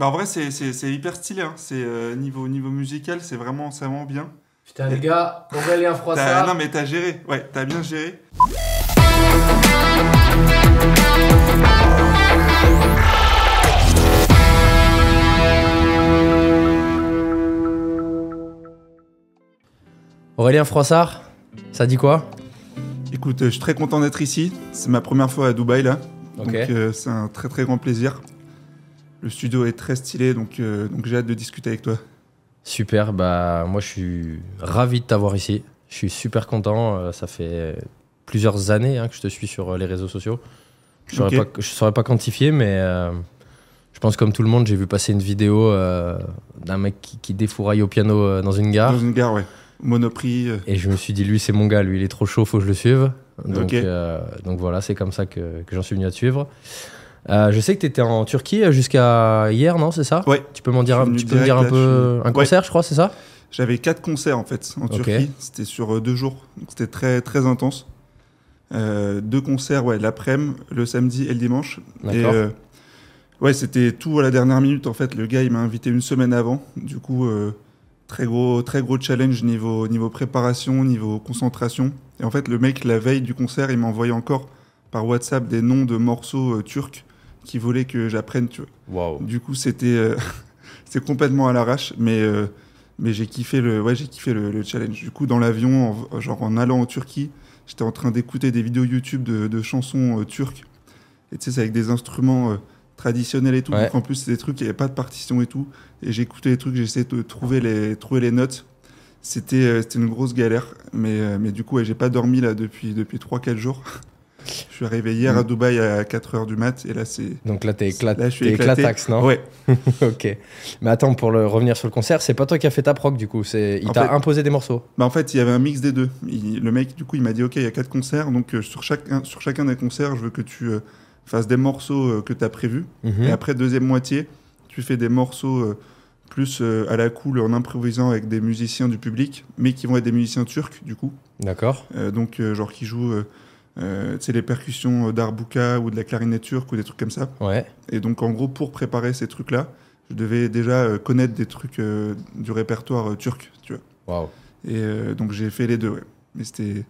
Bah, en vrai, c'est- hyper stylé. Hein. C'est euh, niveau, niveau musical, c'est vraiment, vraiment bien. Putain, les gars, Aurélien Froissart. non, mais t'as géré. Ouais, t'as bien géré. Aurélien Froissart, ça dit quoi? Écoute, euh, je suis très content d'être ici. C'est ma première fois à Dubaï, là. Donc, euh, c'est un très, très grand plaisir. Le studio est très stylé, donc, euh, donc j'ai hâte de discuter avec toi. Super, bah moi je suis ravi de t'avoir ici. Je suis super content. euh, Ça fait plusieurs années hein, que je te suis sur euh, les réseaux sociaux. Je je saurais pas quantifier, mais je pense comme tout le monde, j'ai vu passer une vidéo d'un mec qui, qui défouraille au piano dans une gare. Dans une gare, ouais. Monoprix. Et je me suis dit, lui, c'est mon gars, lui, il est trop chaud, faut que je le suive. Donc voilà, c'est comme ça que, que j'en suis venu à te suivre. Euh, je sais que tu étais en Turquie jusqu'à hier, non C'est ça Ouais. Tu peux m'en dire, un- tu peux me dire un peu. Un concert, je crois, c'est ça J'avais quatre concerts en fait en. Turquie. C'était sur euh, deux jours. C'était très très intense. Euh, deux concerts, ouais, l'après-midi, le samedi et le dimanche. Et euh, ouais, c'était tout à la dernière minute en fait. Le gars il m'a invité une semaine avant. Du coup, euh, très gros très gros challenge niveau niveau préparation, niveau concentration. Et en fait, le mec la veille du concert, il m'a envoyé encore par WhatsApp des noms de morceaux euh, turcs qui voulait que j'apprenne. Tu vois. Du coup, c'était euh, c'est complètement à l'arrache, mais euh, mais j'ai kiffé le ouais j'ai kiffé le, le challenge. Du coup, dans l'avion, en, genre en allant en Turquie, j'étais en train d'écouter des vidéos YouTube de, de chansons euh, turques. Et tu sais, c'est avec des instruments traditionnels et tout. Ouais. Donc en plus, c'est des trucs, il n'y avait pas de partition et tout. Et j'écoutais les trucs, j'essayais de trouver les trouver les notes. C'était une grosse galère, mais mais du coup, ouais, j'ai pas dormi là depuis depuis 3-4 jours. Je suis arrivé hier à Mm. Dubaï à 4h du mat et là c'est Donc là, t'es éclat... Éclataxe, non ouais Ok. Mais attends, pour le revenir sur le concert, c'est pas toi qui as fait ta proc du coup. Il t'a fait- imposé des morceaux. Bah en fait, il y avait un mix des deux. Il- le mec, du coup, il m'a dit Ok, il y a quatre concerts, donc euh, sur, chacun, sur chacun des concerts, je veux que tu euh, fasses des morceaux euh, que tu as prévus. Mhm. Et après, deuxième moitié, tu fais des morceaux plus euh, à la cool en improvisant avec des musiciens du public, mais qui vont être des musiciens turcs, du coup. D'accord. Euh, donc, euh, genre qui jouent euh, tu sais, les percussions d'arbuka ou de la clarinette turque ou des trucs comme ça. Ouais. Et donc, en gros, pour préparer ces trucs-là, je devais déjà euh, connaître des trucs euh, du répertoire euh, turc, tu vois. Waouh. Et donc j'ai fait les deux, ouais. Mais c'était,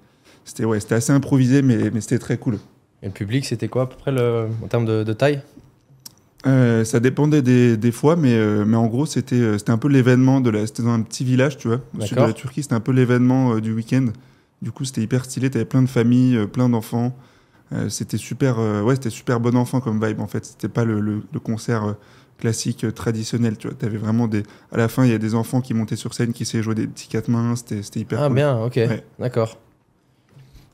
c'était, ouais, c'était assez improvisé, mais, mais c'était très cool. Et le public, c'était quoi à peu près le... en termes de, de taille? Euh, ça dépendait des, des fois, mais, euh, mais en gros, c'était, euh, c'était un peu l'événement de la. C'était dans un petit village, tu vois, au sud de la Turquie. C'était un peu l'événement du week-end. Du coup, c'était hyper stylé. T'avais plein de familles, euh, plein d'enfants. Euh, c'était super, euh, ouais, c'était super bon enfant comme vibe en fait. C'était pas le, le- le concert euh, classique traditionnel, tu vois. T'avais vraiment des. À la fin, il y a des enfants qui montaient sur scène, qui de jouer des petits quatre mains. C'était, c'était hyper Ah cool. bien, ok. Ouais. D'accord.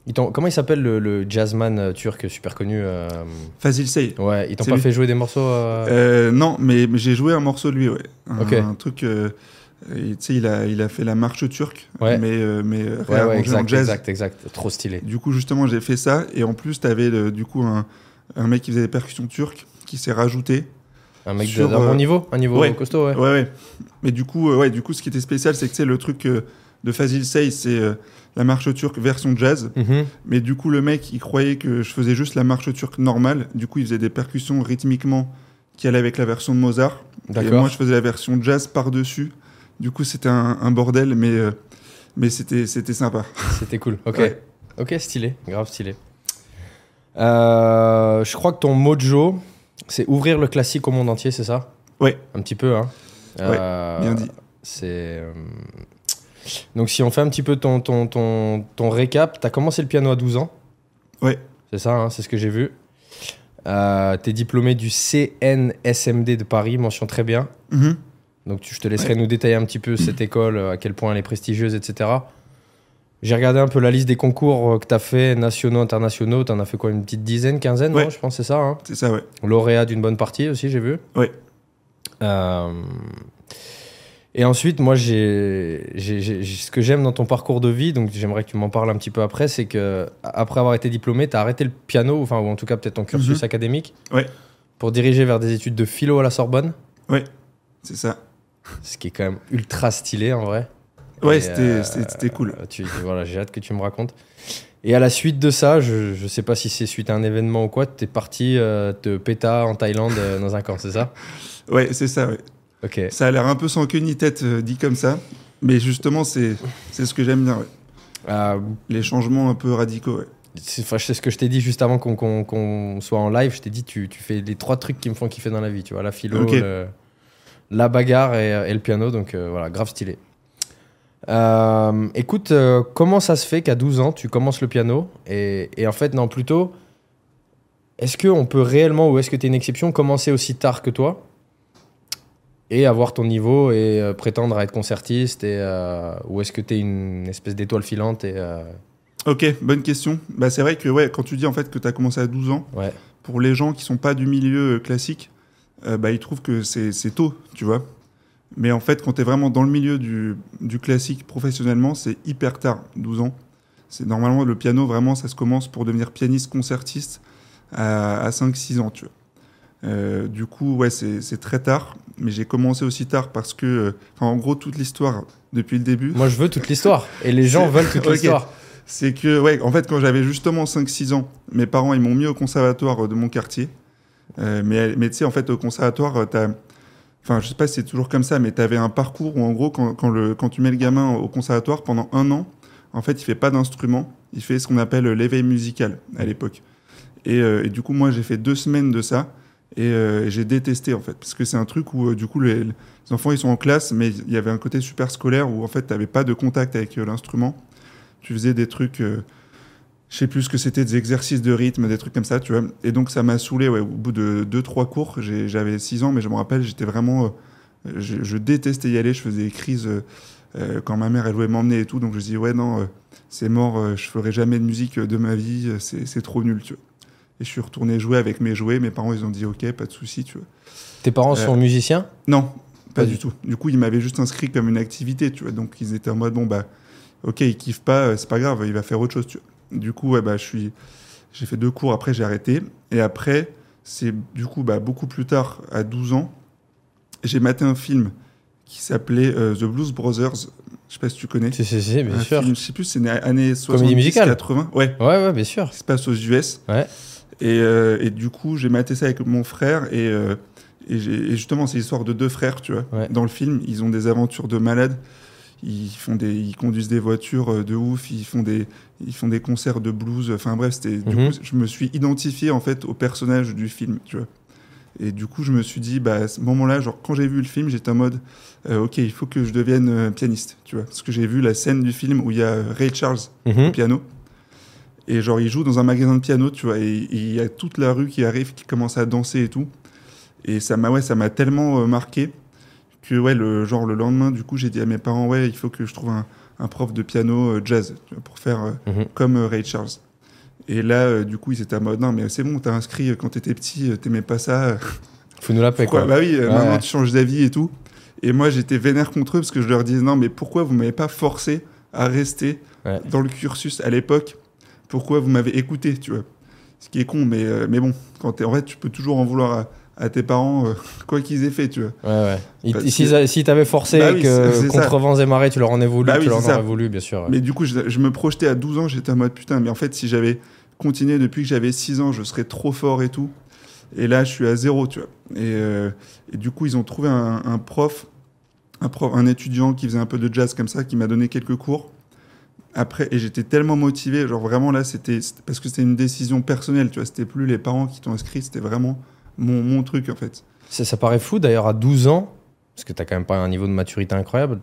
Ils Comment il s'appelle le, le jazzman turc super connu Fazil Say. Ouais, ils t'ont pas lui. fait jouer des morceaux non, mais, mais j'ai joué un morceau de lui, ouais. Un truc. Euh, et il a, il a fait la marche turque, Ouais. mais, euh, mais euh, Ouais, en jazz. exact, exact. Trop stylé. Du coup, justement, j'ai fait ça. Et en plus, tu avais du coup un, un mec qui faisait des percussions turques qui s'est rajouté. Un mec Sur, de- euh, bon niveau Un niveau costaud, ouais. Ouais. Mais du coup, euh, ouais, du coup, ce qui était spécial, c'est que le truc euh, de Fazil Say, c'est euh, la marche turque version jazz. Mhm. Mais du coup, le mec, il croyait que je faisais juste la marche turque normale. Du coup, il faisait des percussions rythmiquement qui allaient avec la version de Mozart. Et moi, je faisais la version jazz par-dessus. Du coup, c'était un, un bordel, mais, euh, mais c'était c'était sympa. C'était cool. Ok. Ouais. Ok, stylé. Grave stylé. Euh, je crois que ton mojo, c'est ouvrir le classique au monde entier, c'est ça? Ouais. Un petit peu, hein Ouais, Euh, bien dit. C'est. euh, Donc, si on fait un petit peu ton, ton, ton, ton récap, t'as commencé le piano à 12 ans? Ouais. C'est ça, hein, c'est ce que j'ai vu. Euh, T'es diplômé du CNSMD de Paris, mention très bien. Mhm. Donc tu- je te laisserai nous détailler un petit peu cette école, euh, à quel point elle est prestigieuse, etc. J'ai regardé un peu la liste des concours euh, que tu as fait, nationaux, internationaux. Tu en as fait quoi, une petite dizaine, quinzaine, Ouais. non Je pense c'est ça. Hein C'est ça, ouais. Lauréat d'une bonne partie aussi, j'ai vu. Ouais. Euh, Et ensuite, moi, j'ai, ce que j'aime dans ton parcours de vie, donc j'aimerais que tu m'en parles un petit peu après, c'est que après avoir été diplômé, tu as arrêté le piano, enfin, ou en tout cas peut-être ton cursus Mhm. académique, Ouais. pour diriger vers des études de philo à la Sorbonne, C'est ça. Ce qui est quand même ultra stylé en vrai. Ouais, c'était euh, c'était- cool. Euh, tu, voilà, j'ai hâte que tu me racontes. Et à la suite de ça, je, je sais pas si c'est suite à un événement ou quoi, t'es parti euh, te péta en Thaïlande euh, dans un camp, c'est ça Ouais, c'est ça, ouais. Ok. Ça a l'air un peu sans queue ni tête euh, dit comme ça. Mais justement, c'est ce que j'aime bien, ouais. Euh, Les changements un peu radicaux, ouais. c'est ce que je t'ai dit juste avant qu'on soit en live. Je t'ai dit, tu, tu fais les trois trucs qui me font kiffer dans la vie. Tu vois, la philo, le- la bagarre et, et le piano. Donc euh, voilà, grave stylé. Euh, écoute, euh, comment ça se fait qu'à 12 ans, tu commences le piano et, et en fait, non, plutôt, est-ce qu'on peut réellement, ou est-ce que tu es une exception, commencer aussi tard que toi et avoir ton niveau et euh, prétendre à être concertiste et, euh, Ou est-ce que tu es une espèce d'étoile filante et, euh, Ok, bonne question. Bah, c'est vrai que ouais, quand tu dis en fait que tu as commencé à 12 ans, Ouais. pour les gens qui sont pas du milieu euh, classique, euh, bah, ils trouvent que c'est tôt, tu vois. Mais en fait, quand tu es vraiment dans le milieu du, du classique professionnellement, c'est hyper tard, 12 ans. C'est normalement le piano, vraiment, ça se commence pour devenir pianiste concertiste à, à 5-6 ans, tu vois. Euh, du coup, ouais, c'est très tard, mais j'ai commencé aussi tard parce que, euh, en gros, toute l'histoire depuis le début, Moi, je veux toute l'histoire. Et les gens veulent toute l'histoire. c'est que, ouais, en fait, quand j'avais justement 5-6 ans, mes parents, ils m'ont mis au conservatoire de mon quartier. Euh, mais mais tu sais, en fait, au conservatoire, euh, t'as. Enfin, je sais pas si c'est toujours comme ça, mais tu avais un parcours où, en gros, quand, quand, tu mets le gamin au conservatoire pendant un an, en fait, il fait pas d'instrument, il fait ce qu'on appelle euh, l'éveil musical à l'époque. Et, du coup, moi, j'ai fait deux semaines de ça et j'ai détesté, en fait, parce que c'est un truc où, du coup, les, les enfants, ils sont en classe, mais il y avait un côté super scolaire où, en fait, tu n'avais pas de contact avec l'instrument. Tu faisais des trucs. Je sais plus ce que c'était, des exercices de rythme, des trucs comme ça, tu vois. Et donc, ça m'a saoulé, ouais. Au bout de deux, trois cours, j'ai- j'avais 6 ans, mais je me rappelle, j'étais vraiment. euh, je, je détestais y aller, je faisais des crises euh, euh, quand ma mère, elle voulait m'emmener et tout. Donc, je me dis, ouais, non, euh, c'est mort, je ferai jamais de musique de ma vie, c'est trop nul, tu vois. Et je suis retourné jouer avec mes jouets. Mes parents, ils ont dit, ok, pas de souci, tu vois. Tes parents sont musiciens? Non, pas, Pas du tout. Du coup, ils m'avaient juste inscrit comme une activité, tu vois. Donc, ils étaient en mode, bon, bah, ok, il kiffe pas, c'est pas grave, il va faire autre chose, tu vois. Du coup, ouais, bah, je suis, j'ai fait deux cours, après, j'ai arrêté. Et après, c'est du coup, bah, beaucoup plus tard, à 12 ans, j'ai maté un film qui s'appelait euh, The Blues Brothers. Je sais pas si tu connais. Si, si, si, bien un sûr. film, je sais plus, c'est années 70, musicale 80. Ouais, Ouais, ouais, bien sûr. qui se passe aux US. Ouais. Et, euh, et du coup, j'ai maté ça avec mon frère. Et, euh, et, et justement, c'est l'histoire de deux frères, tu vois. Ouais. Dans le film, ils ont des aventures de malades. Ils, font des, ils conduisent des voitures euh, de ouf. Ils font des, ils font des concerts de blues. Enfin bref, c'était, du Mhm. coup, je me suis identifié en fait au personnage du film, tu vois. Et du coup, je me suis dit, bah, à ce moment-là, genre, quand j'ai vu le film, j'étais en mode, euh, ok, il faut que je devienne euh, pianiste, tu vois. Parce que j'ai vu la scène du film où il y a Ray Charles Mhm. au piano. Et genre, il joue dans un magasin de piano, tu vois, et et il y a toute la rue qui arrive, qui commence à danser et tout. Et ça m'a ouais, ça m'a tellement euh, marqué que, ouais, le, genre, le lendemain, du coup, j'ai dit à mes parents, ouais, il faut que je trouve un, un prof de piano euh, jazz, pour faire euh, Mhm. comme euh, Ray Charles. Et là, du coup, ils étaient à mode, non, mais c'est bon, t'as inscrit quand t'étais petit, t'aimais pas ça. Faut nous la paix, quoi. Bah oui, Ouais. maintenant tu changes d'avis et tout. Et moi, j'étais vénère contre eux parce que je leur disais, non, mais pourquoi vous m'avez pas forcé à rester Ouais. dans le cursus à l'époque? Pourquoi vous m'avez écouté, tu vois? Ce qui est con, mais, mais bon, quand t'es, en fait, tu peux toujours en vouloir à, à tes parents, euh, quoi qu'ils aient fait, tu vois. Ouais, ouais. Parce Si, que- si t'avais forcé Bah oui, que contre ça. vents et marées, tu leur en voulu, Bah oui, tu leur en aurais voulu, bien sûr. ouais. Mais du coup, je, je me projetais à 12 ans, j'étais en mode putain, mais en fait, si j'avais continué depuis que j'avais 6 ans, je serais trop fort et tout. Et là, je suis à zéro, tu vois. Et, euh, et du coup, ils ont trouvé un, un prof, un prof, un étudiant qui faisait un peu de jazz comme ça, qui m'a donné quelques cours. Après, et j'étais tellement motivé, genre vraiment là, c'était c'était- parce que c'était une décision personnelle, tu vois. C'était plus les parents qui t'ont inscrit, c'était vraiment mon, mon truc, en fait. Ça, ça paraît fou d'ailleurs à 12 ans, parce que t'as quand même pas un niveau de maturité incroyable,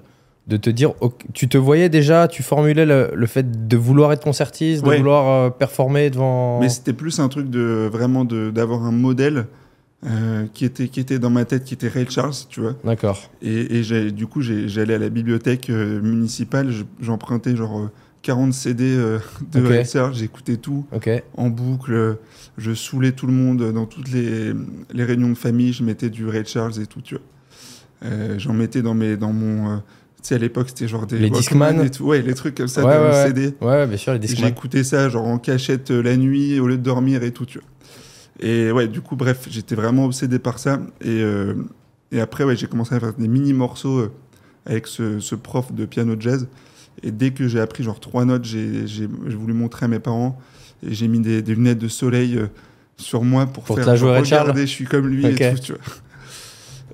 de te dire, tu te voyais déjà, tu formulais le, le fait de vouloir être concertiste, de Ouais. vouloir euh, performer devant. Mais c'était plus un truc de vraiment de- d'avoir un modèle euh, qui, était, qui était dans ma tête, qui était Ray Charles, tu vois. D'accord. Et, et du coup, j'allais à la bibliothèque euh, municipale, je- j'empruntais genre 40 CD euh, de Ok. Ray Charles, j'écoutais tout en boucle, je saoulais tout le monde dans toutes les, les réunions de famille, je mettais du Ray Charles et tout, tu vois. Euh, J'en mettais dans, mes, dans mon... euh, tu sais, à l'époque, c'était genre des... Les Discman et tout. Ouais, les trucs comme ça, Ouais, de ouais. CD. Ouais, bien sûr, les Discman. écouté ça genre en cachette la nuit au lieu de dormir et tout, tu vois. Et ouais, du coup, bref, j'étais vraiment obsédé par ça. Et, et après, ouais, j'ai commencé à faire des mini morceaux euh, avec ce, ce prof de piano jazz. Et dès que j'ai appris genre trois notes, j'ai voulu montrer à mes parents et j'ai mis des, des lunettes de soleil euh, sur moi pour, Pour faire la jouer regardez, je suis comme lui et tout, tu vois.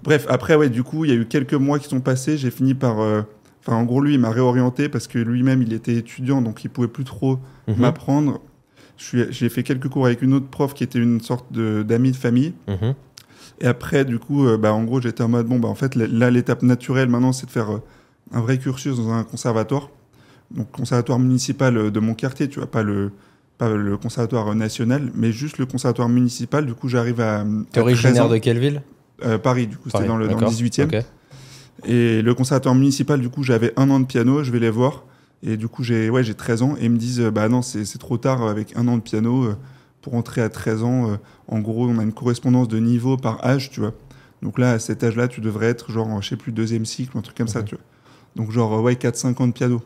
Bref, après, ouais, du coup, il y a eu quelques mois qui sont passés. J'ai fini par. euh, Enfin, en gros, lui, il m'a réorienté parce que lui-même, il était étudiant, donc il pouvait plus trop Mhm. m'apprendre. J'ai fait quelques cours avec une autre prof qui était une sorte d'amie de, famille. Mhm. Et après, du coup, euh, bah, en gros, j'étais en mode bon, bah, en fait, là, l'étape naturelle maintenant, c'est de faire euh, un vrai cursus dans un conservatoire. Donc, conservatoire municipal euh, de mon quartier, tu vois, pas le, pas le conservatoire euh, national, mais juste le conservatoire municipal. Du coup, j'arrive à. T'es à 13 originaire ans. de quelle ville? Euh, Paris, du coup, c'était dans le, dans le d'accord. 18e. Ok. Et le conservatoire municipal, du coup, j'avais un an de piano, je vais les voir. Et du coup, j'ai ouais, j'ai 13 ans et ils me disent bah non, c'est trop tard avec un an de piano pour entrer à 13 ans. en gros, on a une correspondance de niveau par âge, tu vois. Donc là, à cet âge-là, tu devrais être genre, je sais plus, deuxième cycle, un truc comme ça, tu vois. Donc genre, ouais, 4-5 ans de piano.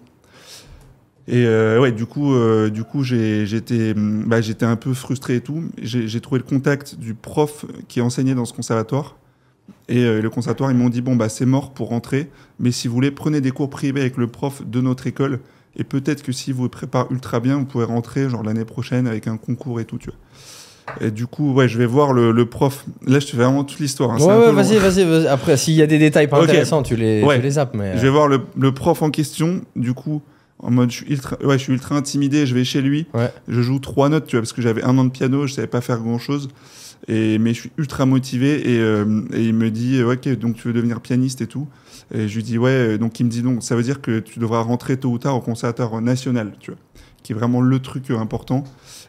Et euh, ouais, du coup, euh, du coup j'étais bah, j'étais un peu frustré et tout. J'ai trouvé le contact du prof qui enseignait dans ce conservatoire. Et euh, le conservatoire, ils m'ont dit bon, bah, c'est mort pour rentrer, mais si vous voulez, prenez des cours privés avec le prof de notre école. Et peut-être que si vous préparez ultra bien, vous pouvez rentrer genre l'année prochaine avec un concours et tout, tu vois. Et du coup, ouais, je vais voir le, le prof. Là, je te fais vraiment toute l'histoire. hein, Ouais, ouais, vas-y, vas-y. Après, s'il y a des détails pas Ok. intéressants, tu les, Ouais. tu les zappes. Mais... Je vais voir le, le prof en question, du coup, en mode je suis ultra, ouais, je suis ultra intimidé, je vais chez lui, Ouais. je joue trois notes, tu vois, parce que j'avais un an de piano, je savais pas faire grand chose, et, mais je suis ultra motivé, et, euh, et il me dit, euh, ouais, ok, donc tu veux devenir pianiste et tout, et je lui dis, ouais, euh, donc il me dit, donc ça veut dire que tu devras rentrer tôt ou tard au conservatoire national, tu vois, qui est vraiment le truc euh, important,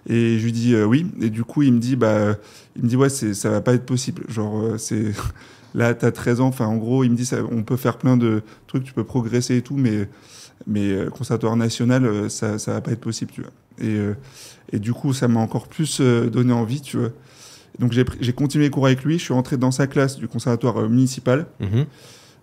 et je lui dis, euh, oui, et du coup, il me dit, bah, il me dit, ouais, ça va pas être possible, genre, euh, c'est. Là, tu as 13 ans, enfin, en gros, il me dit, on peut faire plein de trucs, tu peux progresser et tout, mais, mais euh, conservatoire national, ça, ça va pas être possible, tu vois. Et, et du coup, ça m'a encore plus donné envie, tu vois. Donc, j'ai continué les cours avec lui, je suis rentré dans sa classe du conservatoire municipal, Mhm.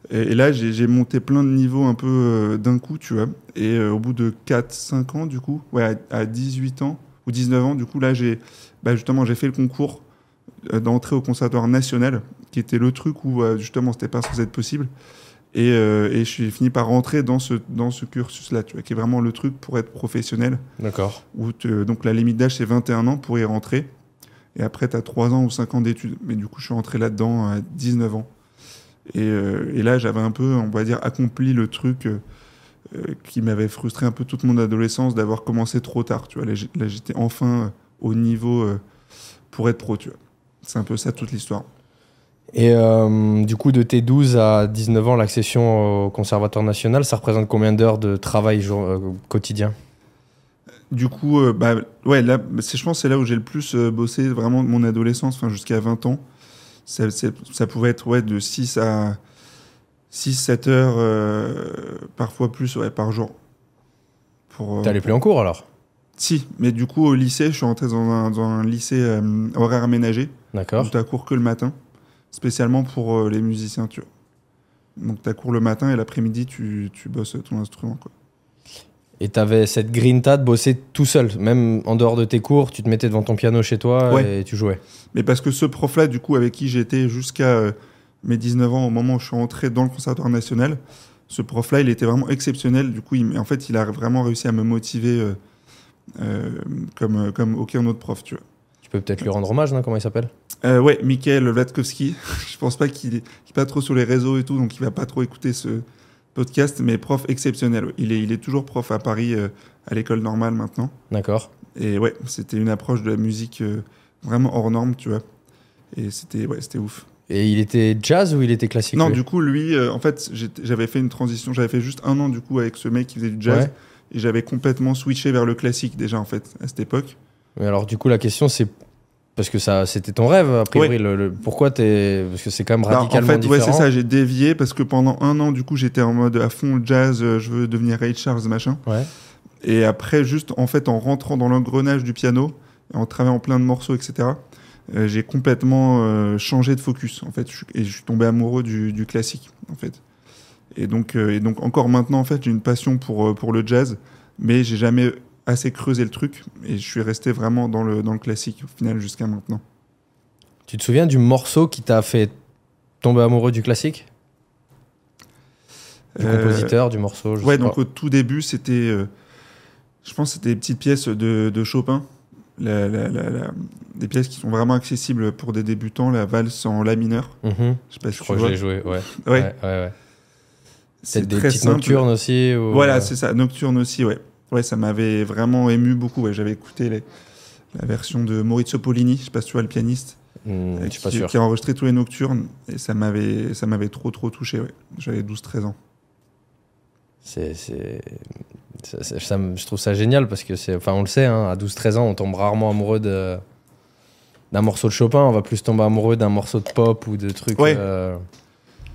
Et, et là, j'ai monté plein de niveaux un peu euh, d'un coup, tu vois. Et euh, au bout de 4-5 ans, du coup, ouais, à, à 18 ans ou 19 ans, du coup, là, j'ai bah, justement, j'ai fait le concours euh, d'entrée au conservatoire national, qui était le truc où justement, c'était pas censé être possible. Et, euh, et je suis fini par rentrer dans ce, dans ce cursus-là, tu vois, qui est vraiment le truc pour être professionnel. D'accord. Donc la limite d'âge, c'est 21 ans pour y rentrer. Et après, tu as 3 ans ou 5 ans d'études. Mais du coup, je suis rentré là-dedans à 19 ans. Et, euh, et là, j'avais un peu, on va dire, accompli le truc euh, euh, qui m'avait frustré un peu toute mon adolescence d'avoir commencé trop tard. Tu vois, là, j'étais enfin au niveau pour être pro. Tu vois, c'est un peu ça toute l'histoire. Et euh, du coup, de tes 12 à 19 ans, l'accession au Conservatoire national, ça représente combien d'heures de travail jour, euh, quotidien? Du coup, euh, bah, ouais, là, je pense que c'est là où j'ai le plus bossé vraiment de mon adolescence, enfin jusqu'à 20 ans. Ça, pouvait être ouais, de 6 à 6-7 heures, euh, parfois plus ouais, par jour. Pour, euh, T'allais plus en cours alors? Si, mais du coup, au lycée, je suis rentré dans un, dans un lycée euh, horaire aménagé, où D'accord. tu as cours que le matin, spécialement pour euh, les musiciens, tu vois. Donc, tu as cours le matin et l'après-midi, tu, tu bosses ton instrument, quoi. Et t'avais cette grinta de bosser tout seul, même en dehors de tes cours, tu te mettais devant ton piano chez toi Ouais. et tu jouais. Mais parce que ce prof-là, du coup, avec qui j'étais jusqu'à euh, mes 19 ans, au moment où je suis entré dans le Conservatoire national, ce prof-là, il était vraiment exceptionnel. Du coup, il, en fait, il a vraiment réussi à me motiver euh, euh, comme, comme aucun autre prof, tu vois. Tu peux peut-être lui rendre hommage, non Comment il s'appelle? Ouais, Michael Vladkovski. je pense pas qu'il est, qu'il est pas trop sur les réseaux et tout, donc il va pas trop écouter ce podcast, mais prof exceptionnel. Il est, il est toujours prof à Paris, euh, à l'école normale maintenant. D'accord. Et ouais, c'était une approche de la musique euh, vraiment hors norme, tu vois. Et c'était ouais, c'était ouf. Et il était jazz ou il était classique Non, du coup, lui, euh, en fait, j'avais fait une transition. J'avais fait juste un an, du coup, avec ce mec qui faisait du jazz. Ouais. Et j'avais complètement switché vers le classique, déjà, en fait, à cette époque. Mais alors, du coup, la question, c'est. Parce que ça, c'était ton rêve, a priori. le- le- Pourquoi t'es. Parce que c'est quand même Bah, en radicalement fait, ouais, c'est ça. J'ai dévié parce que pendant un an, du coup, j'étais en mode à fond jazz. euh, je veux devenir Ray Charles, machin. Ouais. Et après, juste, en fait, en rentrant dans l'engrenage du piano, en travaillant plein de morceaux, etc., euh, j'ai complètement euh, changé de focus, en fait. Et je suis tombé amoureux du, du classique, en fait. Et donc, euh, et donc, encore maintenant, en fait, j'ai une passion pour, pour le jazz, mais j'ai jamais assez creusé le truc. Et je suis resté vraiment dans le, dans le classique, au final, jusqu'à maintenant. Tu te souviens du morceau qui t'a fait tomber amoureux du classique? Du Euh, compositeur, du morceau, je Ouais, sais donc pas. au tout début, c'était. euh, je pense que c'était des petites pièces de, de Chopin. La- la- la- la- des pièces qui sont vraiment accessibles pour des débutants, la valse en La mineur. Mhm. Je sais pas si Je crois que je l'ai joué, ouais. Ouais, ouais, ouais, c'est des petites simple. nocturnes aussi. ou- Voilà, euh, c'est ça. Nocturne aussi, ouais. Ouais, ça m'avait vraiment ému beaucoup. ouais. J'avais écouté les- la version de Maurizio Pollini, je sais pas si tu vois le pianiste, hmm, euh, qui, pas sûr. qui a enregistré tous les nocturnes et ça m'avait, ça m'avait trop trop touché. Ouais. J'avais 12-13 ans. C'est, je trouve ça génial parce que c'est, enfin, on le sait, hein, à 12-13 ans, on tombe rarement amoureux de, d'un morceau de Chopin. On va plus tomber amoureux d'un morceau de pop ou de trucs. Ouais. euh,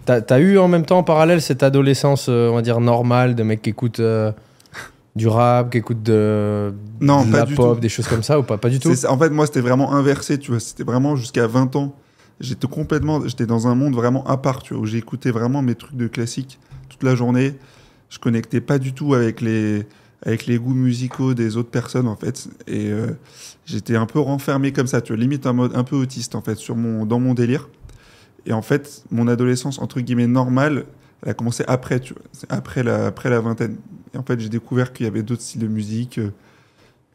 T'as, t'as eu en même temps en parallèle cette adolescence, euh, on va dire normale, de mecs qui écoutent euh, du rap, qui écoutent de, Non, de pas la pop, tout. des choses comme ça ou pas, pas du tout. En fait, moi, c'était vraiment inversé, tu vois. C'était vraiment jusqu'à 20 ans. J'étais complètement, j'étais dans un monde vraiment à part, tu vois, où j'écoutais vraiment mes trucs de classique toute la journée. Je connectais pas du tout avec les, avec les goûts musicaux des autres personnes, en fait. Et euh, j'étais un peu renfermé comme ça, tu vois, limite en mode un peu autiste, en fait, sur mon, dans mon délire. Et en fait, mon adolescence, entre guillemets, normale, elle a commencé après, tu vois, après la, après la vingtaine. Et en fait, j'ai découvert qu'il y avait d'autres styles de musique. euh,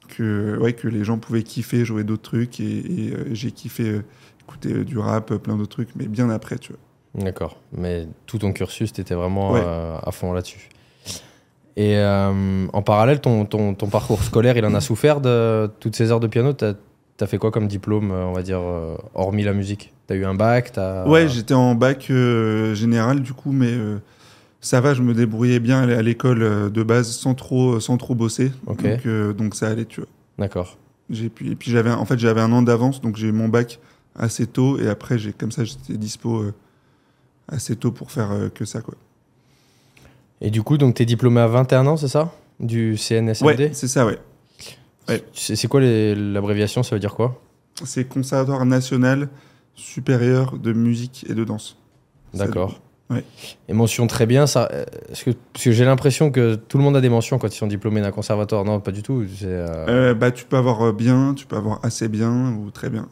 que, ouais, que les gens pouvaient kiffer, jouer d'autres trucs. Et, et, euh, j'ai kiffé euh, écouter du rap, plein d'autres trucs, mais bien après, tu vois. D'accord. Mais tout ton cursus, t'étais vraiment Ouais. à fond là-dessus. Et euh, en parallèle, ton, ton, ton parcours scolaire, il en a souffert de toutes ces heures de piano? T'as as fait quoi comme diplôme, on va dire, hormis la musique? T'as eu un bac t'as... Ouais, j'étais en bac euh, général, du coup, mais euh, ça va, je me débrouillais bien à l'école euh, de base sans trop, sans trop bosser. Donc, euh, donc ça allait, tu vois. D'accord. J'ai pu- et puis j'avais, en fait, j'avais un an d'avance, donc j'ai eu mon bac assez tôt, et après, j'ai, comme ça, j'étais dispo euh, assez tôt pour faire euh, que ça, quoi. Et du coup, donc t'es diplômé à 21 ans, c'est ça? Du CNSLD Ouais, c'est ça, ouais. ouais. C'est quoi l'abréviation? Ça veut dire quoi? C'est Conservatoire national supérieur de musique et de danse. D'accord. Ouais. Et mention très bien, ça. euh, Parce que, j'ai l'impression que tout le monde a des mentions quand ils sont diplômés d'un conservatoire. Non, pas du tout. Euh, Euh, bah, tu peux avoir bien, tu peux avoir assez bien ou très bien.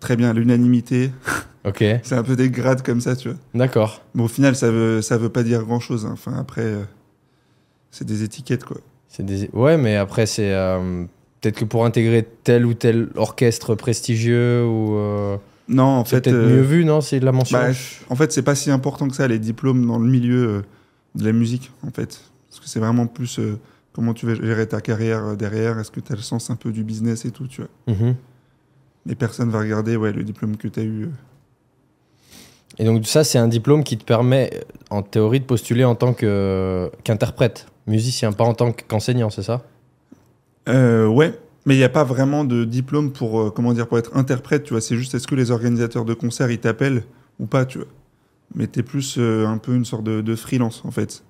Très bien, l'unanimité. Ok, C'est un peu des grades comme ça, tu vois. d'accord. Mais au final, ça veut, ça veut pas dire grand chose. Enfin, après, euh, c'est des étiquettes, quoi. C'est des... Ouais, mais après, c'est. Peut-être que pour intégrer tel ou tel orchestre prestigieux ou. Non, en fait. peut-être euh, mieux vu, non C'est de la mention bah, en fait, c'est pas si important que ça, les diplômes dans le milieu euh, de la musique, en fait. Parce que c'est vraiment plus euh, comment tu vas gérer ta carrière derrière. Est-ce que tu as le sens un peu du business et tout, tu vois. Mhm. Mais personne va regarder ouais, le diplôme que tu as eu. Et donc, ça, c'est un diplôme qui te permet, en théorie, de postuler en tant qu'interprète, musicien, pas en tant qu'enseignant, c'est ça? Euh, ouais, mais il n'y a pas vraiment de diplôme pour, euh, comment dire, pour être interprète, tu vois. C'est juste est-ce que les organisateurs de concerts, ils t'appellent ou pas, tu vois. Mais tu es plus euh, un peu une sorte de, de freelance, en fait.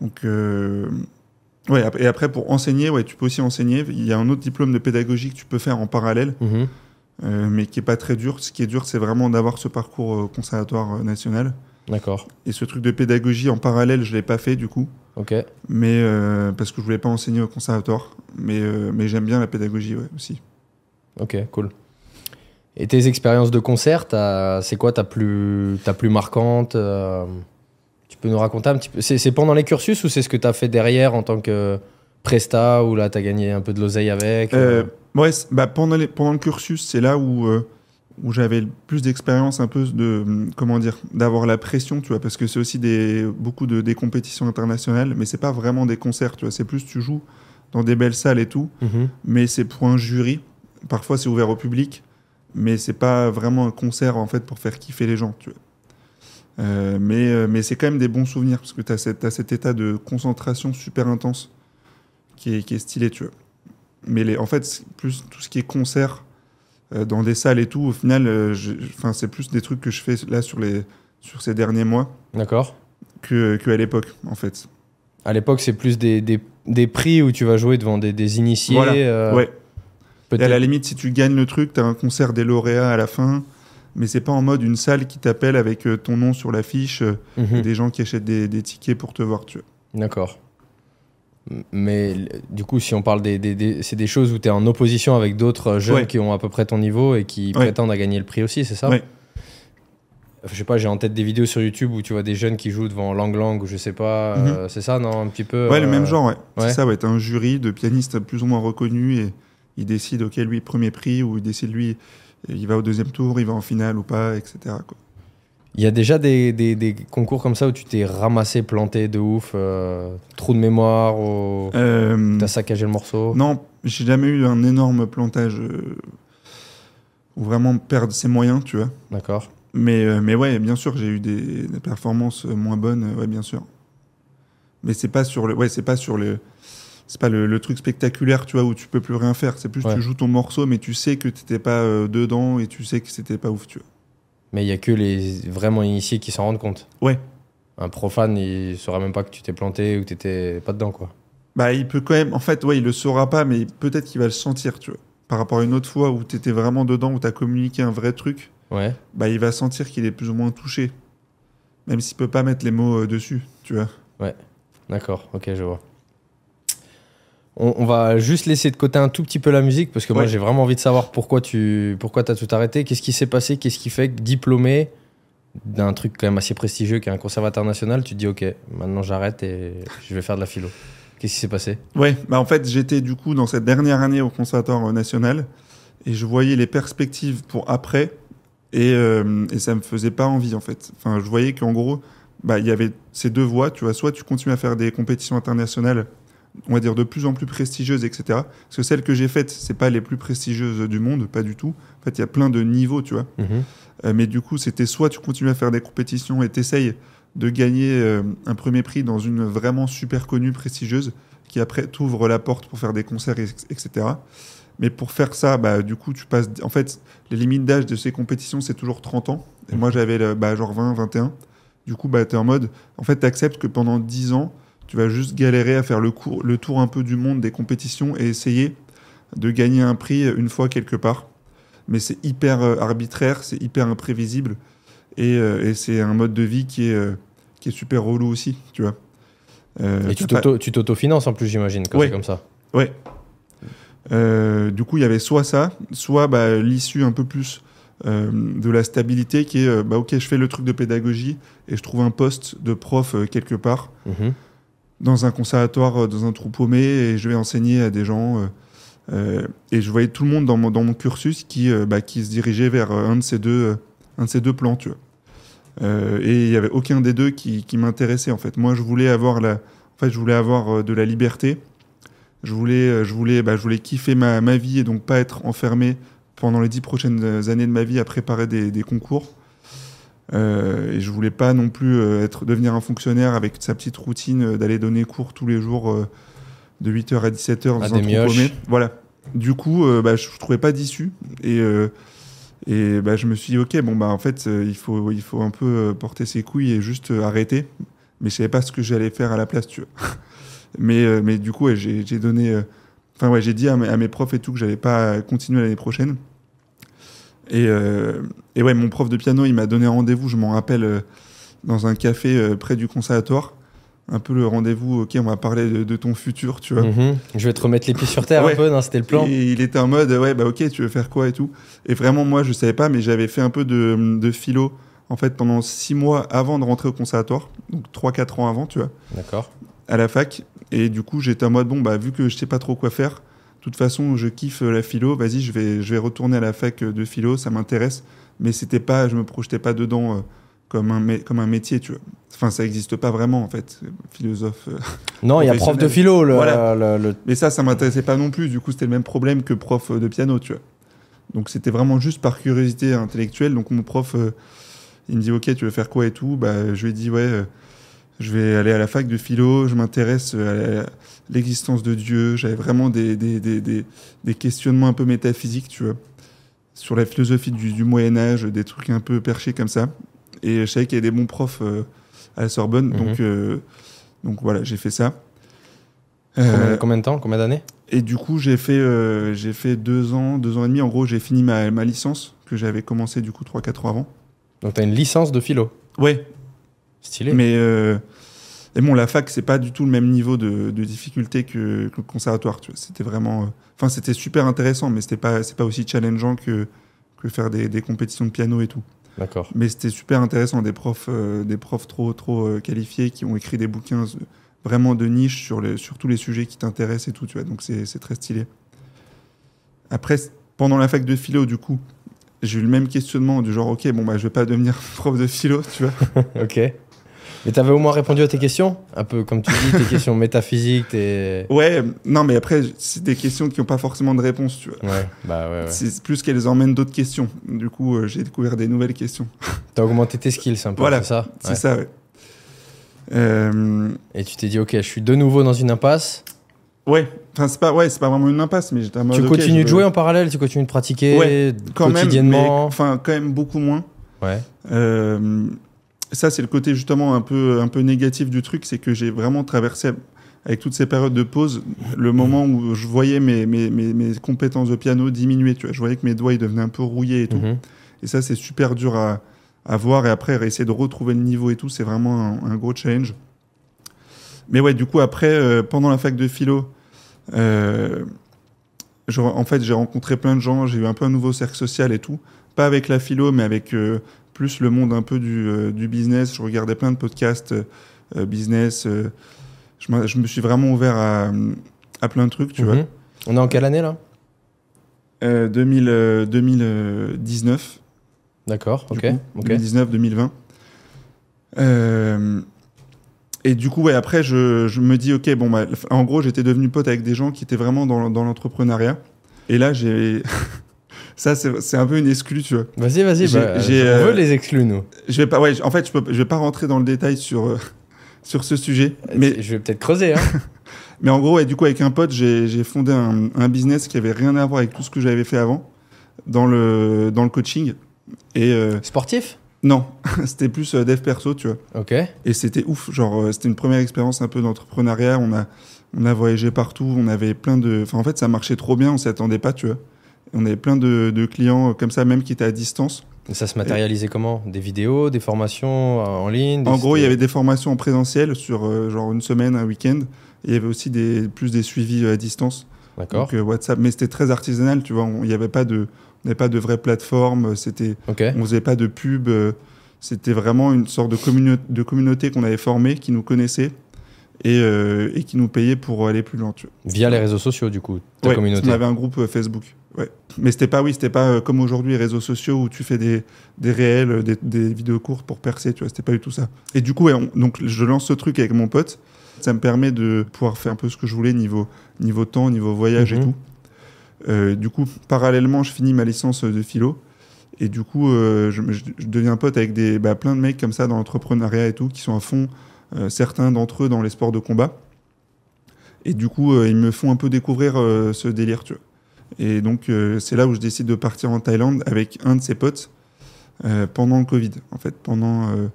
Donc, euh, ouais, et après, pour enseigner, ouais, tu peux aussi enseigner. Il y a un autre diplôme de pédagogie que tu peux faire en parallèle, euh, mais qui est pas très dur. Ce qui est dur, c'est vraiment d'avoir ce parcours conservatoire national. D'accord. Et ce truc de pédagogie en parallèle, je l'ai pas fait, du coup. Ok. Mais euh, parce que je voulais pas enseigner au conservatoire. Mais, euh, mais j'aime bien la pédagogie ouais, aussi. Ok, cool. Et tes expériences de concert, c'est quoi ta plus, ta plus marquante euh, Tu peux nous raconter un petit peu C'est pendant les cursus ou c'est ce que tu as fait derrière en tant que presta ou là tu as gagné un peu de l'oseille avec ouais, bah, pendant, les- pendant le cursus, c'est là où, où j'avais le plus d'expérience un peu de comment dire d'avoir la pression, tu vois, parce que c'est aussi des beaucoup de des compétitions internationales, mais c'est pas vraiment des concerts, tu vois, c'est plus tu joues dans des belles salles et tout, Mhm. mais c'est pour un jury. Parfois c'est ouvert au public, mais c'est pas vraiment un concert en fait pour faire kiffer les gens, tu vois. Euh, mais euh, mais c'est quand même des bons souvenirs parce que tu as, cet état de concentration super intense qui est, qui est stylé, tu vois. Mais les, en fait, plus tout ce qui est concert dans des salles et tout, au final, euh, enfin, c'est plus des trucs que je fais là sur, les, sur ces derniers mois D'accord. que, que à l'époque, en fait. À l'époque, c'est plus des, des, des prix où tu vas jouer devant des, des initiés. Voilà. euh, ouais. Et à la limite, si tu gagnes le truc, tu as un concert des lauréats à la fin, mais c'est pas en mode une salle qui t'appelle avec euh, ton nom sur l'affiche euh, et des gens qui achètent des, des tickets pour te voir, tu vois. D'accord. Mais l- du coup, si on parle des. des- des- c'est des choses où tu es en opposition avec d'autres jeunes Ouais. qui ont à peu près ton niveau et qui Ouais. prétendent à gagner le prix aussi, c'est ça? Ouais. je sais pas, j'ai en tête des vidéos sur YouTube où tu vois des jeunes qui jouent devant Lang Lang ou je sais pas. Mhm. euh, c'est ça, non? Un petit peu. Ouais, le euh, même genre, ouais. ouais. C'est ça, ouais. T'as un jury de pianistes plus ou moins reconnus et il décide, ok, lui, premier prix, ou il décide, lui, il va au deuxième tour, il va en finale ou pas, etc. quoi. Il y a déjà des, des- des concours comme ça où tu t'es ramassé, planté de ouf, euh, trou de mémoire, ou Euh, t'as saccagé le morceau. non, j'ai jamais eu un énorme plantage euh, ou vraiment perdre ses moyens, tu vois. D'accord. Mais, euh, mais ouais, bien sûr, j'ai eu des, des performances moins bonnes, ouais, bien sûr. Mais c'est pas sur le, ouais, c'est pas sur le, c'est pas le, le truc spectaculaire, tu vois, où tu peux plus rien faire. C'est plus Ouais. tu joues ton morceau, mais tu sais que t'étais pas euh, dedans et tu sais que c'était pas ouf, tu vois. Mais il y a que les vraiment initiés qui s'en rendent compte. Ouais. Un profane, il saura même pas que tu t'es planté ou que t'étais pas dedans, quoi. Bah, il peut quand même, en fait, ouais, il le saura pas, mais peut-être qu'il va le sentir, tu vois. Par rapport à une autre fois où t'étais vraiment dedans, où t'as communiqué un vrai truc, Ouais. bah, il va sentir qu'il est plus ou moins touché. Même s'il peut pas mettre les mots euh, dessus, tu vois. D'accord, ok, je vois. On, on va juste laisser de côté un tout petit peu la musique parce que moi j'ai vraiment envie de savoir pourquoi tu pourquoi as tout arrêté. Qu'est-ce qui s'est passé? Qu'est-ce qui fait que diplômé d'un truc quand même assez prestigieux qui est un conservatoire national, tu te dis ok, maintenant j'arrête et je vais faire de la philo. Qu'est-ce qui s'est passé? Ouais, bah en fait, j'étais du coup dans cette dernière année au Conservatoire euh, national et je voyais les perspectives pour après et, euh, et ça me faisait pas envie en fait. Enfin, je voyais qu'en gros, bah, il y avait ces deux voies, tu vois, soit tu continues à faire des compétitions internationales, on va dire de plus en plus prestigieuses, etc. Parce que celles que j'ai faites, c'est pas les plus prestigieuses du monde, pas du tout. En fait, il y a plein de niveaux, tu vois. Mhm. Euh, mais du coup, c'était soit tu continues à faire des compétitions et t'essayes de gagner euh, un premier prix dans une vraiment super connue, prestigieuse, qui après t'ouvre la porte pour faire des concerts, et- etc. Mais pour faire ça, bah, du coup, tu passes. En fait, les limites d'âge de ces compétitions, c'est toujours 30 ans. Et moi, j'avais bah, genre 20, 21. Du coup, bah, tu es en mode. En fait, tu acceptes que pendant 10 ans, tu vas juste galérer à faire le, cours, le tour un peu du monde des compétitions et essayer de gagner un prix une fois quelque part. Mais c'est hyper euh, arbitraire, c'est hyper imprévisible. Et, euh, et c'est un mode de vie qui est, euh, qui est super relou aussi, tu vois. Euh, Et tu t'autofinances en plus, j'imagine, quand Ouais. c'est comme ça. Ouais. Du coup, il y avait soit ça, soit bah, l'issue un peu plus de la stabilité qui est bah, ok, je fais le truc de pédagogie et je trouve un poste de prof quelque part Mhm. Dans un conservatoire, euh, dans un trou paumé et je vais enseigner à des gens. euh, euh, et je voyais tout le monde dans mon, cursus qui, bah, qui se dirigeait vers un de ces deux, un de ces deux plans, tu vois. Et il y avait aucun des deux qui, m'intéressait en fait. Moi, je voulais avoir la, en fait, je voulais avoir de la liberté. Je voulais, je voulais, bah, je voulais kiffer ma, ma vie et donc pas être enfermé pendant les dix prochaines années de ma vie à préparer des concours. Euh, et je voulais pas non plus euh, être devenir un fonctionnaire avec sa petite routine euh, d'aller donner cours tous les jours euh, de 8h à 17h dans À un des. Voilà. Du coup, euh, bah, je trouvais pas d'issue et et bah, je me suis dit ok bon bah en fait il faut il faut un peu porter ses couilles et juste arrêter. Mais je savais pas ce que j'allais faire à la place, tu vois. mais mais du coup ouais, j'ai donné Enfin, ouais, j'ai dit à mes, à mes profs et tout que j'allais pas continuer l'année prochaine. Et, euh, et ouais, mon prof de piano, il m'a donné un rendez-vous, je m'en rappelle, euh, dans un café euh, près du conservatoire. Un peu le rendez-vous, ok, on va parler de, de ton futur, tu vois. Mhm. Je vais te remettre les pieds sur terre Ouais. un peu, non, c'était le plan. Et il était en mode, ouais, bah ok, tu veux faire quoi et tout. Et vraiment, moi, je savais pas, mais j'avais fait un peu de, de philo, en fait, pendant six mois avant de rentrer au conservatoire. Donc, trois, quatre ans avant, tu vois D'accord. à la fac. Et du coup, j'étais en mode, bon, bah, vu que je sais pas trop quoi faire, toute façon, je kiffe la philo, vas-y, je vais, je vais retourner à la fac de philo, ça m'intéresse. Mais c'était pas, je me projetais pas dedans euh, comme, un comme un métier, tu vois. Enfin, ça existe pas vraiment, en fait, philosophe. euh. Non, il y a prof de philo, le, Voilà. le- le- Mais ça, ça m'intéressait pas non plus. Du coup, c'était le même problème que prof de piano, tu vois. Donc, c'était vraiment juste par curiosité intellectuelle. Donc, mon prof, euh, il me dit, OK, tu veux faire quoi et tout? Bah, Je lui ai dit, ouais, euh, je vais aller à la fac de philo, je m'intéresse euh, à l'existence de Dieu. J'avais vraiment des, des, des, des, questionnements un peu métaphysiques, tu vois, sur la philosophie du, du Moyen-Âge, des trucs un peu perchés comme ça. Et je savais qu'il y avait des bons profs euh, à la Sorbonne. Mhm. Donc, euh, donc, voilà, j'ai fait ça. combien, Euh, combien de temps Combien d'années? et du coup, j'ai fait, j'ai fait deux ans, deux ans et demi. En gros, j'ai fini ma, ma licence que j'avais commencé du coup trois, quatre ans avant. Donc, tu as une licence de philo? Ouais, Stylé. mais euh, et bon, la fac, c'est pas du tout le même niveau de, de difficulté que, que le conservatoire. Tu vois, c'était vraiment, euh, enfin, c'était super intéressant, mais c'était pas, c'est pas aussi challengeant que que faire des, des compétitions de piano et tout. D'accord. Mais c'était super intéressant, des profs, euh, des profs trop, trop qualifiés qui ont écrit des bouquins vraiment de niche sur, les, sur tous les sujets qui t'intéressent et tout, tu vois. Donc c'est c'est très stylé. Après, pendant la fac de philo, du coup, j'ai eu le même questionnement du genre, ok, bon, bah, je vais pas devenir prof de philo, tu vois. Ok. Mais t'avais au moins répondu à tes questions Un peu comme tu dis, tes questions métaphysiques, tes. Ouais, non, mais après, c'est des questions qui n'ont pas forcément de réponse, tu vois. Ouais, bah ouais, ouais. C'est plus qu'elles emmènent d'autres questions. Du coup, euh, j'ai découvert des nouvelles questions. T'as augmenté tes skills un peu, Voilà, c'est ça C'est Ouais. ça, ouais. Euh, Et tu t'es dit, ok, je suis de nouveau dans une impasse. ouais, enfin, c'est pas, ouais, c'est pas vraiment une impasse, mais j'étais tu continues de jouer en parallèle, tu continues de pratiquer Ouais, quand quotidiennement. enfin, quand même beaucoup moins. Ouais. Euh, ça, c'est le côté justement un peu, un peu négatif du truc, c'est que j'ai vraiment traversé, avec toutes ces périodes de pause, le moment où je voyais mes, mes, mes, mes compétences de piano diminuer. Tu vois, je voyais que mes doigts ils devenaient un peu rouillés et tout. Mhm. Et ça, c'est super dur à, à voir. Et après, essayer de retrouver le niveau et tout, c'est vraiment un, un gros challenge. Mais ouais, du coup, après, euh, pendant la fac de philo, euh, je- en fait, j'ai rencontré plein de gens. J'ai eu un peu un nouveau cercle social et tout. Pas avec la philo, mais avec euh, plus le monde un peu du, euh, du business. Je regardais plein de podcasts euh, euh, business. je, me suis vraiment ouvert à, à plein de trucs, tu vois. Mhm. On est en quelle année là Euh, 2000, euh, 2019. D'accord, ok. coup, ok. 2019, 2020. Euh, et du coup, ouais, après, je, je me dis, ok, bon, bah, en gros, j'étais devenu pote avec des gens qui étaient vraiment dans, dans l'entrepreneuriat. Et là, j'ai. Ça, c'est un peu une exclue, tu vois. Vas-y, vas-y, bah, on euh, veut les exclus, nous. Je vais pas, ouais, en fait, je, peux, je vais pas rentrer dans le détail sur, euh, sur ce sujet. Mais, Je vais peut-être creuser. Hein. mais en gros, ouais, du coup, avec un pote, j'ai fondé un, un business qui avait rien à voir avec tout ce que j'avais fait avant dans le, dans le coaching. Et euh, Sportif? non, c'était plus dev perso, tu vois. Ok. Et c'était ouf, genre c'était une première expérience un peu d'entrepreneuriat. On a, on a voyagé partout, on avait plein de. Enfin, en fait, ça marchait trop bien, on s'y attendait pas, tu vois. On avait plein de, de clients comme ça, même qui étaient à distance. Et ça se matérialisait comment? Des vidéos, des formations euh, en ligne des- En gros, il y avait des formations en présentiel sur euh, genre une semaine, un week-end. Il y avait aussi des, plus des suivis euh, à distance. D'accord. Donc euh, WhatsApp, mais c'était très artisanal, tu vois. on- Il n'y avait pas de, n'avait pas de vraie plateforme. C'était, Ok. on faisait pas de pub. euh, C'était vraiment une sorte de, communauté qu'on avait formée, qui nous connaissait et, et qui nous payait pour aller plus loin. Tu vois. Via les réseaux sociaux, du coup, ta Ouais, communauté. On avait un groupe Facebook. Ouais. Mais c'était pas, oui, c'était pas euh, comme aujourd'hui les réseaux sociaux où tu fais des, des réels, euh, des, des vidéos courtes pour percer. Tu vois, c'était pas du tout ça. Et du coup, ouais, on- donc je lance ce truc avec mon pote. Ça me permet de pouvoir faire un peu ce que je voulais niveau niveau temps, niveau voyage et Mhm. tout. Euh, du coup, parallèlement, je finis ma licence de philo. Et du coup, euh, je, me- je- je deviens pote avec des, bah, plein de mecs comme ça dans l'entrepreneuriat et tout, qui sont à fond, certains d'entre eux dans les sports de combat. Et du coup, ils me font un peu découvrir ce délire, tu vois. Et donc, euh, c'est là où je décide de partir en Thaïlande avec un de ses potes euh, pendant le Covid, en fait, pendant euh,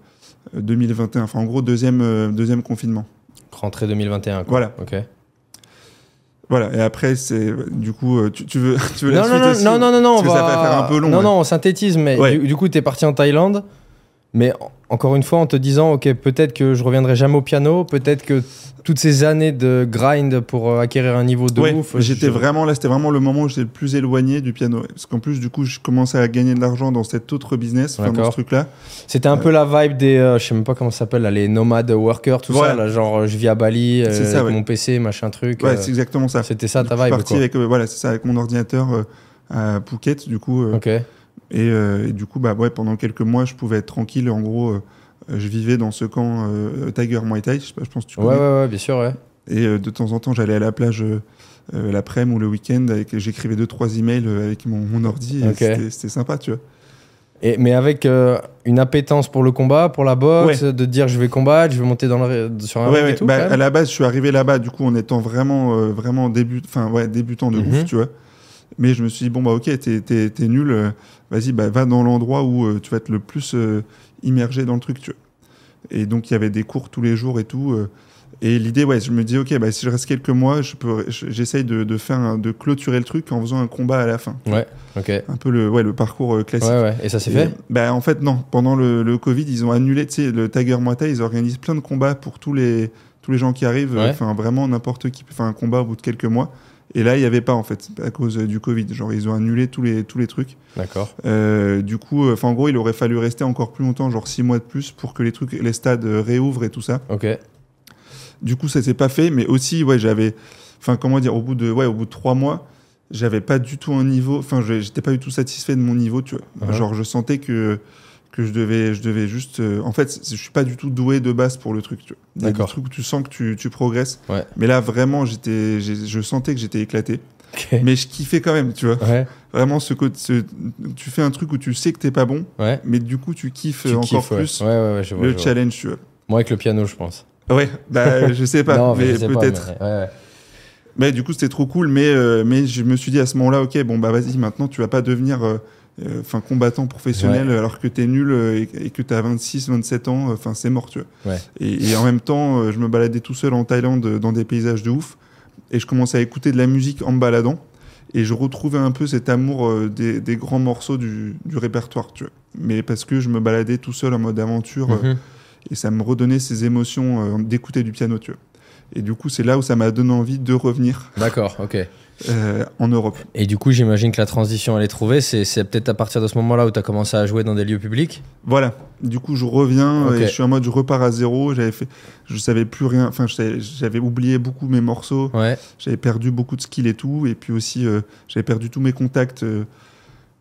2021. Enfin, en gros, deuxième, euh, deuxième confinement. Rentrée 2021. Quoi. Voilà. Ok. Voilà. Et après, c'est du coup, euh, tu, tu veux, tu veux la Non, suite non, non, aussi non, non, non, non, on que ça va- va faire un peu long, Non, ouais. non, on synthétise, mais Ouais. du, du coup, tu es parti en Thaïlande, mais en- encore une fois, en te disant, ok, peut-être que je reviendrai jamais au piano, peut-être que toutes ces années de grind pour euh, acquérir un niveau de Ouais, ouf. j'étais je- vraiment là, c'était vraiment le moment où j'étais le plus éloigné du piano. Parce qu'en plus, du coup, je commençais à gagner de l'argent dans cet autre business, enfin, dans ce truc-là. C'était un peu la vibe des, euh, je sais même pas comment ça s'appelle, les nomades workers, tout Voilà. ça, là, genre euh, je vis à Bali, euh, ça, avec ouais. mon PC, machin truc. Ouais, euh, c'est exactement ça. C'était ça Du ta coup, je suis vibe, parti avec, euh, voilà, c'est ça, avec mon ordinateur euh, à Phuket, du coup. euh, Ok. Et, euh, et du coup, bah, ouais, pendant quelques mois, je pouvais être tranquille. En gros, euh, je vivais dans ce camp euh, Tiger Muay Thai, je, sais pas, je pense que tu Ouais, connais. ouais, ouais, bien sûr, ouais. Et de temps en temps, j'allais à la plage l'après-midi ou le week-end. J'écrivais deux, trois emails avec mon, mon ordi. et Ok. c'était- sympa, tu vois. Et, mais avec euh, une appétence pour le combat, pour la boxe, de dire je vais combattre, je vais monter dans le, sur un Ouais, ring ouais, et tout. bah, à la base, je suis arrivé là-bas, du coup, en étant vraiment, euh, vraiment début, enfin, ouais, débutant de Mhm. ouf, tu vois. Mais je me suis dit, bon, bah, ok, t'es, t'es, t'es nul, euh, vas-y, bah, va dans l'endroit où euh, tu vas être le plus euh, immergé dans le truc, tu vois. Et donc, il y avait des cours tous les jours et tout. et l'idée, ouais, je me dis, ok, bah, si je reste quelques mois, je peux, je- j'essaye de, de faire, un- de clôturer le truc en faisant un combat à la fin. Ouais, ok. Ouais, Un peu le, ouais, le parcours classique. ouais. Et ça s'est fait? Bah, En fait, non. Pendant le, le Covid, ils ont annulé, tu sais, le Tiger Muay Thai, ils organisent plein de combats pour tous les, tous les gens qui arrivent. Ouais. Enfin, vraiment, n'importe qui peut faire un combat au bout de quelques mois. Et là, il n'y avait pas en fait, à cause euh, du Covid. Genre, ils ont annulé tous les, tous les trucs. D'accord. Euh, du coup, euh, enfin, en gros, il aurait fallu rester encore plus longtemps, genre six mois de plus, pour que les trucs, les stades réouvrent et tout ça. Ok. Du coup, ça s'est pas fait, mais aussi, ouais, j'avais, enfin, comment dire, au bout de, ouais, au bout de trois mois, j'avais pas du tout un niveau, enfin, je- j'étais pas du tout satisfait de mon niveau, tu vois. Mhm. Genre, je sentais que que je devais, je devais juste, euh, en fait, je suis pas du tout doué de base pour le truc, D'accord. trucs où tu sens que tu, tu progresses, Ouais. mais là, vraiment, j'étais, je sentais que j'étais éclaté, mais je kiffais quand même, tu vois. Ouais. Vraiment, ce côté, ce- tu fais un truc où tu sais que t'es pas bon, Ouais. mais du coup, tu kiffes Tu encore kiffes, plus vois. le challenge, tu vois. Moi, avec le piano, je pense. Ouais, bah, je sais pas, non, mais, peut-être. mais- du coup, c'était trop cool. Mais, euh, mais je me suis dit à ce moment-là, ok, bon, bah vas-y, maintenant, tu vas pas devenir euh, enfin combattant professionnel alors que t'es nul euh, et, et que t'as 26, 27 ans. Enfin, c'est mort, tu vois. Ouais. Et, et en même temps, euh, je me baladais tout seul en Thaïlande euh, dans des paysages de ouf. Et je commençais à écouter de la musique en me baladant. Et je retrouvais un peu cet amour euh, des, des grands morceaux du, du répertoire, tu vois. Mais parce que je me baladais tout seul en mode aventure. euh, Mhm. et ça me redonnait ces émotions euh, d'écouter du piano, tu vois. Et du coup, c'est là où ça m'a donné envie de revenir D'accord, ok. Euh, en Europe. Et du coup, j'imagine que la transition, elle est trouvée. C'est peut-être à partir de ce moment-là où tu as commencé à jouer dans des lieux publics? Voilà. Du coup, je reviens et je suis en mode je repars à zéro. J'avais fait, je savais plus rien. Enfin, j'avais oublié beaucoup mes morceaux. Ouais, J'avais perdu beaucoup de skills et tout. Et puis aussi, euh, j'avais perdu tous mes contacts euh,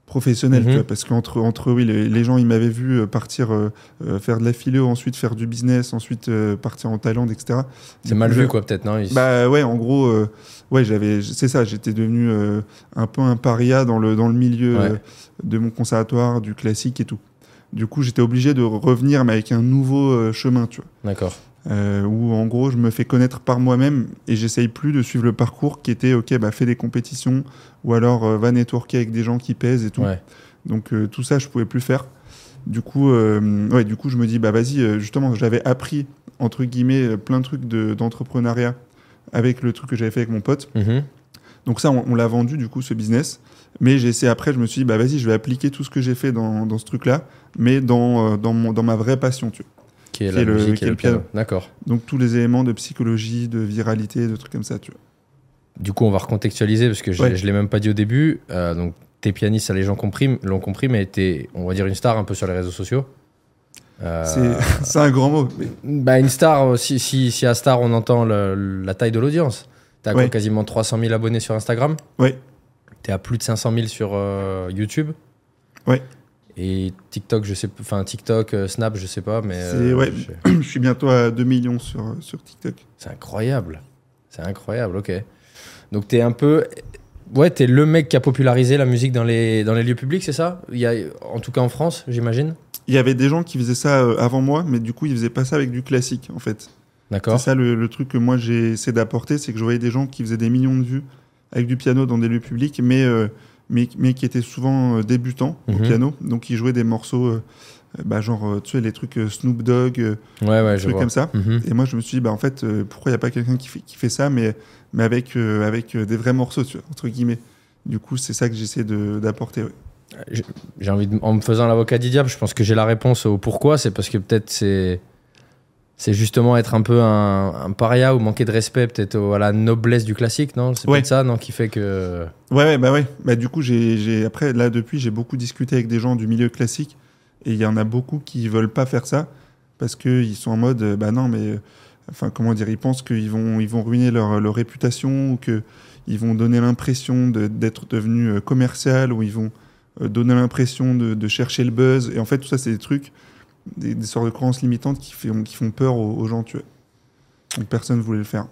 professionnels, Mhm. tu vois, parce qu'entre entre oui, les, les gens, ils m'avaient vu euh, partir euh, euh, faire de la philo, ensuite faire du business, ensuite euh, partir en Thaïlande, etc. c'est mal vu, quoi, peut-être, non Bah ouais, en gros, euh, ouais, j'avais, c'est ça, j'étais devenu euh, un peu un paria dans le dans le milieu Ouais. de mon conservatoire, du classique et tout. Du coup, j'étais obligé de revenir, mais avec un nouveau chemin, tu vois, D'accord. Euh, où en gros, je me fais connaître par moi-même et j'essaye plus de suivre le parcours qui était, ok, bah fais des compétitions ou alors euh, va networker avec des gens qui pèsent et tout. Ouais. Donc euh, tout ça, je pouvais plus faire. Du coup, euh, ouais, du coup, je me dis, bah vas-y, justement, j'avais appris entre guillemets plein de trucs de- d'entrepreneuriat avec le truc que j'avais fait avec mon pote. Mhm. Donc ça, on, on l'a vendu du coup ce business. Mais j'ai essayé après, je me suis dit, bah vas-y, je vais appliquer tout ce que j'ai fait dans, dans ce truc-là, mais dans, dans, mon, dans ma vraie passion, tu vois. Qui est Qui la est le- musique qui et est le le piano. piano. D'accord. Donc tous les éléments de psychologie, de viralité, de trucs comme ça, tu vois. Du coup, on va recontextualiser parce que je, Ouais. je l'ai même pas dit au début. Euh, donc, t'es pianiste, ça les gens l'ont compris, mais t'es, on va dire, une star un peu sur les réseaux sociaux. Euh, C'est un grand mot. mais- bah, une star, euh, si, si, si à star on entend le- la taille de l'audience. T'as Ouais. quasiment 300 000 abonnés sur Instagram? Ouais. T'es à plus de 500 000 sur euh, YouTube? Ouais. Et TikTok, je sais, enfin TikTok, euh, Snap, je sais pas, mais euh, ouais. je- suis bientôt à 2 millions sur, euh, sur TikTok. c'est incroyable. C'est incroyable, ok. Donc t'es un peu, ouais, t'es le mec qui a popularisé la musique dans les dans les lieux publics, c'est ça? Il y a, en tout cas en France, j'imagine? Il y avait des gens qui faisaient ça avant moi, mais du coup, ils faisaient pas ça avec du classique, en fait. D'accord. C'est ça le, le truc que moi j'ai essayé d'apporter, c'est que je voyais des gens qui faisaient des millions de vues avec du piano dans des lieux publics, mais, euh, mais, mais qui étaient souvent euh, débutants au Mhm. piano. Donc ils jouaient des morceaux, euh, bah, genre, euh, tu sais, les trucs Snoop Dogg, Ouais, ouais, des trucs vois. comme ça. Mhm. Et moi je me suis dit, bah, en fait, pourquoi il n'y a pas quelqu'un qui fait, qui fait ça, mais, mais avec, avec des vrais morceaux, tu vois, entre guillemets. Du coup, c'est ça que j'essaie d'apporter. ouais. J'ai envie de, en me faisant l'avocat du diable, je pense que j'ai la réponse au pourquoi. C'est parce que peut-être c'est c'est justement être un peu un, un paria ou manquer de respect peut-être à la noblesse du classique, non? C'est Ouais. peut-être ça, non, qui fait que Ouais, ouais, bah ouais. Bah, du coup, j'ai, après, là, depuis, j'ai beaucoup discuté avec des gens du milieu classique. Et il y en a beaucoup qui veulent pas faire ça parce qu'ils sont en mode, euh, bah non, mais. euh, Enfin, comment dire Ils pensent qu'ils vont, ils vont ruiner leur, leur réputation ou qu'ils vont donner l'impression de- d'être devenu euh, commercial ou ils vont donner l'impression de, de chercher le buzz. Et en fait, tout ça, c'est des trucs, des, des sortes de croyances limitantes qui, fait- qui font peur aux, aux gens, tu vois. Donc, personne ne voulait le faire.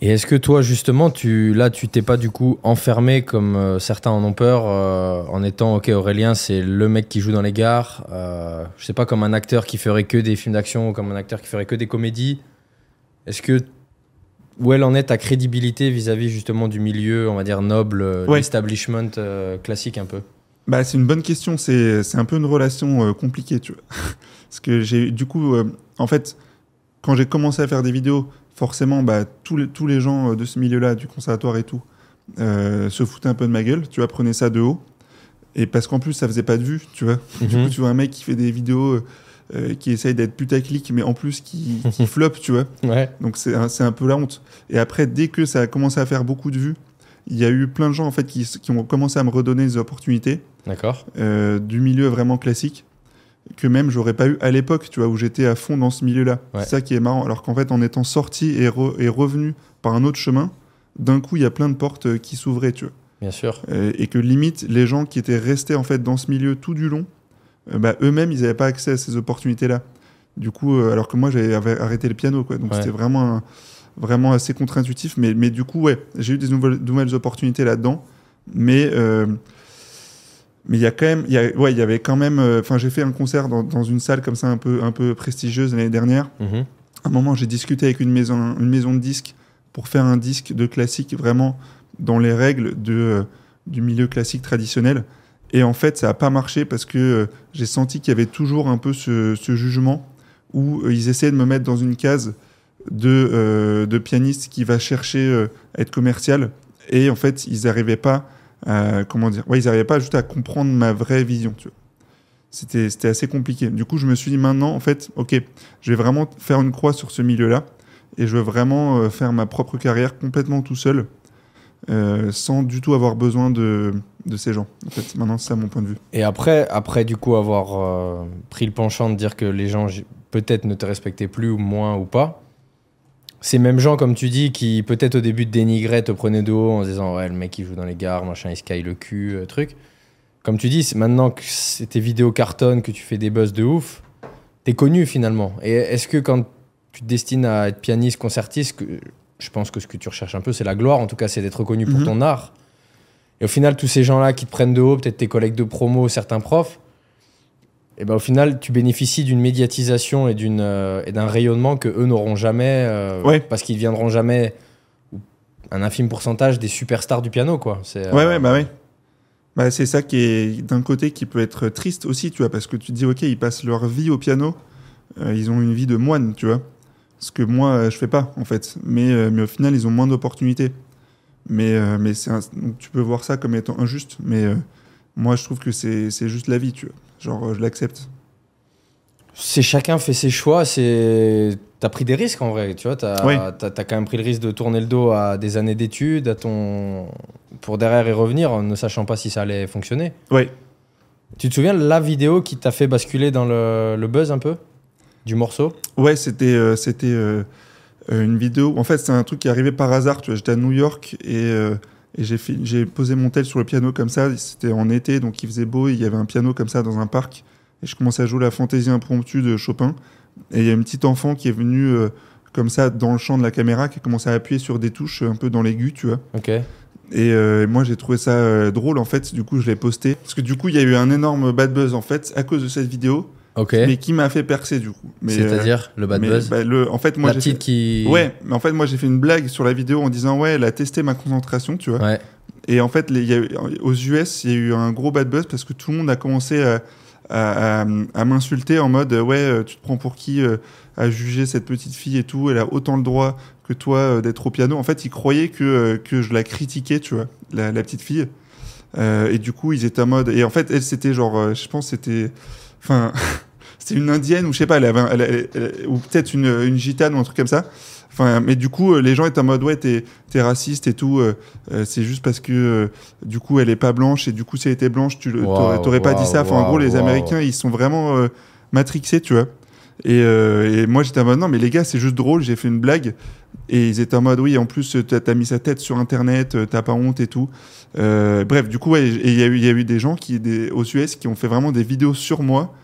Et est-ce que toi, justement, tu, là, tu t'es pas du coup enfermé comme euh, certains en ont peur euh, en étant, ok, Aurélien, c'est le mec qui joue dans les gares, euh, je sais pas, comme un acteur qui ferait que des films d'action ou comme un acteur qui ferait que des comédies. Est-ce que, où elle en est ta crédibilité vis-à-vis justement du milieu, on va dire, noble, euh, Ouais. l'establishment classique un peu? Bah, c'est une bonne question. C'est c'est un peu une relation euh, compliquée, tu vois. Parce que j'ai, du coup, euh, en fait, quand j'ai commencé à faire des vidéos, forcément, bah, tous, les, tous les gens euh, de ce milieu-là, du conservatoire et tout, euh, se foutaient un peu de ma gueule. Tu vois, prenaient ça de haut. Et parce qu'en plus, ça faisait pas de vues, tu vois. Du Mhm. coup, tu vois un mec qui fait des vidéos euh, qui essaye d'être putaclic, mais en plus qui, qui floppe, tu vois. Ouais. Donc c'est un, c'est un peu la honte. Et après, dès que ça a commencé à faire beaucoup de vues, il y a eu plein de gens en fait qui, qui ont commencé à me redonner des opportunités D'accord. euh, du milieu vraiment classique que même j'aurais pas eu à l'époque, tu vois, où j'étais à fond dans ce milieu-là. Ouais. C'est ça qui est marrant. Alors qu'en fait, en étant sorti et, re- et revenu par un autre chemin, d'un coup, il y a plein de portes euh, qui s'ouvraient, tu vois. Bien sûr. Euh, et que limite, les gens qui étaient restés en fait dans ce milieu tout du long, euh, bah, eux-mêmes, ils n'avaient pas accès à ces opportunités-là. Du coup, alors que moi, j'avais avais arrêté le piano, quoi. Donc Ouais. c'était vraiment, un- vraiment assez contre-intuitif. Mais, mais du coup, ouais, j'ai eu des nouvelles, nouvelles opportunités là-dedans. Mais euh, mais il y a quand même, y a- ouais, il y avait quand même. euh, Enfin, j'ai fait un concert dans, dans une salle comme ça un peu, un peu prestigieuse l'année dernière. Mhm. À un moment, j'ai discuté avec une maison, une maison de disques pour faire un disque de classique vraiment dans les règles de, euh, du milieu classique traditionnel. Et en fait, ça n'a pas marché parce que j'ai senti qu'il y avait toujours un peu ce, ce jugement où ils essayaient de me mettre dans une case de, euh, de pianiste qui va chercher euh, à être commercial. Et en fait, ils n'arrivaient pas à, comment dire, ouais, ils n'arrivaient pas juste à comprendre ma vraie vision. Tu vois. C'était, c'était assez compliqué. Du coup, je me suis dit maintenant, en fait, ok, je vais vraiment faire une croix sur ce milieu-là et je veux vraiment euh, faire ma propre carrière complètement tout seul, sans du tout avoir besoin de, de ces gens. En fait, maintenant, c'est ça mon point de vue. Et après, après du coup, avoir pris le penchant de dire que les gens peut-être ne te respectaient plus ou moins ou pas, ces mêmes gens, comme tu dis, qui peut-être au début te dénigraient, te prenaient de haut en se disant ouais, le mec il joue dans les gares, machin, il caille le cul, euh, truc. Comme tu dis, maintenant que c'est tes vidéos cartonnent, que tu fais des buzz de ouf, t'es connu finalement. Et est-ce que quand tu te destines à être pianiste, concertiste, que, je pense que ce que tu recherches un peu, c'est la gloire, en tout cas, c'est d'être reconnu pour Mhm. ton art. Et au final, tous ces gens-là qui te prennent de haut, peut-être tes collègues de promo, certains profs, et ben au final, tu bénéficies d'une médiatisation et d'une euh, et d'un rayonnement que eux n'auront jamais, euh, Ouais. parce qu'ils viendront jamais un infime pourcentage des superstars du piano, quoi. C'est, euh, Ouais, ouais, bah ouais. Bah, c'est ça qui est d'un côté qui peut être triste aussi, tu vois, parce que tu te dis, ok, ils passent leur vie au piano, euh, ils ont une vie de moine, tu vois. Ce que moi, euh, je fais pas, en fait. Mais, euh, mais au final, ils ont moins d'opportunités. Mais, euh, mais c'est un- donc, tu peux voir ça comme étant injuste, mais euh, moi, je trouve que c'est c'est juste la vie, tu vois. Genre, euh, je l'accepte. C'est chacun fait ses choix. C'est t'as pris des risques en vrai. Tu vois, t'as t'as quand même pris le risque de tourner le dos à des années d'études, à ton pour derrière y revenir, en ne sachant pas si ça allait fonctionner. Ouais. Tu te souviens de la vidéo qui t'a fait basculer dans le, le buzz un peu? Du morceau? Ouais, c'était euh, c'était euh, euh, une vidéo. En fait, c'est un truc qui est arrivé par hasard. Tu vois, j'étais à New York et, euh, et j'ai posé mon tel sur le piano comme ça. C'était en été, donc il faisait beau. et Il y avait un piano comme ça dans un parc. Et je commençais à jouer la fantaisie impromptue de Chopin. Et il y a une petite enfant qui est venue euh, comme ça dans le champ de la caméra, qui a commencé à appuyer sur des touches un peu dans l'aigu, tu vois. Ok. Et euh, moi, j'ai trouvé ça euh, drôle, en fait. Du coup, je l'ai posté. Parce que du coup, il y a eu un énorme bad buzz, en fait, à cause de cette vidéo. Mais qui m'a fait percer, du coup. Mais, euh, C'est-à-dire le bad mais, buzz bah, le, En fait, moi, La fait- petite qui. Ouais, mais en fait, moi, j'ai fait une blague sur la vidéo en disant, ouais, elle a testé ma concentration, tu vois. Ouais. Et en fait, les- y a eu- aux US, il y a eu un gros bad buzz parce que tout le monde a commencé à, à- à- à m'insulter en mode, ouais, euh, tu te prends pour qui euh, à juger cette petite fille et tout, elle a autant le droit que toi euh, d'être au piano. En fait, ils croyaient que, euh, que je la critiquais, tu vois, la, la petite fille. Euh, et du coup, ils étaient en mode. Et en fait, elle, c'était genre, euh, je pense, c'était. Enfin, c'était une indienne ou je sais pas, elle avait elle- elle- elle- ou peut-être une, une gitane ou un truc comme ça. Enfin, mais du coup, euh, les gens étaient en mode, ouais, t'es raciste et tout. euh, euh, c'est juste parce que euh, du coup, elle est pas blanche et du coup, si elle était blanche, tu Wow, t'aurais pas dit ça. Enfin, en gros, les. Américains, ils sont vraiment euh, matrixés, tu vois. Et, euh, et moi, j'étais en mode, non, mais les gars, c'est juste drôle, j'ai fait une blague. Et ils étaient en mode, oui, en plus, t'as mis sa tête sur Internet, euh, t'as pas honte et tout. Euh, bref, du coup, ouais, il y, a eu- il y a eu des gens qui, des, aux US qui ont fait vraiment des vidéos sur moi,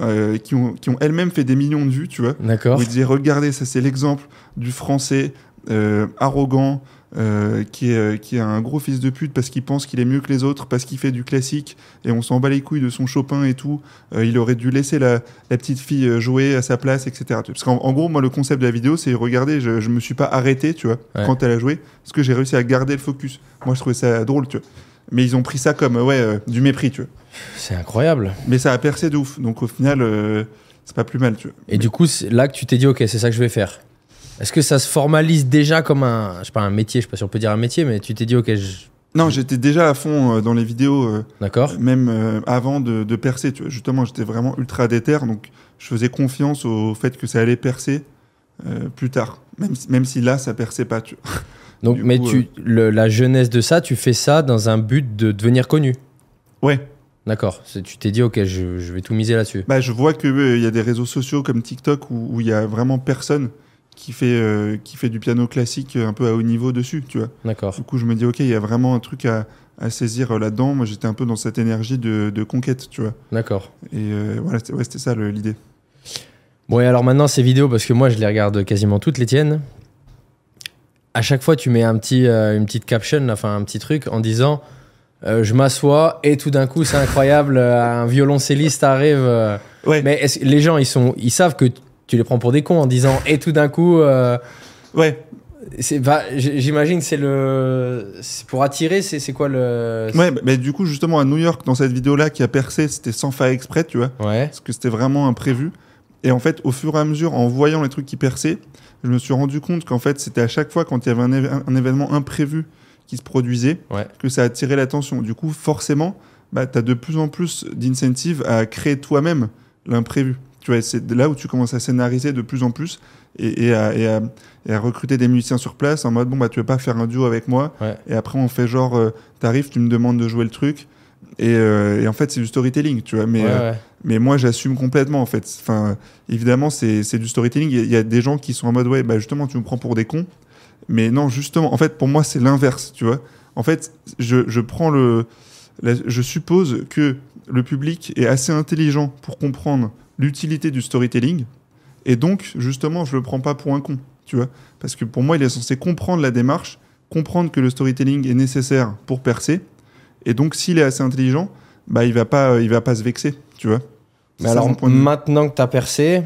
euh, qui ont, qui ont elles-mêmes fait des millions de vues, tu vois. D'accord. Où ils disaient, regardez, ça c'est l'exemple du français euh, arrogant, euh, qui, est, euh, qui est un gros fils de pute parce qu'il pense qu'il est mieux que les autres, parce qu'il fait du classique, et on s'en bat les couilles de son Chopin et tout. Euh, il aurait dû laisser la, la petite fille jouer à sa place, etc. Parce qu'en en gros, moi, le concept de la vidéo, c'est, regardez, je, je me suis pas arrêté, tu vois, Ouais. quand elle a joué, parce que j'ai réussi à garder le focus. Moi, je trouvais ça drôle, tu vois. Mais ils ont pris ça comme, ouais, euh, du mépris, tu vois. C'est incroyable. Mais ça a percé de ouf. Donc au final, c'est pas plus mal, tu vois. Et du coup, là que tu t'es dit, ok, c'est ça que je vais faire. Est-ce que ça se formalise déjà comme un, je sais pas, un métier, je sais pas si on peut dire un métier, mais tu t'es dit, ok, je- Non, j'étais déjà à fond euh, dans les vidéos, euh, d'accord même euh, avant de, de percer, tu vois. Justement, j'étais vraiment ultra déter, donc je faisais confiance au fait que ça allait percer euh, plus tard. Même, si- même si là, ça perçait pas, tu vois. Donc, Du mais coup, tu, le- la jeunesse de ça, tu fais ça dans un but de devenir connu. Ouais. D'accord. Tu t'es dit, ok, je, je vais tout miser là-dessus. Bah, je vois qu'il y a des réseaux sociaux comme TikTok où où il y a vraiment personne qui fait, euh, qui fait du piano classique un peu à haut niveau dessus, tu vois. D'accord. Du coup, je me dis, ok, il y a vraiment un truc à, à saisir euh, là-dedans. Moi, j'étais un peu dans cette énergie de, de conquête, tu vois. D'accord. Et euh, voilà, c'était ouais, ça l'idée. Bon, et alors maintenant, ces vidéos, parce que moi, je les regarde quasiment toutes les tiennes. À chaque fois, tu mets un petit, euh, une petite caption, enfin un petit truc, en disant Je m'assois et tout d'un coup, c'est incroyable, un violoncelliste arrive. Ouais, Mais les gens, ils, sont, ils savent que tu les prends pour des cons en disant Et tout d'un coup. euh, ouais, c'est bah, J'imagine c'est le c'est pour attirer c'est c'est quoi le ouais. Mais du coup, justement, à New York, dans cette vidéo-là qui a percé, c'était sans faire exprès, tu vois. ouais parce que c'était vraiment imprévu. Et en fait, au fur et à mesure, en voyant les trucs qui perçaient, je me suis rendu compte qu'en fait, c'était à chaque fois quand il y avait un, éve- un événement imprévu qui se produisait Ouais. que ça attirait l'attention. Du coup, forcément, bah, tu as de plus en plus d'incentives à créer toi-même l'imprévu. Tu vois, et c'est là où tu commences à scénariser de plus en plus et, et à, et à- et à recruter des musiciens sur place en mode bon, bah, tu veux pas faire un duo avec moi. Ouais. Et après, on fait genre, euh, t'arrives, tu me demandes de jouer le truc. Et, euh, et en fait, c'est du storytelling, tu vois. Mais, ouais, euh, mais moi, j'assume complètement, en fait. Enfin, évidemment, c'est c'est du storytelling. Il y a- il y, a des gens qui sont en mode, ouais, bah justement, tu me prends pour des cons. Mais non, justement, en fait, pour moi, c'est l'inverse, tu vois. En fait, je, je prends le. la- je suppose que le public est assez intelligent pour comprendre l'utilité du storytelling. Et donc, justement, je le prends pas pour un con, tu vois. Parce que pour moi, il est censé comprendre la démarche, comprendre que le storytelling est nécessaire pour percer. Et donc, s'il est assez intelligent, bah, il va pas, il va pas se vexer, tu vois. Mais alors maintenant que tu as percé,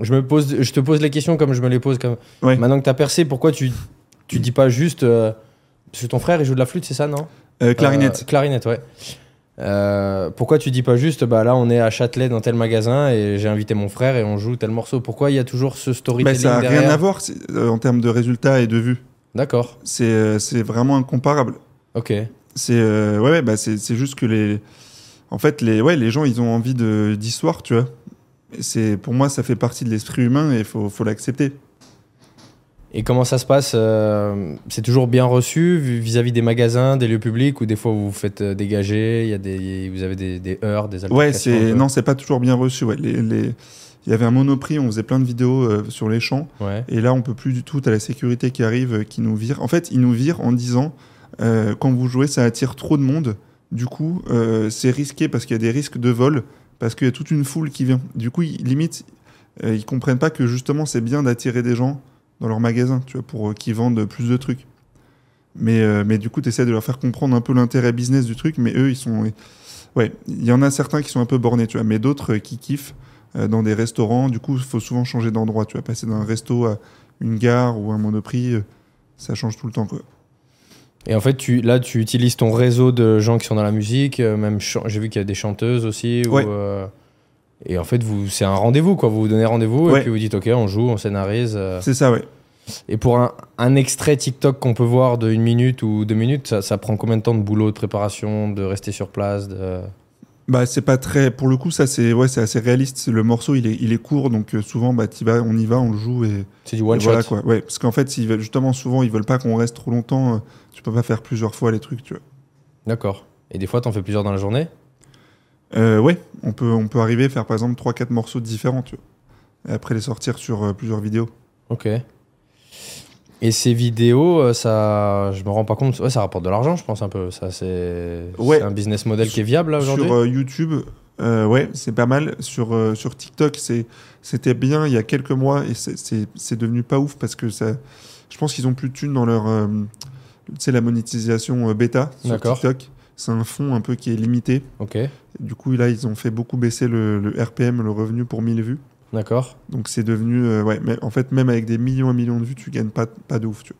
je me pose je te pose les questions comme je me les pose comme Ouais. Maintenant que tu as percé, pourquoi tu tu dis pas juste euh, parce que ton frère il joue de la flûte, c'est ça non? Euh, clarinette. Euh, clarinette, ouais. Euh, pourquoi tu dis pas juste bah là on est à Châtelet dans tel magasin et j'ai invité mon frère et on joue tel morceau? Pourquoi il y a toujours ce Bah, storytelling ça n'a rien à voir euh, en termes de résultats et de vues. D'accord. C'est euh, vraiment incomparable. Ok. C'est ouais, ouais, bah, c'est juste que les en fait les ouais les gens ils ont envie de d'histoire tu vois. Pour moi ça fait partie de l'esprit humain et il faut faut l'accepter. Et comment ça se passe euh, C'est toujours bien reçu vis- vis-à-vis des magasins, des lieux publics ou des fois vous vous faites euh, dégager, il y a des, vous avez des, des heurts, des Ouais c'est non c'est pas toujours bien reçu. Ouais. Les, les- il y avait un monoprix on faisait plein de vidéos euh, sur les champs Ouais. et là on peut plus du tout. T'as la sécurité qui arrive euh, qui nous vire. En fait ils nous virent en disant euh, quand vous jouez ça attire trop de monde. Du coup c'est risqué parce qu'il y a des risques de vol parce qu'il y a toute une foule qui vient. Du coup ils, limite ils comprennent pas que justement c'est bien d'attirer des gens dans leur magasin, tu vois, pour euh, qu'ils vendent plus de trucs. Mais, euh, mais du coup, tu essaies de leur faire comprendre un peu l'intérêt business du truc, mais eux, ils sont. Ouais, il y en a certains qui sont un peu bornés, tu vois, mais d'autres euh, qui kiffent dans des restaurants. Du coup, il faut souvent changer d'endroit, tu vois, passer d'un resto à une gare ou un monoprix, ça change tout le temps, quoi. Et en fait, tu, là, tu utilises ton réseau de gens qui sont dans la musique, euh, même j'ai vu qu'il y a des chanteuses aussi. ou, Ouais. euh, et en fait, vous, c'est un rendez-vous, quoi. Vous vous donnez rendez-vous et puis vous dites, ok, on joue, on scénarise. euh. C'est ça, ouais. Et pour un, un extrait TikTok qu'on peut voir de une minute ou deux minutes, ça, ça prend combien de temps de boulot, de préparation, de rester sur place de... Bah, c'est pas très. Pour le coup, ça, c'est ouais, c'est assez réaliste. Le morceau, il est, il est court, donc euh, souvent, bah, vas, on y va, on le joue et. C'est du one shot. Voilà, quoi. Ouais, parce qu'en fait, veulent, justement, souvent, ils veulent pas qu'on reste trop longtemps. euh, tu peux pas faire plusieurs fois les trucs, tu vois. D'accord. Et des fois, t'en fais plusieurs dans la journée? Euh, ouais, on peut, on peut arriver à faire par exemple 3-4 morceaux différents, tu vois. Et après les sortir sur euh, plusieurs vidéos. Ok. Et ces vidéos, euh, ça, je me rends pas compte, ouais, ça rapporte de l'argent, je pense un peu. Ça, c'est Ouais. un business model qui est viable aujourd'hui. Sur euh, YouTube, ouais, c'est pas mal. Sur, sur TikTok, c'était bien il y a quelques mois et c'est, devenu pas ouf parce que ça, je pense qu'ils ont plus de thunes dans leur, tu sais, la monétisation bêta sur D'accord. TikTok. C'est un fonds un peu qui est limité. Ok, Du coup, là, ils ont fait beaucoup baisser le, le RPM, le revenu pour 1000 vues. d'accord. Donc c'est devenu, euh, ouais, mais en fait, même avec des millions et millions de vues, tu gagnes pas, pas de ouf, tu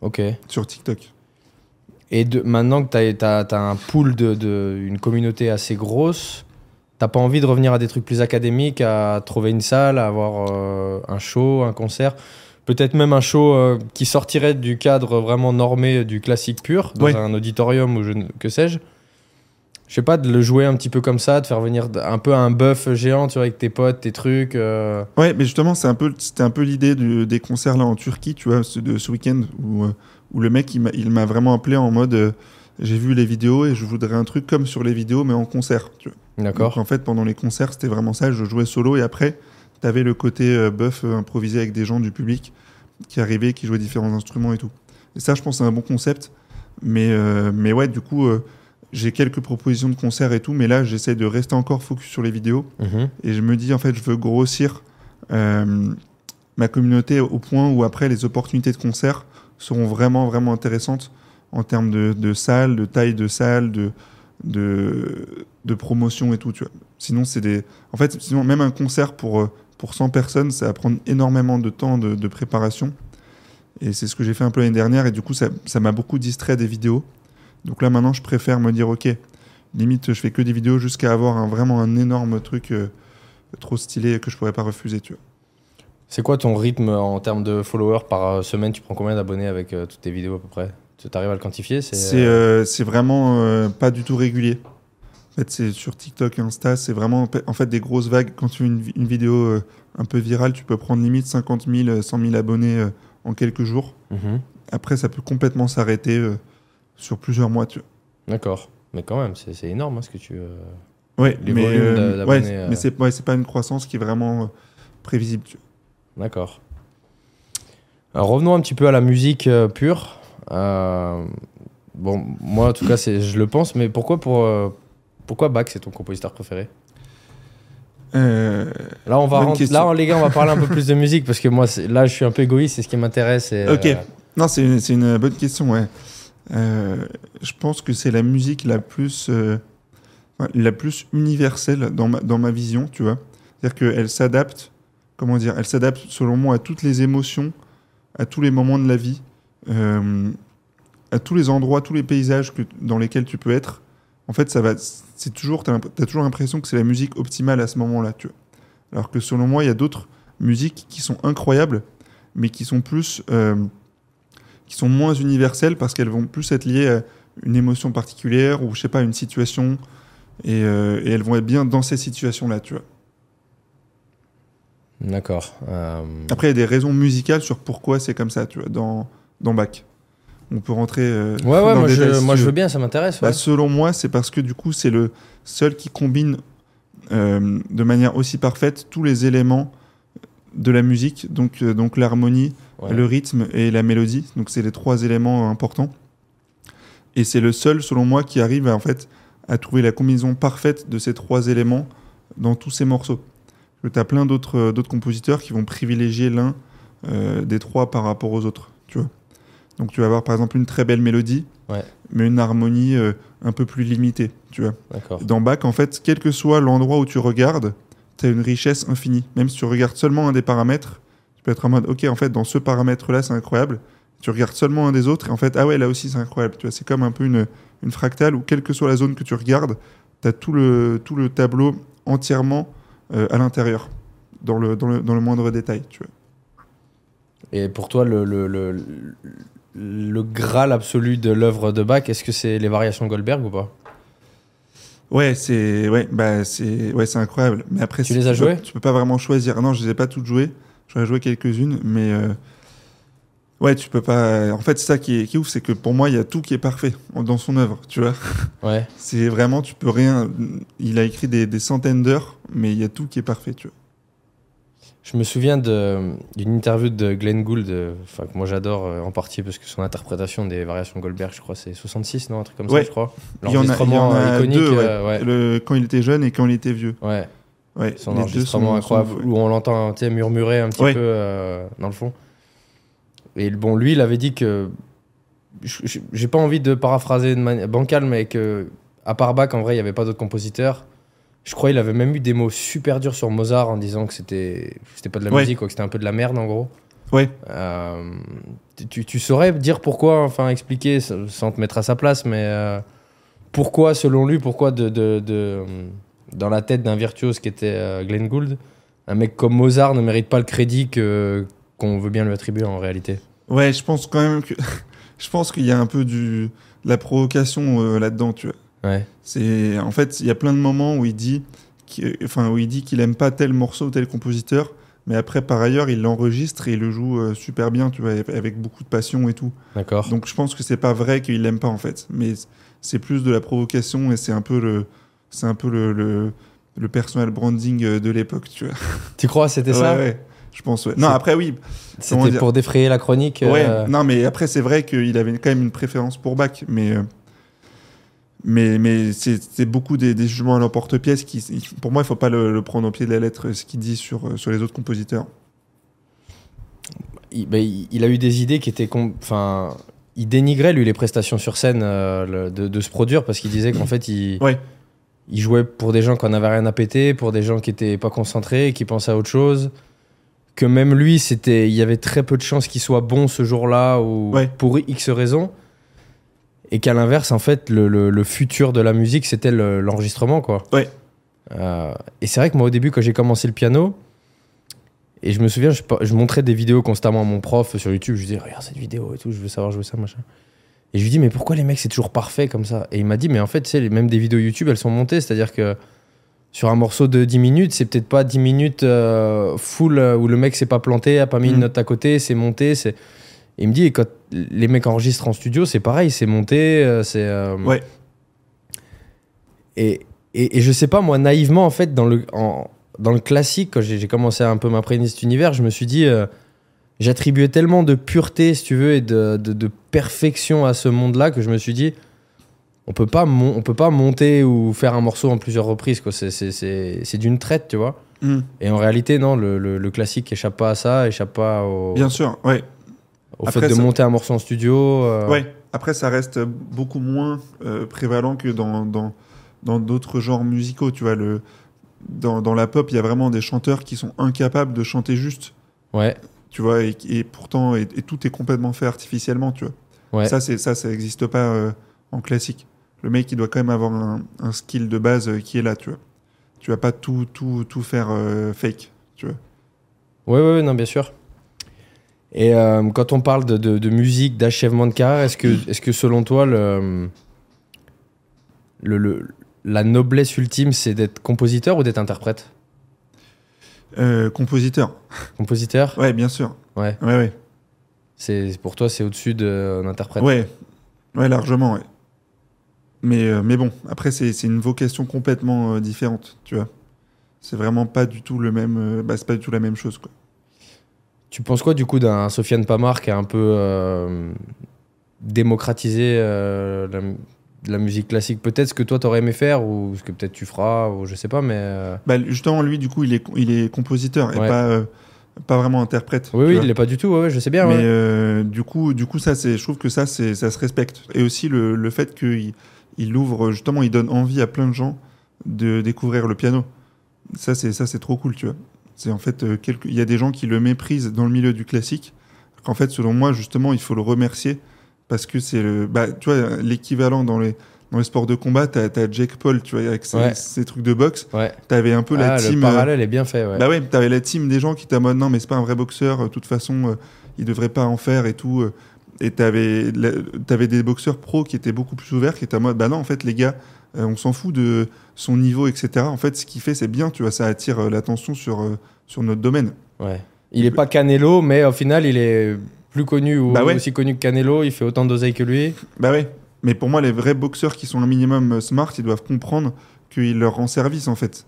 vois, Ok. sur TikTok. Et de, maintenant que tu as, un pool de, de- une communauté assez grosse, t'as pas envie de revenir à des trucs plus académiques, à trouver une salle, à avoir euh, un show, un concert? Peut-être même un show euh, qui sortirait du cadre vraiment normé du classique pur, dans Ouais. un auditorium ou je que sais-je Je sais pas, de le jouer un petit peu comme ça, de faire venir un peu un buff géant, tu vois, avec tes potes, tes trucs. euh. Ouais, mais justement, c'est un peu, c'était un peu l'idée des concerts là en Turquie, tu vois, ce- de ce week-end où, euh, où le mec il m'a- vraiment appelé en mode, euh, j'ai vu les vidéos et je voudrais un truc comme sur les vidéos mais en concert. Tu vois. D'accord. en fait, pendant les concerts, c'était vraiment ça. Je jouais solo et après, t'avais le côté euh, buff euh, improvisé avec des gens du public qui arrivaient, qui jouaient différents instruments et tout. Et ça, je pense, c'est un bon concept. Mais, euh, mais ouais, du coup, euh, j'ai quelques propositions de concerts et tout, mais là, j'essaie de rester encore focus sur les vidéos. Mhm. Et je me dis, en fait, je veux grossir euh, ma communauté au point où après, les opportunités de concert seront vraiment, vraiment intéressantes en termes de, de salles, de taille de salle, de, de, de promotion et tout. Tu vois. Sinon, c'est des. En fait, sinon, même un concert pour, pour 100 personnes, ça va prendre énormément de temps de, de préparation. Et c'est ce que j'ai fait un peu l'année dernière. Et du coup, ça ça m'a beaucoup distrait des vidéos. Donc là, maintenant, je préfère me dire, OK, limite, je fais que des vidéos jusqu'à avoir un, vraiment un énorme truc euh, trop stylé que je pourrais pas refuser. Tu vois. C'est quoi ton rythme en termes de followers par euh, semaine? Tu prends combien d'abonnés avec euh, toutes tes vidéos à peu près? Tu arrives à le quantifier? C'est euh, vraiment pas du tout régulier. En fait, c'est sur TikTok, Insta, c'est vraiment en fait des grosses vagues. Quand tu fais une, vi- une vidéo euh, un peu virale, tu peux prendre limite 50 000, euh, 100 000 abonnés euh, en quelques jours. mhm. Après, ça peut complètement s'arrêter euh, sur plusieurs mois. Tu. D'accord. Mais quand même, c'est énorme hein, ce que tu. Ouais, Les mais, ouais, c'est ouais, pas une croissance qui est vraiment prévisible. tu. D'accord. Alors, revenons un petit peu à la musique pure. Bon, moi en tout cas, je le pense, mais pourquoi pour pourquoi Bach c'est ton compositeur préféré Euh, Là, on va rentrer- là, les gars, on va parler un peu plus de musique parce que moi, là, je suis un peu égoïste. C'est ce qui m'intéresse. Ok. euh, Non, c'est une, une bonne question, ouais. Euh, je pense que c'est la musique la plus, la plus universelle dans ma, dans ma vision, tu vois. C'est-à-dire qu'elle s'adapte, comment dire, elle s'adapte selon moi à toutes les émotions, à tous les moments de la vie, à tous les endroits, tous les paysages que, dans lesquels tu peux être. En fait, ça va, c'est toujours, t'as t'as toujours l'impression que c'est la musique optimale à ce moment-là, tu vois. Alors que selon moi, il y a d'autres musiques qui sont incroyables, mais qui sont plus, euh, qui sont moins universelles parce qu'elles vont plus être liées à une émotion particulière ou je sais pas une situation et, euh, et elles vont être bien dans ces situations-là, tu vois. D'accord. Euh, Après, il y a des raisons musicales sur pourquoi c'est comme ça, tu vois, dans, dans Bach. On peut rentrer. euh, Ouais, ouais, dans moi, le je, détail si moi tu je veux. bien, ça m'intéresse. Bah, selon moi, c'est parce que du coup, c'est le seul qui combine euh, de manière aussi parfaite tous les éléments de la musique, donc, euh, donc l'harmonie, Ouais. le rythme et la mélodie. Donc, c'est les trois éléments importants. Et c'est le seul, selon moi, qui arrive à, en fait, à trouver la combinaison parfaite de ces trois éléments dans tous ces morceaux. Tu as plein d'autres d'autres compositeurs qui vont privilégier l'un des trois par rapport aux autres. Donc, tu vas avoir par exemple une très belle mélodie, Ouais. mais une harmonie euh, un peu plus limitée. Tu vois. Dans Bach, en fait, quel que soit l'endroit où tu regardes, tu as une richesse infinie. Même si tu regardes seulement un des paramètres, tu peux être en mode, ok, en fait, dans ce paramètre-là, c'est incroyable. Tu regardes seulement un des autres, et en fait, ah ouais, là aussi, c'est incroyable. Tu vois, c'est comme un peu une, une fractale où, quelle que soit la zone que tu regardes, tu as tout le, tout le tableau entièrement euh, à l'intérieur, dans le, dans, le, dans le moindre détail. Tu vois. Et pour toi, le, le, le, le graal absolu de l'œuvre de Bach, est-ce que c'est les variations Goldberg ou pas? Ouais, c'est ouais, bah c'est ouais, c'est incroyable. Mais après, Tu les as peux- jouées? Tu peux pas vraiment choisir. Non, je les ai pas toutes jouées. J'en ai joué quelques-unes, mais euh, ouais, tu peux pas. En fait, c'est ça qui est, qui est ouf, c'est que pour moi, il y a tout qui est parfait dans son œuvre. Tu vois, Ouais. c'est vraiment, tu peux rien. Il a écrit des, des centaines d'heures, mais il y a tout qui est parfait. Tu vois. Je me souviens d'une interview de Glenn Gould, euh, enfin, que moi j'adore euh, en partie parce que son interprétation des variations Goldberg, je crois, c'est 66, non Un truc comme Ouais. ça, je crois. L'enregistrement euh, iconique. deux, ouais. euh, ouais. Le, quand il était jeune et quand il était vieux. Ouais. Son enregistrement incroyable sont- où on l'entend murmurer un petit peu euh, dans le fond. Et bon, lui, il avait dit que. J'ai pas envie de paraphraser de manière bancale, mais que, à part Bach, en vrai, il n'y avait pas d'autres compositeurs. Je crois qu'il avait même eu des mots super durs sur Mozart en disant que c'était pas de la Ouais. musique, quoi, que c'était un peu de la merde en gros. Ouais. Euh, tu, tu saurais dire pourquoi, enfin expliquer sans te mettre à sa place, mais euh, pourquoi, selon lui, pourquoi de, de- de- dans la tête d'un virtuose qui était euh, Glenn Gould, un mec comme Mozart ne mérite pas le crédit que qu'on veut bien lui attribuer en réalité? Ouais, je pense quand même que je pense qu'il y a un peu du de la provocation euh, là-dedans, tu vois. Ouais. C'est en fait, il y a plein de moments où il dit, qu'il- enfin où il dit qu'il aime pas tel morceau ou tel compositeur, mais après par ailleurs il l'enregistre et il le joue euh, super bien, tu vois, avec beaucoup de passion et tout. D'accord. Donc je pense que c'est pas vrai qu'il l'aime pas en fait, mais c'est plus de la provocation et c'est un peu le, c'est un peu le, le, le personal branding euh, de l'époque, tu vois. Tu crois c'était Ouais, ça? Ouais, je pense. Ouais. Non, après oui. C'était pour défrayer la chronique. Ouais. euh, Non, mais après c'est vrai qu'il avait quand même une préférence pour Bach, mais. euh, mais, mais c'est beaucoup des, des jugements à l'emporte-pièce qui, pour moi, il faut pas le, le prendre au pied de la lettre, ce qu'il dit sur, sur les autres compositeurs. il, bah, il- a eu des idées qui étaient. Enfin, il dénigrait, lui, les prestations sur scène euh, le- de, de se produire parce qu'il disait qu'en fait, il, Ouais. il jouait pour des gens qui en avaient rien à péter, pour des gens qui étaient pas concentrés, qui pensaient à autre chose. Que même lui, c'était, il y avait très peu de chances qu'il soit bon ce jour-là ou Ouais. pour X raisons. Et qu'à l'inverse, en fait, le, le- le futur de la musique, c'était le- l'enregistrement, quoi. Ouais. Euh, et c'est vrai que moi, au début, quand j'ai commencé le piano, et je me souviens, je, montrais des vidéos constamment à mon prof sur YouTube. Je lui disais, regarde cette vidéo et tout, je veux savoir jouer ça, machin. Et je lui dis, mais pourquoi les mecs, c'est toujours parfait comme ça? Et il m'a dit, mais en fait, les- même des vidéos YouTube, elles sont montées. C'est-à-dire que sur un morceau de 10 minutes, c'est peut-être pas 10 minutes euh, full euh, où le mec s'est pas planté, a pas mis une Mm. note à côté, c'est monté. c'est Et il me dit, et quand les mecs enregistrent en studio, c'est pareil, c'est monté, euh, c'est. euh, Ouais. Et, et, et je sais pas, moi, naïvement, en fait, dans le, en- dans le classique, quand j'ai commencé à un peu m'imprégner cet univers, je me suis dit, euh, j'attribuais tellement de pureté, si tu veux, et de, de, de perfection à ce monde-là que je me suis dit, on peut pas, on peut pas monter ou faire un morceau en plusieurs reprises, quoi. C'est- C'est c'est- c'est d'une traite, tu vois. Hmm. Et en réalité, non, le, le, le classique échappe pas à ça, échappe pas au, Bien sûr, ouais. Au Après, fait de ça- monter un morceau en studio. euh, Ouais. Après, ça reste beaucoup moins euh, prévalent que dans dans dans d'autres genres musicaux. Tu vois, le dans, dans la pop, il y a vraiment des chanteurs qui sont incapables de chanter juste. Ouais, Tu vois, et, et pourtant, et, et tout est complètement fait artificiellement. Tu vois. ouais. Ça, c'est ça, ça n'existe pas euh, en classique. Le mec, il doit quand même avoir un, un skill de base qui est là. Tu vois. Tu vas pas tout tout tout faire fake. Tu vois. Ouais, ouais, ouais, non, bien sûr. Et euh, quand on parle de, de- de musique, d'achèvement de carrière, est-ce que, est que selon toi, le, le, le- la noblesse ultime, c'est d'être compositeur ou d'être interprète? Euh, compositeur. Compositeur? Ouais, bien sûr. Ouais. Ouais, ouais. C'est, pour toi, c'est au-dessus d'un interprète? Ouais, ouais, largement, ouais. Mais, euh, mais bon, après, c'est une vocation complètement euh, différente, tu vois. C'est vraiment pas du tout le même. euh, bah, c'est pas du tout la même chose, quoi. Tu penses quoi du coup d'un Sofiane Pamar qui a un peu euh, démocratisé euh, la, la musique classique? Peut-être ce que toi t'aurais aimé faire ou ce que peut-être tu feras ou je sais pas, mais. euh, Bah, justement, lui, du coup, il est, il est compositeur et pas, euh, pas vraiment interprète. Oui, oui, il l'est pas du tout, ouais, ouais, je sais bien. Mais du coup, du coup, ça, je trouve que ça, ça se respecte. Et aussi le, le fait qu'il il ouvre, justement, il donne envie à plein de gens de découvrir le piano. Ça, c'est, ça, c'est trop cool, tu vois. C'est en fait, euh, quelque- il y a des gens qui le méprisent dans le milieu du classique. En fait, selon moi, justement, il faut le remercier parce que c'est le, bah, tu vois, l'équivalent dans les, dans les sports de combat. T'as, t'as Jake Paul, tu vois, avec ses, Ouais. ses trucs de boxe. Ouais. T'avais un peu la Ah, team. le euh, parallèle est bien fait, ouais. bah ouais, t'avais la team des gens qui mode non, mais c'est pas un vrai boxeur, de toute façon, euh, il devrait pas en faire et tout. euh. et t'avais t'avais des boxeurs pros qui étaient beaucoup plus ouverts, qui étaient en mode bah non, en fait, les gars, euh, on s'en fout de son niveau, etc. En fait, ce qu'il fait, c'est bien, tu vois, ça attire euh, l'attention sur, euh, sur notre domaine. Ouais. Il est pas Canelo, mais au final, il est plus connu ou Bah ouais. aussi connu que Canelo. Il fait autant d'oseille que lui. Bah ouais. Mais pour moi, les vrais boxeurs qui sont un minimum smart, ils doivent comprendre qu'il leur rend service, en fait.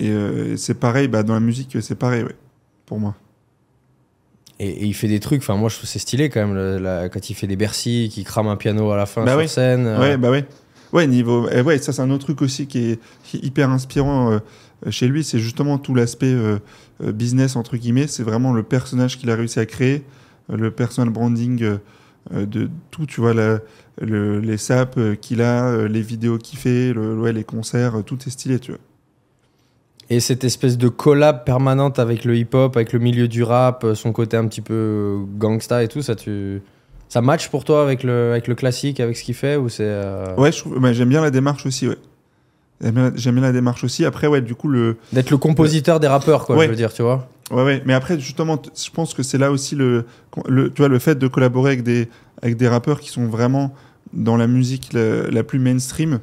Et euh, c'est pareil, bah, dans la musique, c'est pareil, ouais, pour moi. Et, et il fait des trucs. Enfin, moi, je trouve c'est stylé quand même. le- la- quand il fait des Bercy, qui crame un piano à la fin Bah sur ouais. scène. euh, Ouais, bah ouais. Ouais, niveau. eh ouais, ça, c'est un autre truc aussi qui est, hyper inspirant euh, chez lui. C'est justement tout l'aspect euh, euh, business, entre guillemets. C'est vraiment le personnage qu'il a réussi à créer, le personal branding de tout, tu vois, les saps qu'il a, les vidéos qu'il fait, le, ouais, les concerts, tout est stylé, tu vois. Et cette espèce de collab permanente avec le hip-hop, avec le milieu du rap, son côté un petit peu gangsta et tout, ça, tu... ça match pour toi avec le, avec le classique, avec ce qu'il fait ou c'est euh, Ouais, bah, j'aime bien la démarche aussi, ouais. J'aime bien, la démarche aussi. Après, ouais, du coup, le. d'être le compositeur des rappeurs, quoi, Ouais. je veux dire, tu vois Ouais, ouais. Mais après, justement, je pense que c'est là aussi le, le, tu vois, le fait de collaborer avec des, avec des rappeurs qui sont vraiment dans la musique la, la plus mainstream.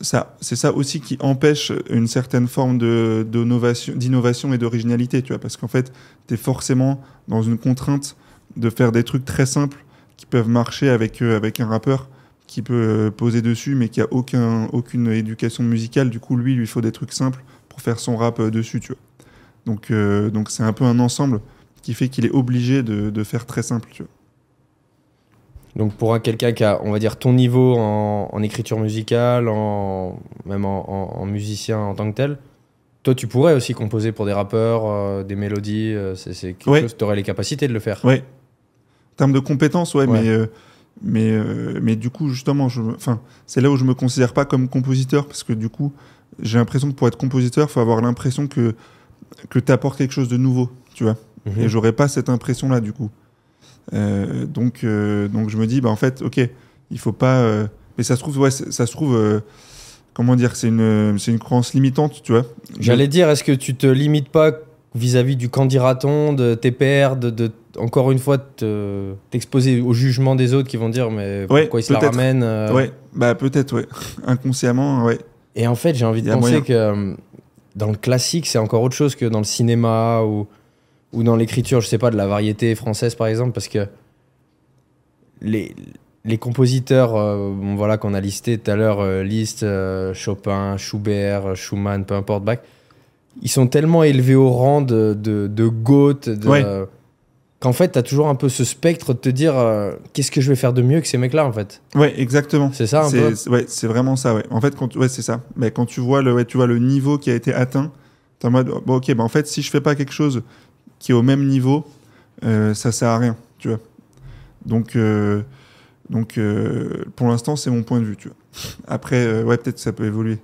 ça, c'est ça aussi qui empêche une certaine forme de, d'innovation, d'innovation et d'originalité, tu vois, parce qu'en fait, tu es forcément dans une contrainte de faire des trucs très simples qui peuvent marcher avec, euh, avec un rappeur qui peut euh, poser dessus, mais qui a aucun, aucune éducation musicale. Du coup, lui, il lui faut des trucs simples pour faire son rap euh, dessus, tu vois. Donc, euh, donc c'est un peu un ensemble qui fait qu'il est obligé de, de faire très simple, tu vois. Donc pour un quelqu'un qui a, on va dire, ton niveau en, en écriture musicale, en, même en, en- en musicien en tant que tel, toi tu pourrais aussi composer pour des rappeurs, euh, des mélodies, euh, c'est c'est quelque Ouais. chose, tu aurais les capacités de le faire. Ouais. En termes de compétences, ouais, Ouais. mais, euh, mais, euh, mais du coup, justement, je, me- enfin, c'est là où je me considère pas comme compositeur parce que du coup, j'ai l'impression que pour être compositeur, il faut avoir l'impression que, que tu apportes quelque chose de nouveau, tu vois. Mhm. Et j'aurais pas cette impression-là, du coup. Euh, donc, euh, donc je me dis, bah, en fait, ok, il faut pas. mais ça se trouve, ouais, ça se trouve. comment dire C'est une, c'est une croyance limitante, tu vois. J'allais dire, est-ce que tu te limites pas vis-à-vis du candidaton, de tes pairs, de, de- encore une fois te- t'exposer au jugement des autres qui vont dire mais Ouais, pourquoi ils se la ramènent euh, Ouais, bah peut-être, ouais. Inconsciemment, ouais. Et en fait, j'ai envie de penser moyen. que euh, dans le classique, c'est encore autre chose que dans le cinéma ou, ou dans l'écriture, je sais pas, de la variété française par exemple, parce que les, les compositeurs euh, bon, voilà, qu'on a listés tout à l'heure, euh, Liszt, euh, Chopin, Schubert, Schumann, peu importe, Bach, ils sont tellement élevés au rang de, de, de Goethe, de- Ouais. qu'en fait, tu as toujours un peu ce spectre de te dire euh, qu'est-ce que je vais faire de mieux que ces mecs-là en fait? Ouais, exactement. C'est ça un C'est- peu? c'est- Ouais, c'est vraiment ça, ouais. En fait, quand, ouais, c'est ça. Mais quand tu vois le, ouais, tu vois le niveau qui a été atteint, t'es en mode, bon, ok, bah, en fait, si je fais pas quelque chose qui est au même niveau, euh, ça sert à rien, tu vois. Donc, euh, donc euh, pour l'instant, c'est mon point de vue, tu vois. Après, ouais, peut-être que ça peut évoluer.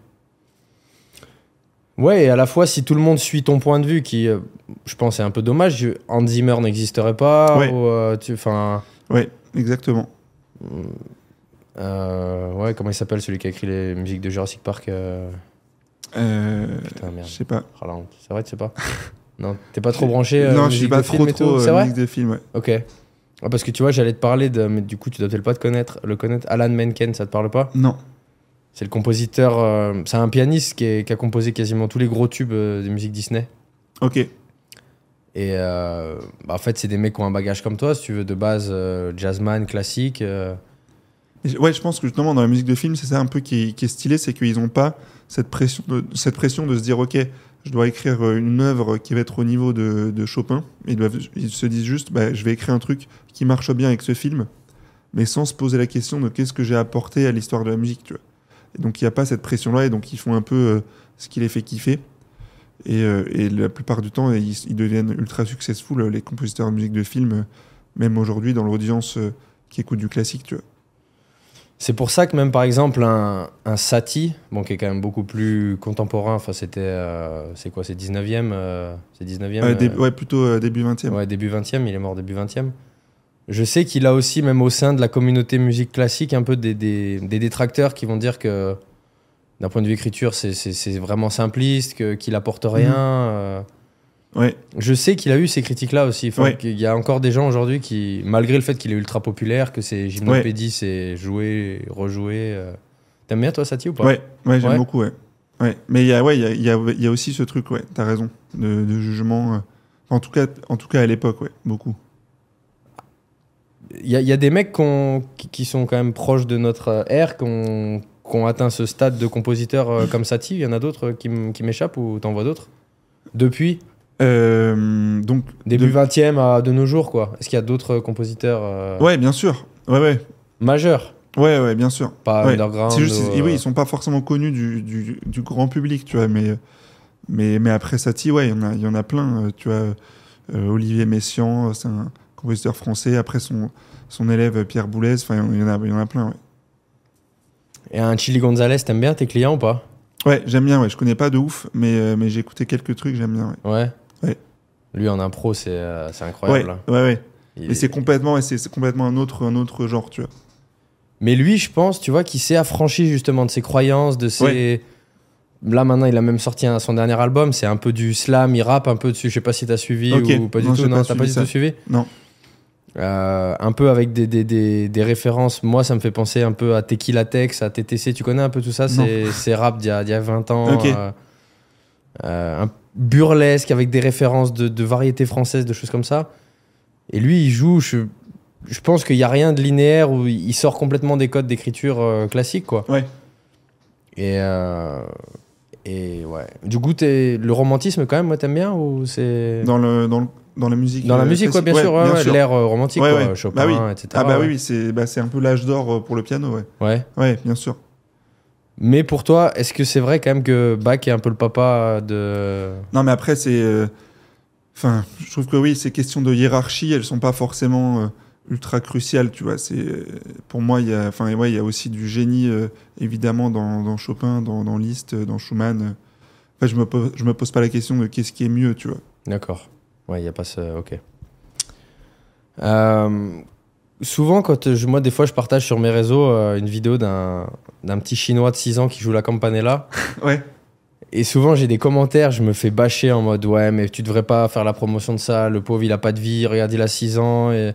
Ouais, et à la fois, si tout le monde suit ton point de vue, qui, euh, je pense, est un peu dommage, Hans Zimmer n'existerait pas, Ouais. ou, euh, tu, Ouais, exactement. euh, ouais, comment il s'appelle celui qui a écrit les musiques de Jurassic Park euh, Euh, Putain, merde. je sais pas. Honte. C'est vrai, tu sais pas? Non, t'es pas trop branché euh, non, je suis pas trop trop C'est euh, vrai? musique de film, ouais. Ok. Ah, parce que tu vois, j'allais te parler de, mais du coup, tu dois peut-être pas te connaître, le connaître, Alan Menken, ça te parle pas? Non. C'est le compositeur, euh, c'est un pianiste qui, est- qui a composé quasiment tous les gros tubes euh, des musiques Disney. Ok. Et euh, bah, en fait, c'est des mecs qui ont un bagage comme toi, si tu veux, de base, euh, jazzman, classique. Ouais, je pense que justement dans la musique de film, c'est ça un peu qui, qui est stylé, c'est qu'ils n'ont pas cette pression, de, cette pression de se dire ok, je dois écrire une œuvre qui va être au niveau de, de Chopin. Ils, doivent, ils se disent juste, bah, je vais écrire un truc qui marche bien avec ce film, mais sans se poser la question de qu'est-ce que j'ai apporté à l'histoire de la musique. Tu vois. Et donc il n'y a pas cette pression-là, et donc ils font un peu euh, ce qui les fait kiffer. Et, euh, et la plupart du temps, ils, ils deviennent ultra successful, euh, les compositeurs de musique de film, même aujourd'hui dans l'audience qui écoute du classique. Tu vois. C'est pour ça que même par exemple un, un Satie, bon, qui est quand même beaucoup plus contemporain, enfin c'était, euh, c'est quoi, c'est 19e, euh, c'est 19e, Euh, dé- euh, ouais, plutôt début 20e. ouais, début 20e, il est mort début 20e. Je sais qu'il a aussi, même au sein de la communauté musique classique, un peu des, des, des détracteurs qui vont dire que d'un point de vue écriture, c'est, vraiment simpliste, que, qu'il apporte rien. euh. Ouais, Je sais qu'il a eu ces critiques-là aussi. Enfin, Ouais. qu'il y a encore des gens aujourd'hui qui, malgré le fait qu'il est ultra populaire, que c'est gymnopédie, c'est jouer, rejouer. euh. T'aimes bien toi Satie ou pas? Ouais, ouais j'aime Ouais. beaucoup, ouais. ouais. Mais il y a, ouais, il y, a, il y, a, il y a aussi ce truc, ouais, t'as raison, de, de jugement. euh. En, tout cas, en tout cas, à l'époque, ouais, beaucoup. Il y, a- il y a des mecs qui, sont quand même proches de notre ère, qui ont, atteint ce stade de compositeur euh, comme Satie. Il y en a d'autres euh, qui, m'échappent ou t'en vois d'autres? Depuis? Euh, donc, Début de- 20e à de nos jours, quoi. Est-ce qu'il y a d'autres compositeurs euh, Ouais, bien sûr. Ouais, ouais. majeurs? Ouais, ouais, bien sûr. Pas Ouais. underground juste, ou, ils- oui, ils sont pas forcément connus du, du, du grand public, tu vois, mais, mais, mais après Satie, ouais, il y en a, il y en a plein. Tu vois, euh, Olivier Messiaen, c'est un compositeur français. Après, son, son élève Pierre Boulez, enfin, il y en a, il y en a plein, ouais. Et un Chili Gonzalez, t'aimes bien tes clients ou pas? Ouais, j'aime bien, ouais. Je connais pas de ouf, mais, euh, mais j'ai écouté quelques trucs, j'aime bien, ouais. Ouais? Ouais. Lui en impro, c'est euh, Ouais, incroyable. hein. ouais, ouais. Il Mais est- c'est complètement, ouais, c'est complètement un autre, un autre genre, tu vois. Mais lui, je pense, tu vois, qu'il s'est affranchi justement de ses croyances, de ses. Là maintenant, il a même sorti un- son dernier album. C'est un peu du slam, il rappe un peu dessus. Je sais pas si t'as suivi ou pas du Non, tout. Non, pas t'as pas du tout suivi? Non. Euh, un peu avec des, des, des, des références. Moi, ça me fait penser un peu à Tequila Tex, à TTC. Tu connais un peu tout ça? C'est rap d'il y, y a 20 ans. Euh, euh, un burlesque avec des références de, de variétés françaises, de choses comme ça. Et lui, il joue. Je, je pense qu'il n'y a rien de linéaire où il sort complètement des codes d'écriture classiques, quoi. Ouais. Et, et ouais. Du coup, t'es- le romantisme, quand même, moi, t'aimes bien ou c'est. Dans, le, dans, le- dans la musique. Dans la euh, musique, classique. bien sûr, ouais, l'ère euh, romantique, quoi. Chopin, Bah oui. etc. Ah bah oui, c'est bah, c'est un peu l'âge d'or euh, pour le piano, ouais. Ouais. Ouais, bien sûr. Mais pour toi, est-ce que c'est vrai quand même que Bach est un peu le papa de. Non, mais après, c'est. Enfin, je trouve que oui, ces questions de hiérarchie, elles sont pas forcément euh, ultra cruciales, tu vois. C'est pour moi, il y a, enfin, ouais, il y a aussi du génie, euh, évidemment, dans, dans Chopin, dans, dans Liszt, euh, dans Schumann. Enfin, je me pose, je me pose pas la question de qu'est-ce qui est mieux, tu vois. D'accord. Ouais, il n'y a pas ce. Ok. Euh, souvent, quand je, moi, des fois, je partage sur mes réseaux euh, une vidéo d'un d'un petit chinois de 6 ans qui joue la campanella. Ouais. Et souvent, j'ai des commentaires, je me fais bâcher en mode Ouais, mais tu devrais pas faire la promotion de ça, le pauvre, il a pas de vie, regarde, il a 6 ans. Et...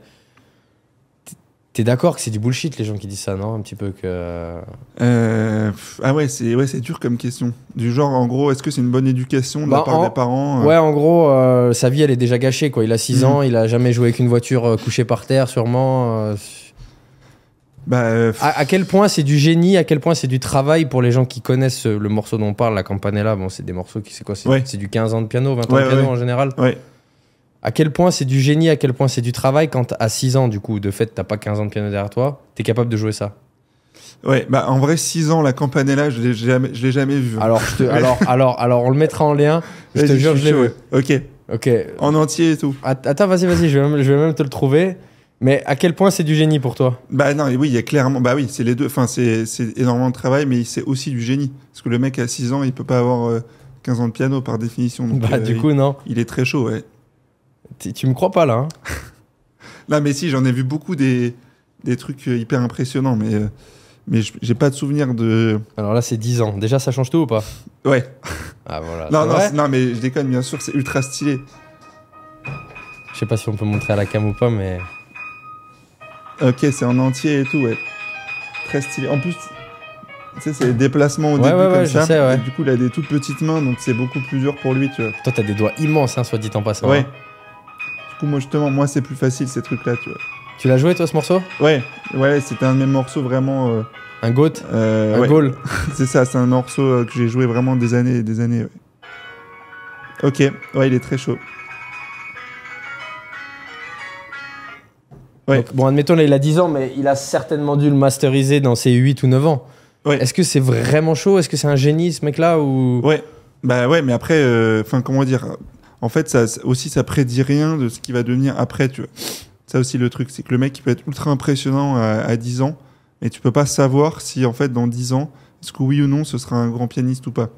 T'es- d'accord que c'est du bullshit, les gens qui disent ça, non Un petit peu que. Euh, pff, ah ouais, c'est ouais, c'est dur comme question. Du genre, en gros, est-ce que c'est une bonne éducation de Bah, la part en- des parents euh Ouais, en gros, euh, sa vie, elle est déjà gâchée, quoi. Il a 6 Mhm. ans, il a jamais joué avec une voiture euh, couchée par terre, sûrement. euh, Bah, euh, À, à quel point c'est du génie, à quel point c'est du travail pour les gens qui connaissent euh, le morceau dont on parle, la Campanella. Bon, c'est des morceaux qui, c'est quoi C'est Ouais. du 15 ans de piano, 20 ans Ouais, de piano en général. ouais. À quel point c'est du génie, à quel point c'est du travail quand à 6 ans, du coup, de fait, t'as pas 15 ans de piano derrière toi, t'es capable de jouer ça? Ouais, bah en vrai, 6 ans, la campanella, je l'ai jamais, je l'ai jamais vu. Alors, je te, Ouais. alors, alors, alors, on le mettra en lien. Je te jure, je l'ai vu. Ok, Ok. en entier et tout. Att- Attends, vas-y, vas-y, je vais, même, je vais même te le trouver. Mais à quel point c'est du génie pour toi? Bah non, oui, il y a clairement, bah oui, c'est les deux. Enfin, c'est c'est énormément de travail, mais c'est aussi du génie. Parce que le mec à 6 ans, il peut pas avoir euh, 15 ans de piano par définition. Donc, Bah, euh, du il- coup, non. il est très chaud, ouais. Tu tu me crois pas là hein Là, mais si, j'en ai vu beaucoup des, des trucs euh, hyper impressionnants, mais, euh, mais j'ai pas de souvenir de. Alors là, c'est 10 ans. Déjà, ça change tout ou pas? Ouais. Ah voilà. non, non, non, mais je déconne, bien sûr, c'est ultra stylé. Je sais pas si on peut montrer à la cam ou pas, mais. Ok, c'est en entier et tout, ouais. Très stylé. En plus, tu sais, c'est les déplacements au Ouais, début ouais, comme ouais, ça. sais, du coup, il a des toutes petites mains, donc c'est beaucoup plus dur pour lui, tu vois. Toi, t'as des doigts immenses, hein, soit dit en passant. Ouais. hein. Du coup, moi, justement, moi, c'est plus facile, ces trucs-là, tu vois. Tu l'as joué, toi, ce morceau? Ouais, ouais, c'était un de mes morceaux vraiment. euh, Un goat? euh, Un ouais. goal? C'est ça, c'est un morceau euh, que j'ai joué vraiment des années et des années. ouais. Ok, ouais, il est très chaud. Ouais. Donc, Bon, admettons, là, il a 10 ans, mais il a certainement dû le masteriser dans ses 8 ou 9 ans. Ouais. Est-ce que c'est vraiment chaud? Est-ce que c'est un génie, ce mec-là ou... Ouais, bah ouais, mais après, enfin, comment dire? En fait, ça ça- aussi, ça prédit rien de ce qui va devenir après, tu vois. Ça aussi, le truc, c'est que le mec, il peut être ultra impressionnant à, à 10 ans, mais tu peux pas savoir si, en fait, dans 10 ans, est-ce que oui ou non, ce sera un grand pianiste ou pas.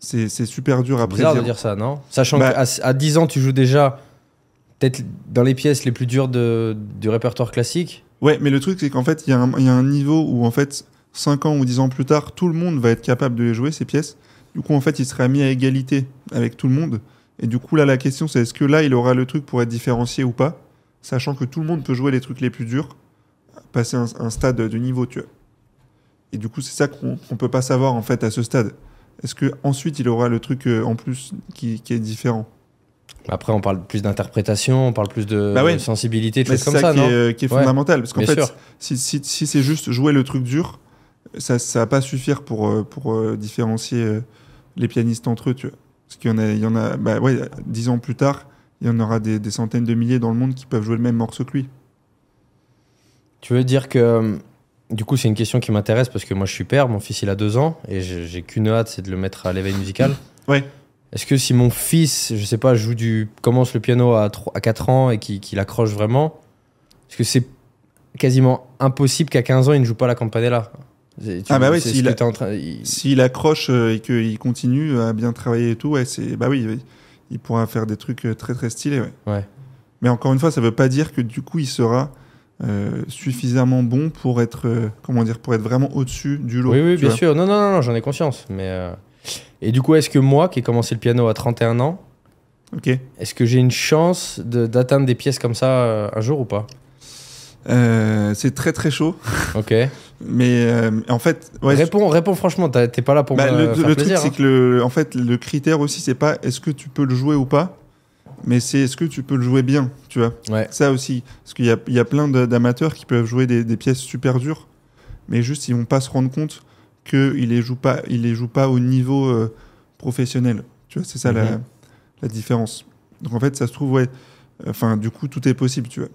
C'est c'est super dur à C'est bizarre de prédire. dire ça, non? Sachant Bah- qu'à à 10 ans, tu joues déjà peut-être dans les pièces les plus dures de, du répertoire classique. Ouais, mais le truc, c'est qu'en fait, il y, a un- il y a un niveau où, en fait, 5 ans ou 10 ans plus tard, tout le monde va être capable de les jouer, ces pièces. Du coup, en fait, il sera mis à égalité avec tout le monde. Et du coup, là, la question, c'est est-ce que là, il aura le truc pour être différencié ou pas Sachant que tout le monde peut jouer les trucs les plus durs, passer un, un stade de niveau, tu vois. Et du coup, c'est ça qu'on qu'on peut pas savoir, en fait, à ce stade. Est-ce que ensuite il aura le truc euh, en plus qui, qui est différent? Après, on parle plus d'interprétation, on parle plus de Bah ouais. sensibilité, de choses comme ça, ça, qui, non? est, qui est Ouais. fondamental. Parce qu'en fait, sûr. si, si, si c'est juste jouer le truc dur, ça ça va pas suffire pour, euh, pour euh, différencier les pianistes entre eux, tu vois. Parce qu'il y en a, il y en a bah ouais, dix ans plus tard, il y en aura des, des centaines de milliers dans le monde qui peuvent jouer le même morceau que lui. Tu veux dire que. euh, Du coup, c'est une question qui m'intéresse parce que moi, je suis père, mon fils, il a deux ans et j'ai qu'une hâte, c'est de le mettre à l'éveil musical. Ouais. Est-ce que si mon fils, je sais pas, joue du, commence le piano à, 3 à 4 ans et qu'il qu'il accroche vraiment, est-ce que c'est quasiment impossible qu'à 15 ans, il ne joue pas la campanella? Tu- Ah bah oui, s'il il- accroche euh, et qu'il continue à bien travailler et tout, ouais, c'est bah oui, il pourra faire des trucs euh, très très stylés. Ouais. Ouais. Mais encore une fois, ça veut pas dire que du coup, il sera euh, suffisamment bon pour être euh, comment dire, pour être vraiment au-dessus du lot. Oui, oui, bien vois. sûr. Non, non, non, non, j'en ai conscience. Mais euh, Et du coup, est-ce que moi, qui ai commencé le piano à 31 ans. Est-ce que j'ai une chance de- d'atteindre des pièces comme ça un jour ou pas? C'est très très chaud, Ok. mais euh, en fait, ouais, réponds, réponds franchement, t'es pas là pour bah, me le, faire le truc c'est hein. que le, en fait, le critère aussi c'est pas est-ce que tu peux le jouer ou pas, mais c'est est-ce que tu peux le jouer bien, tu vois. Ouais. Ça aussi, parce qu'il y a, il y a plein d'amateurs qui peuvent jouer des, des pièces super dures, mais juste ils vont pas se rendre compte qu'ils les jouent pas, ils les jouent pas au niveau euh, professionnel. Tu vois, c'est ça la, Mhm. la différence. Donc en fait, ça se trouve, ouais. Enfin, du coup, tout est possible, tu vois.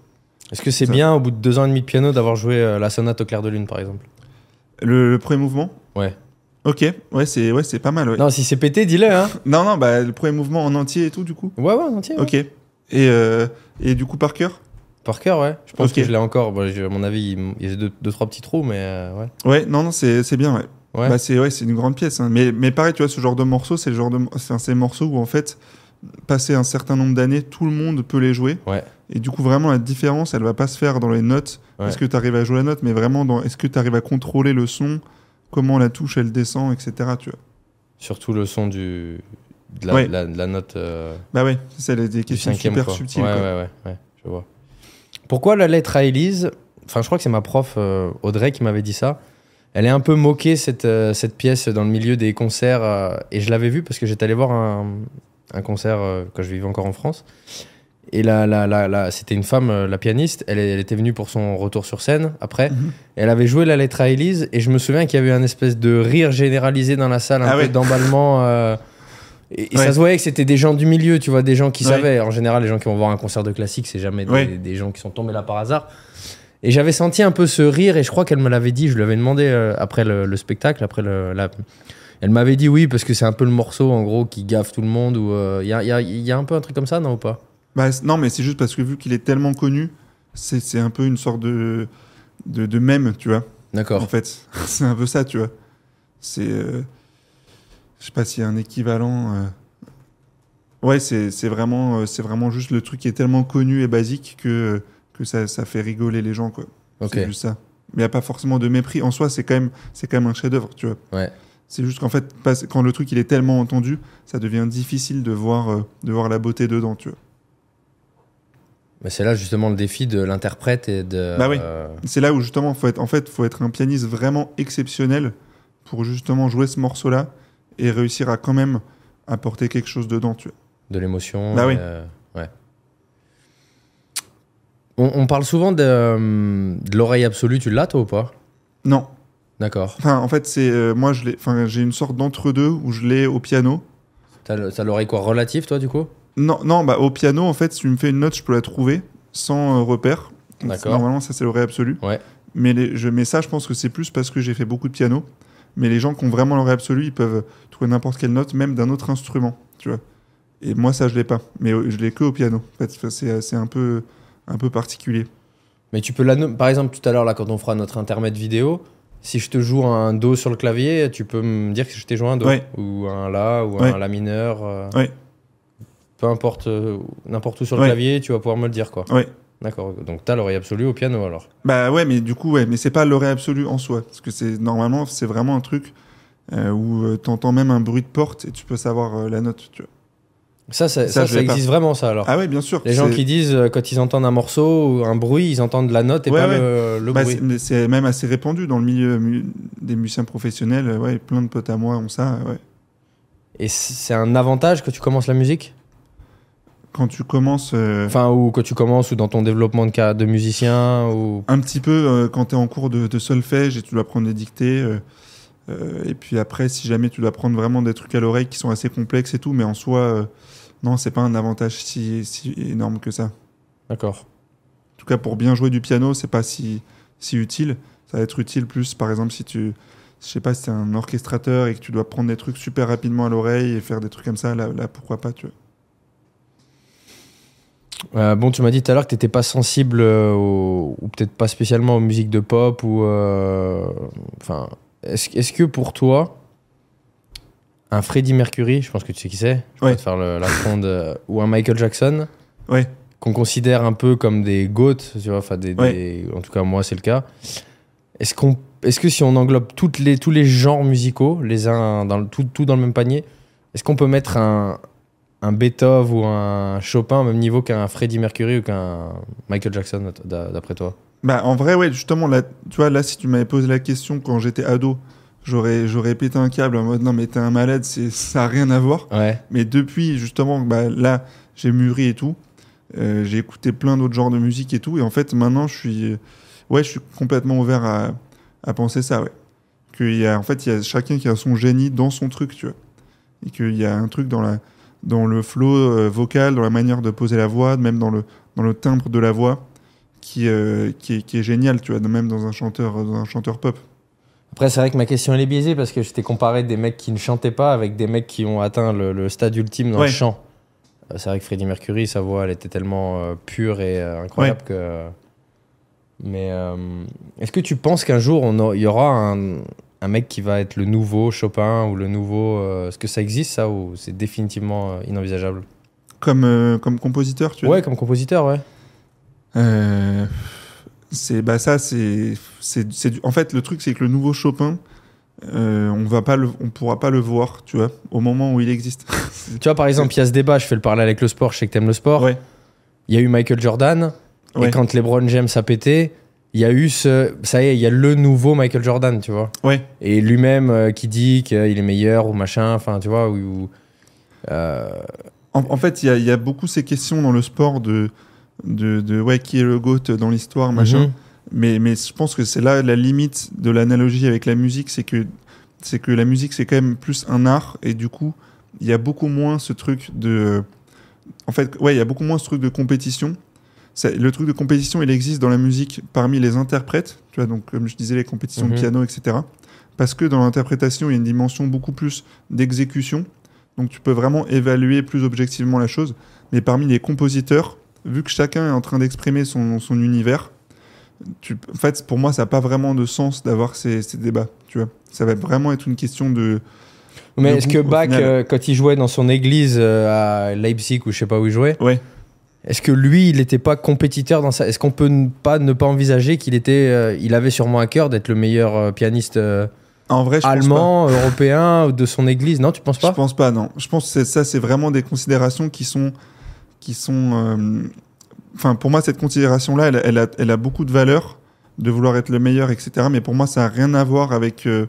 Est-ce que c'est bien, au bout de deux ans et demi de piano, d'avoir joué euh, la sonate au clair de lune, par exemple? Le, le premier mouvement? Ouais. Ok, ouais, c'est ouais, c'est pas mal. Ouais. Non, si c'est pété, dis-le, hein Non, non, bah le premier mouvement en entier et tout, du coup? Ouais, ouais, entier. ouais. Ok. Et, euh, et du coup, par cœur? Par cœur, ouais. Je pense que je l'ai encore. Bon, à mon avis, il y a deux, deux, trois petits trous, mais euh, ouais. Ouais, non, non, c'est c'est bien, ouais. Ouais. Bah, c'est ouais, c'est une grande pièce. hein. Mais, mais pareil, tu vois, ce genre de morceau, c'est le genre de enfin, ces morceaux où en fait, passé un certain nombre d'années, tout le monde peut les jouer. Ouais. Et du coup, vraiment, la différence, elle va pas se faire dans les notes. Ouais. Est-ce que tu arrives à jouer la note, mais vraiment dans est-ce que tu arrives à contrôler le son, comment la touche elle descend, etc. Tu vois. Surtout le son du, de, la, Ouais. de la- de la note euh, Bah ouais, c'est des questions super quoi. subtiles. Quoi. je vois. Pourquoi la lettre à Élise Enfin, je crois que c'est ma prof euh, Audrey qui m'avait dit ça. Elle est un peu moquée cette, euh, cette pièce dans le milieu des concerts. et je l'avais vue parce que j'étais allé voir un, un concert euh, quand je vivais encore en France. Et la, la, la, la- c'était une femme, euh, la pianiste. Elle, elle était venue pour son retour sur scène après. Mhm. Elle avait joué la lettre à Élise. Et je me souviens qu'il y avait un espèce de rire généralisé dans la salle, un Ah peu ouais. d'emballement. euh, et et Ouais. ça se voyait que c'était des gens du milieu, tu vois, des gens qui Ouais. savaient. En général, les gens qui vont voir un concert de classique, c'est jamais des, gens qui sont tombés là par hasard. Et j'avais senti un peu ce rire, et je crois qu'elle me l'avait dit, je lui avais demandé euh, après le, le spectacle, après le, la... Elle m'avait dit oui, parce que c'est un peu le morceau, en gros, qui gaffe tout le monde, ou il y, a, y a- y a un peu un truc comme ça, non ou pas? Bah, non, mais c'est juste parce que vu qu'il est tellement connu, c'est un peu une sorte de, de, de mème, tu vois. En D'accord. fait, c'est un peu ça, tu vois. C'est. euh, je sais pas s'il y a un équivalent. euh. Ouais, c'est vraiment, euh, c'est vraiment juste le truc qui est tellement connu et basique que, que ça, ça fait rigoler les gens, quoi. Ok. C'est juste ça. Mais il n'y a pas forcément de mépris. En soi, c'est quand, même- c'est quand même un chef-d'œuvre, tu vois. Ouais. C'est juste qu'en fait, quand le truc il est tellement entendu, ça devient difficile de voir, euh, de voir la beauté dedans, tu vois. Mais c'est là justement le défi de l'interprète et de. Bah oui. euh, C'est là où justement, faut être, en fait, faut être un pianiste vraiment exceptionnel pour justement jouer ce morceau-là et réussir à quand même apporter quelque chose dedans, tu vois. de l'émotion. Bah oui. euh, ouais. On, on parle souvent de, euh, de l'oreille absolue, tu l'as toi ou pas? Non. D'accord. Enfin, en fait, c'est euh, moi, je l'ai. Enfin, j'ai une sorte d'entre-deux où je l'ai au piano. T'as le- t'as l'oreille quoi relative toi du coup? Non, non, bah au piano, en fait, si tu me fais une note, je peux la trouver sans euh, repère. D'accord. Normalement, ça c'est l'oreille absolue. Ouais. Mais, les, je, mais ça, je pense que c'est plus parce que j'ai fait beaucoup de piano. Mais les gens qui ont vraiment l'oreille absolue, ils peuvent trouver n'importe quelle note, même d'un autre instrument, tu vois. Et moi, ça, je l'ai pas. Mais euh, je l'ai que au piano. En fait, c'est un peu, un peu particulier. Mais tu peux la par exemple tout à l'heure là quand on fera notre intermède vidéo, si je te joue un do sur le clavier, tu peux me dire que je t'ai joué un do Ouais. ou un la ou Ouais. un la mineur. euh, Ouais. Peu importe euh, n'importe où sur le clavier, tu vas pouvoir me le dire quoi. D'accord. Donc t'as l'oreille absolue au piano alors. Bah ouais, mais du coup, ouais, mais c'est pas l'oreille absolue en soi. Parce que c'est normalement, c'est vraiment un truc euh, où tu entends même un bruit de porte et tu peux savoir euh, la note, tu vois. Ça ça, pas. existe vraiment ça alors. Ah ouais, bien sûr. Les gens qui disent euh, quand ils entendent un morceau ou un bruit, ils entendent la note et Ouais, pas ouais. le, le Bah, bruit. c'est- même assez répandu dans le milieu mu- des musiciens professionnels. euh, Ouais, plein de potes à moi ont ça. Ouais. Et c'est un avantage que tu commences la musique? Quand tu commences euh, Enfin, ou que tu commences ou dans ton développement de, ca- de musicien ou... un petit peu euh, quand tu es en cours de, de solfège et tu dois prendre des dictées. euh, euh, et puis après, si jamais tu dois prendre vraiment des trucs à l'oreille qui sont assez complexes et tout, mais en soi, euh, non, c'est pas un avantage si, si énorme que ça. D'accord. En tout cas, pour bien jouer du piano, c'est pas si, si utile. Ça va être utile plus, par exemple, si tu, je sais pas, si t'es un orchestrateur et que tu dois prendre des trucs super rapidement à l'oreille et faire des trucs comme ça, là, là pourquoi pas, tu vois. Euh, bon, tu m'as dit tout à l'heure que tu n'étais pas sensible euh, ou peut-être pas spécialement aux musiques de pop ou... euh, Enfin, est-ce est-ce que pour toi, un Freddie Mercury, je pense que tu sais qui c'est, je Ouais. faire le- la euh, ou un Michael Jackson, Ouais. qu'on considère un peu comme des goats, tu vois, enfin des, Ouais. des- en tout cas moi c'est le cas. Est-ce qu'on, est-ce que si on englobe toutes les, tous les genres musicaux, les uns dans le, tout, tout dans le même panier, est-ce qu'on peut mettre un, un Beethoven ou un Chopin au même niveau qu'un Freddie Mercury ou qu'un Michael Jackson, d'a- d'après toi? Bah, en vrai, ouais, justement, là, tu vois, là, si tu m'avais posé la question quand j'étais ado, j'aurais, j'aurais pété un câble en mode non, mais t'es un malade, c'est, ça n'a rien à voir. Ouais. Mais depuis, justement, bah, là, j'ai mûri et tout. Euh, j'ai écouté plein d'autres genres de musique et tout. Et en fait, maintenant, je suis, ouais, je suis complètement ouvert à, à penser ça, ouais. Qu'il y a, en fait, il y a chacun qui a son génie dans son truc, tu vois. Et qu'il y a un truc dans, la, dans le flow euh, vocal, dans la manière de poser la voix, même dans le, dans le timbre de la voix, qui, euh, qui, est, qui est génial, tu vois, même dans un chanteur, dans un chanteur pop. Après, c'est vrai que ma question elle est biaisée parce que je t'ai comparé des mecs qui ne chantaient pas avec des mecs qui ont atteint le, le stade ultime dans Ouais. le chant. Euh, C'est vrai que Freddie Mercury, sa voix, elle était tellement euh, pure et euh, incroyable que. Mais euh, est-ce que tu penses qu'un jour on a- il y aura un, un mec qui va être le nouveau Chopin ou le nouveau Est-ce que ça existe ça ou c'est définitivement inenvisageable? Comme, comme compositeur, tu vois. Ouais, comme compositeur, ouais. C'est bah ça c'est c'est en fait le truc c'est que le nouveau Chopin euh, on va pas le on pourra pas le voir tu vois au moment où il existe Tu vois, par exemple, il y a ce débat, je fais le parallèle avec le sport, je sais que t'aimes le sport. ouais Il y a eu Michael Jordan, Ouais. et quand LeBron James a pété, il y a eu ce. Ça y est, il y a le nouveau Michael Jordan, tu vois. ouais Et lui-même euh, qui dit qu'il est meilleur ou machin, enfin, tu vois, ou. ou, euh, en, en fait il y a, y a beaucoup ces questions dans le sport de de, de ouais qui est le goat dans l'histoire machin. Mhm. mais mais je pense que c'est là la limite de l'analogie avec la musique c'est que c'est que la musique c'est quand même plus un art et du coup il y a beaucoup moins ce truc de en fait ouais il y a beaucoup moins ce truc de compétition. Ça- le truc de compétition il existe dans la musique parmi les interprètes tu vois donc comme je disais les compétitions Mhm. de piano etc parce que dans l'interprétation il y a une dimension beaucoup plus d'exécution. Donc tu peux vraiment évaluer plus objectivement la chose. Mais parmi les compositeurs vu que chacun est en train d'exprimer son, son univers tu, en fait, pour moi, ça n'a pas vraiment de sens d'avoir ces, ces débats. Tu vois, ça va vraiment être une question de. Mais est-ce que Bach, euh, quand il jouait dans son église euh, à Leipzig ou je sais pas où il jouait, Ouais. est-ce que lui, il n'était pas compétiteur dans ça Est-ce qu'on peut pas ne pas envisager qu'il était, euh, il avait sûrement à cœur d'être le meilleur pianiste En vrai, je allemand, européen de son église Non, tu penses pense pas? Je pense pas. Non. Je pense que ça, c'est vraiment des considérations qui sont, qui sont. euh, Enfin, pour moi, cette considération-là, elle, elle a, elle a beaucoup de valeur de vouloir être le meilleur, etc. Mais pour moi, ça n'a rien à voir avec euh,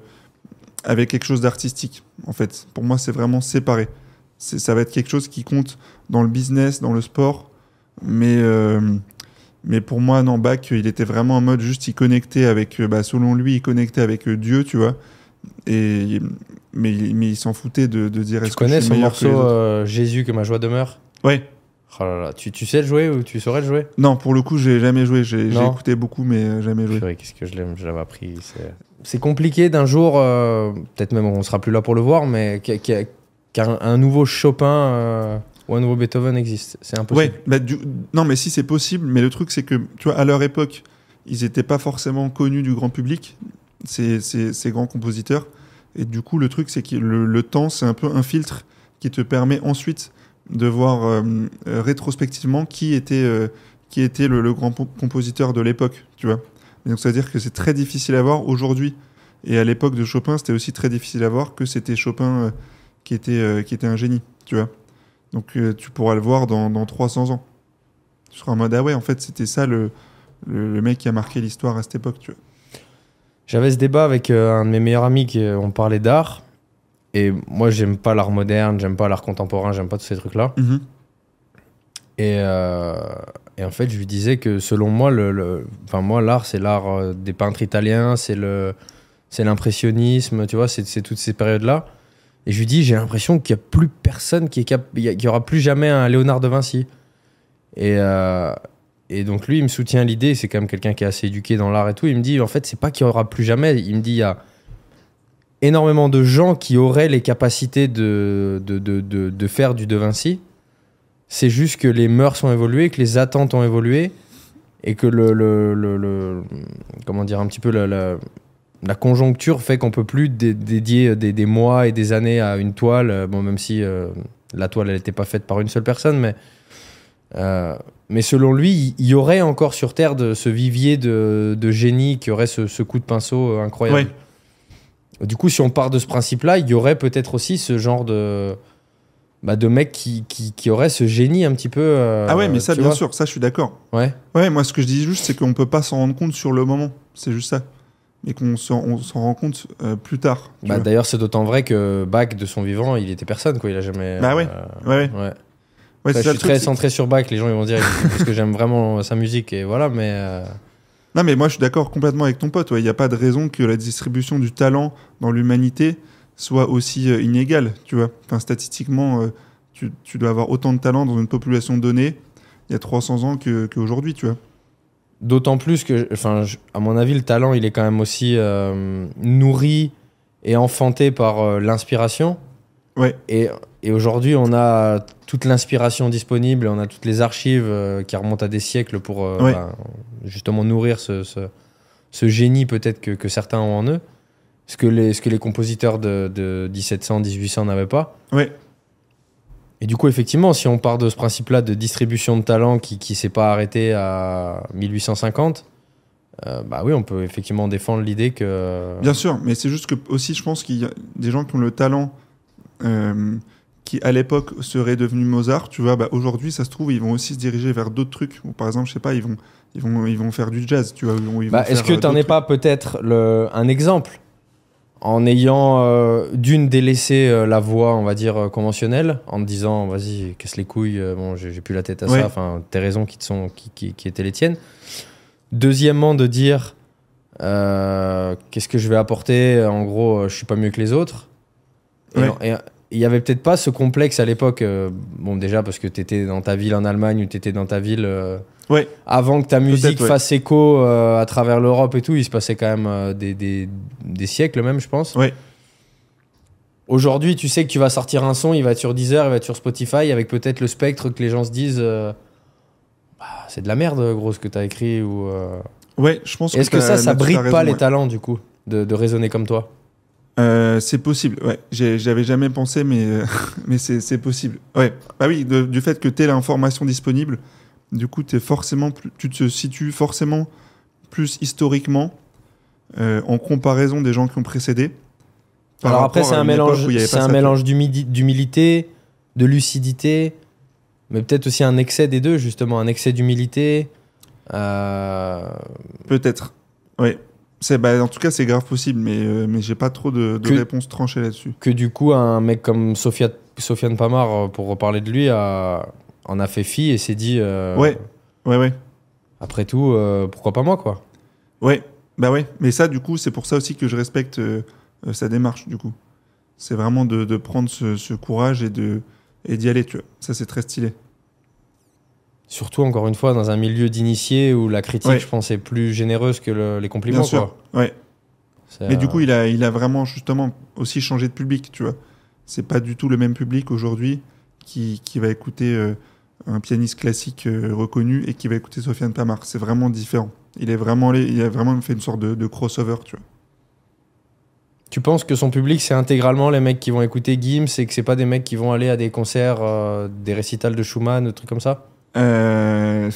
avec quelque chose d'artistique. En fait, pour moi, c'est vraiment séparé. Ça va être quelque chose qui compte dans le business, dans le sport, mais euh, mais pour moi, non, Bach, il était vraiment en mode juste, il connectait avec, bah, selon lui, il connectait avec Dieu, tu vois. Et mais, il- mais il s'en foutait de, de dire Tu est-ce que je connais suis son meilleur que les morceau autres? euh, Jésus que ma joie demeure? Ouais. Oh là là, tu, tu sais le jouer ou tu saurais le jouer? Non, pour le coup, j'ai jamais joué. J'ai écouté beaucoup, mais euh, jamais joué. Qu'est-ce que je l'aime, je l'avais appris. c'est- compliqué d'un jour, euh, peut-être même on sera plus là pour le voir, mais qu'un qu'- qu'un- un nouveau Chopin euh, ou un nouveau Beethoven existe. C'est impossible. Ouais, bah, du- non, mais si c'est possible, mais le truc c'est que, tu vois, à leur époque, ils n'étaient pas forcément connus du grand public, ces, ces, ces grands compositeurs. Et du coup, le truc c'est que le, le temps, c'est un peu un filtre qui te permet ensuite de voir euh, euh, rétrospectivement qui était, euh, qui était le, grand po- compositeur de l'époque, tu vois. Donc, ça veut dire que c'est très difficile à voir aujourd'hui. Et à l'époque de Chopin, c'était aussi très difficile à voir que c'était Chopin qui, était, qui était un génie, tu vois. Donc tu pourras le voir dans, dans 300 ans. Tu seras en mode, ah ouais, en fait, c'était ça le, le, le mec qui a marqué l'histoire à cette époque, tu vois. J'avais ce débat avec un de mes meilleurs amis qui on parlait d'art. Et moi, j'aime pas l'art moderne, j'aime pas l'art contemporain, j'aime pas tous ces trucs-là. Et, euh, et en fait, je lui disais que selon moi, le, le- moi, l'art, c'est l'art euh, des peintres italiens, c'est le, c'est l'impressionnisme, tu vois, c'est, toutes ces périodes-là. Et je lui dis, j'ai l'impression qu'il y a plus personne qui est cap, qu'il y aura plus jamais un Léonard de Vinci. Et, euh, et donc lui, il me soutient l'idée. C'est quand même quelqu'un qui est assez éduqué dans l'art et tout. Il me dit, en fait, c'est pas qu'il y aura plus jamais. Il me dit, il y a énormément de gens qui auraient les capacités de, de, de, de, faire du De Vinci. C'est juste que les mœurs ont évolué, que les attentes ont évolué et que le, le, le- comment dire un petit peu la, la, la conjoncture fait qu'on peut plus dé- dédier des, des mois et des années à une toile. Bon, même si euh, la toile elle n'était pas faite par une seule personne, mais euh, mais selon lui, il il y aurait encore sur Terre de, ce vivier de, de génie qui aurait ce, ce coup de pinceau euh, incroyable. Du coup, si on part de ce principe-là, il y aurait peut-être aussi ce genre de, bah, de mecs qui, qui, qui auraient ce génie un petit peu. euh, ah ouais, mais ça, bien sûr, ça, je suis d'accord. Ouais. Ouais, moi, ce que je dis juste, c'est qu'on peut pas s'en rendre compte sur le moment. C'est juste ça. Mais qu'on s'en rend compte euh, plus tard. Bah. D'ailleurs, c'est d'autant vrai que Bach, de son vivant, il était personne, quoi. Il a jamais. Bah ouais. euh, ouais, ouais. je suis très centré sur Bach, les gens ils vont dire parce que j'aime vraiment sa musique et voilà, mais euh, Non, mais moi, je suis d'accord complètement avec ton pote. ouais. Il n'y a pas de raison que la distribution du talent dans l'humanité soit aussi euh, inégale, tu vois. Enfin, statistiquement, euh, tu, tu dois avoir autant de talent dans une population donnée il y a 300 ans que- qu'aujourd'hui, tu vois. d'autant plus que, enfin, à mon avis, le talent il est quand même aussi euh, nourri et enfanté par l'inspiration. Ouais. Et, et aujourd'hui, on a toute l'inspiration disponible, on a toutes les archives euh, qui remontent à des siècles pour euh, bah, justement nourrir ce, ce, ce génie peut-être que, que certains ont en eux, ce que les, ce que les compositeurs de, de 1700, 1800 n'avaient pas. Ouais. Et du coup, effectivement, si on part de ce principe-là de distribution de talent qui ne s'est pas arrêté à 1850, euh, bah oui, on peut effectivement défendre l'idée que. Bien sûr, mais c'est juste que aussi, je pense qu'il y a des gens qui ont le talent euh, qui, à l'époque, seraient devenus Mozart. Tu vois, bah, aujourd'hui, ça se trouve, ils vont aussi se diriger vers d'autres trucs. Ou par exemple, je sais pas, ils vont, ils vont, ils vont faire du jazz. Tu vois, Bah, Est-ce que euh, tu n'en es pas peut-être un exemple? En ayant euh, d'une délaissé euh, la voie, on va dire, euh, conventionnelle, en te disant, vas-y, casse les couilles, bon, j'ai plus la tête à Ouais. ça, enfin, tes raisons qui, te sont, qui, qui, qui étaient les tiennes. Deuxièmement, de dire, qu'est-ce que je vais apporter, en gros, je suis pas mieux que les autres. Et Ouais. non- Et il y avait peut-être pas ce complexe à l'époque, euh, bon, déjà parce que tu étais dans ta ville en Allemagne ou tu étais dans ta ville. euh, Ouais. avant que ta musique ouais. fasse écho euh, à travers l'Europe et tout, il se passait quand même des, des- des siècles même, je pense. Ouais. Aujourd'hui, tu sais que tu vas sortir un son, il va être sur Deezer, il va être sur Spotify, avec peut-être le spectre que les gens se disent Bah, c'est de la merde, gros, ce que tu as écrit. Ou. Ouais, je pense Est-ce que t'as- ça, ça bride pas les talents, du coup, de, de raisonner comme toi? Euh, c'est possible, ouais. J'avais jamais pensé, mais, euh, mais c'est possible. Ouais. Bah oui, de- du fait que tu l'information disponible, du coup, es forcément plus- tu te situes forcément plus historiquement euh, en comparaison des gens qui ont précédé. Alors après, c'est un mélange, c'est un mélange d'humilité, de lucidité, mais peut-être aussi un excès des deux, justement, un excès d'humilité. Peut-être. Ouais. C'est, bah, en tout cas, c'est grave possible, mais, euh, mais j'ai pas trop de, de Que- réponses tranchées là-dessus. que du coup un mec comme Sofia, Sofiane Pamar, euh, pour reparler de lui, a, en a fait fi et s'est dit euh, Ouais. Ouais, ouais. après tout, euh, pourquoi pas moi quoi. Ouais, bah ouais. Mais ça, du coup, c'est pour ça aussi que je respecte euh, sa démarche, du coup. C'est vraiment de, de prendre ce, ce courage et de et d'y aller, tu vois. Ça, c'est très stylé. Surtout encore une fois dans un milieu d'initiés où la critique, Ouais. je pense, est plus généreuse que le- les compliments. Bien sûr. quoi. Ouais. Mais du coup, il a, il a vraiment, justement, aussi changé de public, tu vois. C'est pas du tout le même public aujourd'hui qui, qui va écouter euh, un pianiste classique euh, reconnu et qui va écouter Sofiane Pamar. C'est vraiment différent. Il, est vraiment il a vraiment fait une sorte de, de crossover, tu vois. Tu penses que son public c'est intégralement les mecs qui vont écouter Gims et que c'est pas des mecs qui vont aller à des concerts, euh, des récitals de Schumann, des trucs comme ça? Euh,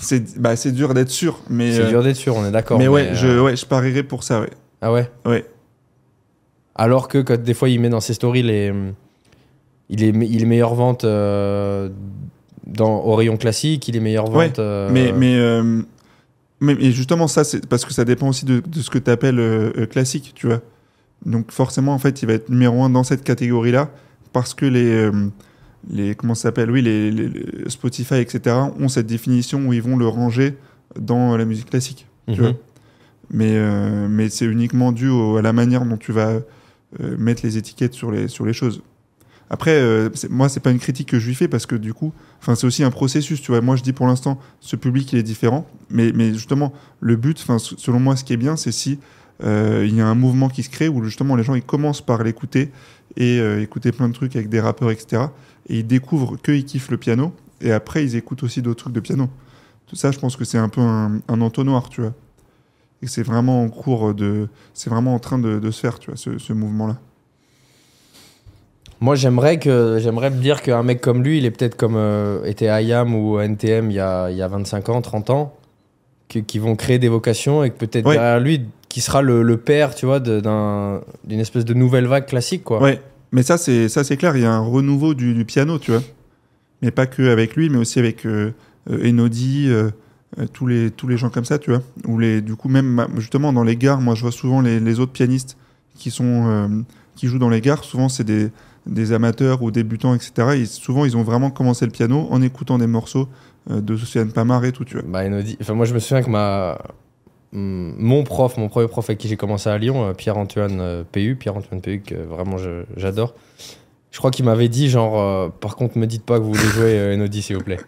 c'est bah, dur d'être sûr, mais, C'est euh, dur d'être sûr, on est d'accord. mais ouais, euh, je, ouais, je parierais pour ça, ouais. Ah ouais? Ouais. Alors que quand des fois il met dans ses stories les, il est, il est meilleure vente euh, dans, au rayon classique, il est meilleure vente. euh, Mais, mais, euh, mais, mais justement, ça, c'est parce que ça dépend aussi de, de ce que tu appelles classique, tu vois. Donc forcément, en fait, il va être numéro un dans cette catégorie-là parce que les, euh, les comment ça s'appelle, oui, les, les- les Spotify, etc., ont cette définition où ils vont le ranger dans la musique classique. mhm. tu vois. Mais, euh, mais c'est uniquement dû au- à la manière dont tu vas euh, mettre les étiquettes sur les, sur les choses. Après, euh, moi, c'est pas une critique que je lui fais parce que du coup, enfin, c'est aussi un processus. Tu vois, moi, je dis pour l'instant, ce public il est différent, mais, mais justement, le but, enfin, selon moi, ce qui est bien, c'est si euh, il y a un mouvement qui se crée où justement les gens ils commencent par l'écouter et écouter plein de trucs avec des rappeurs, etc. Et ils découvrent qu'ils kiffent le piano et après ils écoutent aussi d'autres trucs de piano. Tout ça, je pense que c'est un peu un, un entonnoir, tu vois. Et c'est vraiment en cours de, c'est vraiment en train de, de se faire, tu vois, ce, ce mouvement-là. Moi j'aimerais que j'aimerais me dire qu'un mec comme lui, il est peut-être comme euh, était IAM ou NTM il y a, il y a 25 ans, 30 ans, qui vont créer des vocations et que peut-être Ouais. derrière lui, qui sera le, le père, tu vois, d'une espèce de nouvelle vague classique, quoi. Ouais, Mais ça, c'est ça, c'est clair. Il y a un renouveau du, du piano, tu vois. Mais pas que avec lui, mais aussi avec euh, euh, Enodi, euh, euh, tous les tous les gens comme ça, tu vois. Ou les, du coup, même justement dans les gares, moi, je vois souvent les, les autres pianistes qui sont qui jouent dans les gares. Souvent, c'est des des amateurs ou débutants, etc. Et souvent, ils ont vraiment commencé le piano en écoutant des morceaux de Sofiane Pamar et tout, tu vois. Bah, Enodi- Enfin, moi, je me souviens que ma... mm, mon prof, mon premier prof avec qui j'ai commencé à Lyon, euh, Pierre-Antoine euh, PU, Pierre-Antoine PU, que vraiment j'adore, je crois qu'il m'avait dit, genre, euh, par contre, me dites pas que vous voulez jouer Enodi, s'il vous plaît.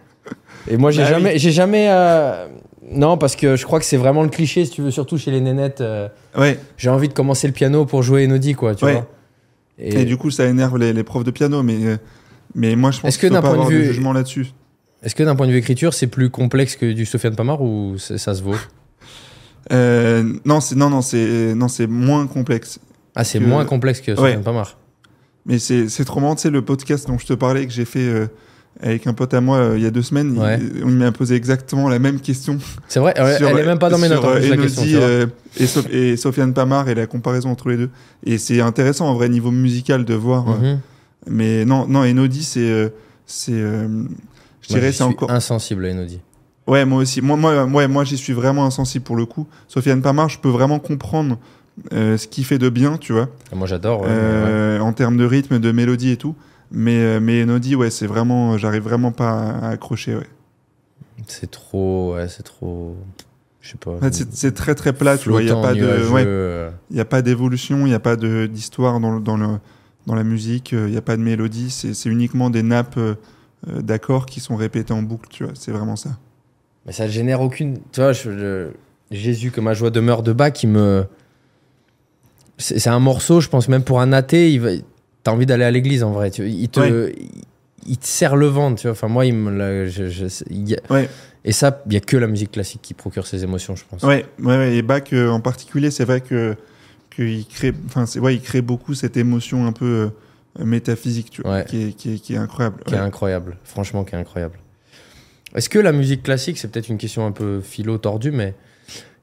Et moi, j'ai Bah oui. jamais. J'ai jamais euh, Non, parce que je crois que c'est vraiment le cliché, si tu veux, surtout chez les nénettes. euh, Ouais. j'ai envie de commencer le piano pour jouer Enodi, quoi, tu Ouais. vois. Et, du coup, ça énerve les, les profs de piano, mais mais moi, je pense que faut d'un pas point de avoir de vue- jugement là-dessus. Est-ce que d'un point de vue écriture, c'est plus complexe que du Sofiane Pamar ou ça se vaut? Euh, non, c'est non, non, c'est non, c'est moins complexe. Ah, c'est Que- moins complexe que Sofiane Pamar. Mais c'est c'est trop marrant, tu sais, le podcast dont je te parlais que j'ai fait euh, avec un pote à moi euh, il y a deux semaines, il- Ouais. on m'a posé exactement la même question. C'est vrai, elle, sur- elle est même pas dans mes sur, notes la question. vois. euh, et, Sof- et Sofiane Pamar et la comparaison entre les deux. Et c'est intéressant en vrai niveau musical de voir. Mhm. Mais non, non, Enodi, c'est c'est je dirais c'est encore. insensible à Enodi. Ouais, moi aussi. Moi, moi, ouais, moi j'y suis vraiment insensible pour le coup. Sofiane Pamar, je peux vraiment comprendre euh, ce qu'il fait de bien, tu vois. Et Moi, j'adore. ouais, mais ouais. Euh, en termes de rythme, de mélodie et tout. Mais, euh, mais Enodi, ouais, c'est vraiment, j'arrive vraiment pas à, accrocher, ouais. C'est trop, ouais, c'est trop. Je sais pas. En fait, c'est- très très plat, tu vois. Il y a pas de, ouais, y a pas d'évolution, il y a pas d'histoire dans le, dans le dans la musique, il y a pas de mélodie. C'est uniquement des nappes d'accords qui sont répétées en boucle, tu vois. C'est vraiment ça. Mais ça génère aucune. Tu vois, je- je- Jésus, que ma joie demeure de bas, qui me. C'est un morceau, je pense, même pour un athée, il va... t'as envie d'aller à l'église en vrai. Tu... Il, te... Ouais. il... te serre le ventre, tu vois. Enfin, moi, il me. l'a- je- je- il y a- Ouais. Et ça, il y a que la musique classique qui procure ces émotions, je pense. Ouais, ouais, ouais. Et Bach euh, en particulier, c'est vrai que qu'il crée, enfin, c'est ouais, il crée beaucoup cette émotion un peu euh, métaphysique, tu vois, Ouais. qui, est, qui, est, qui est incroyable. qui est incroyable, franchement qui est incroyable. Est-ce que la musique classique, c'est peut-être une question un peu philo tordue, mais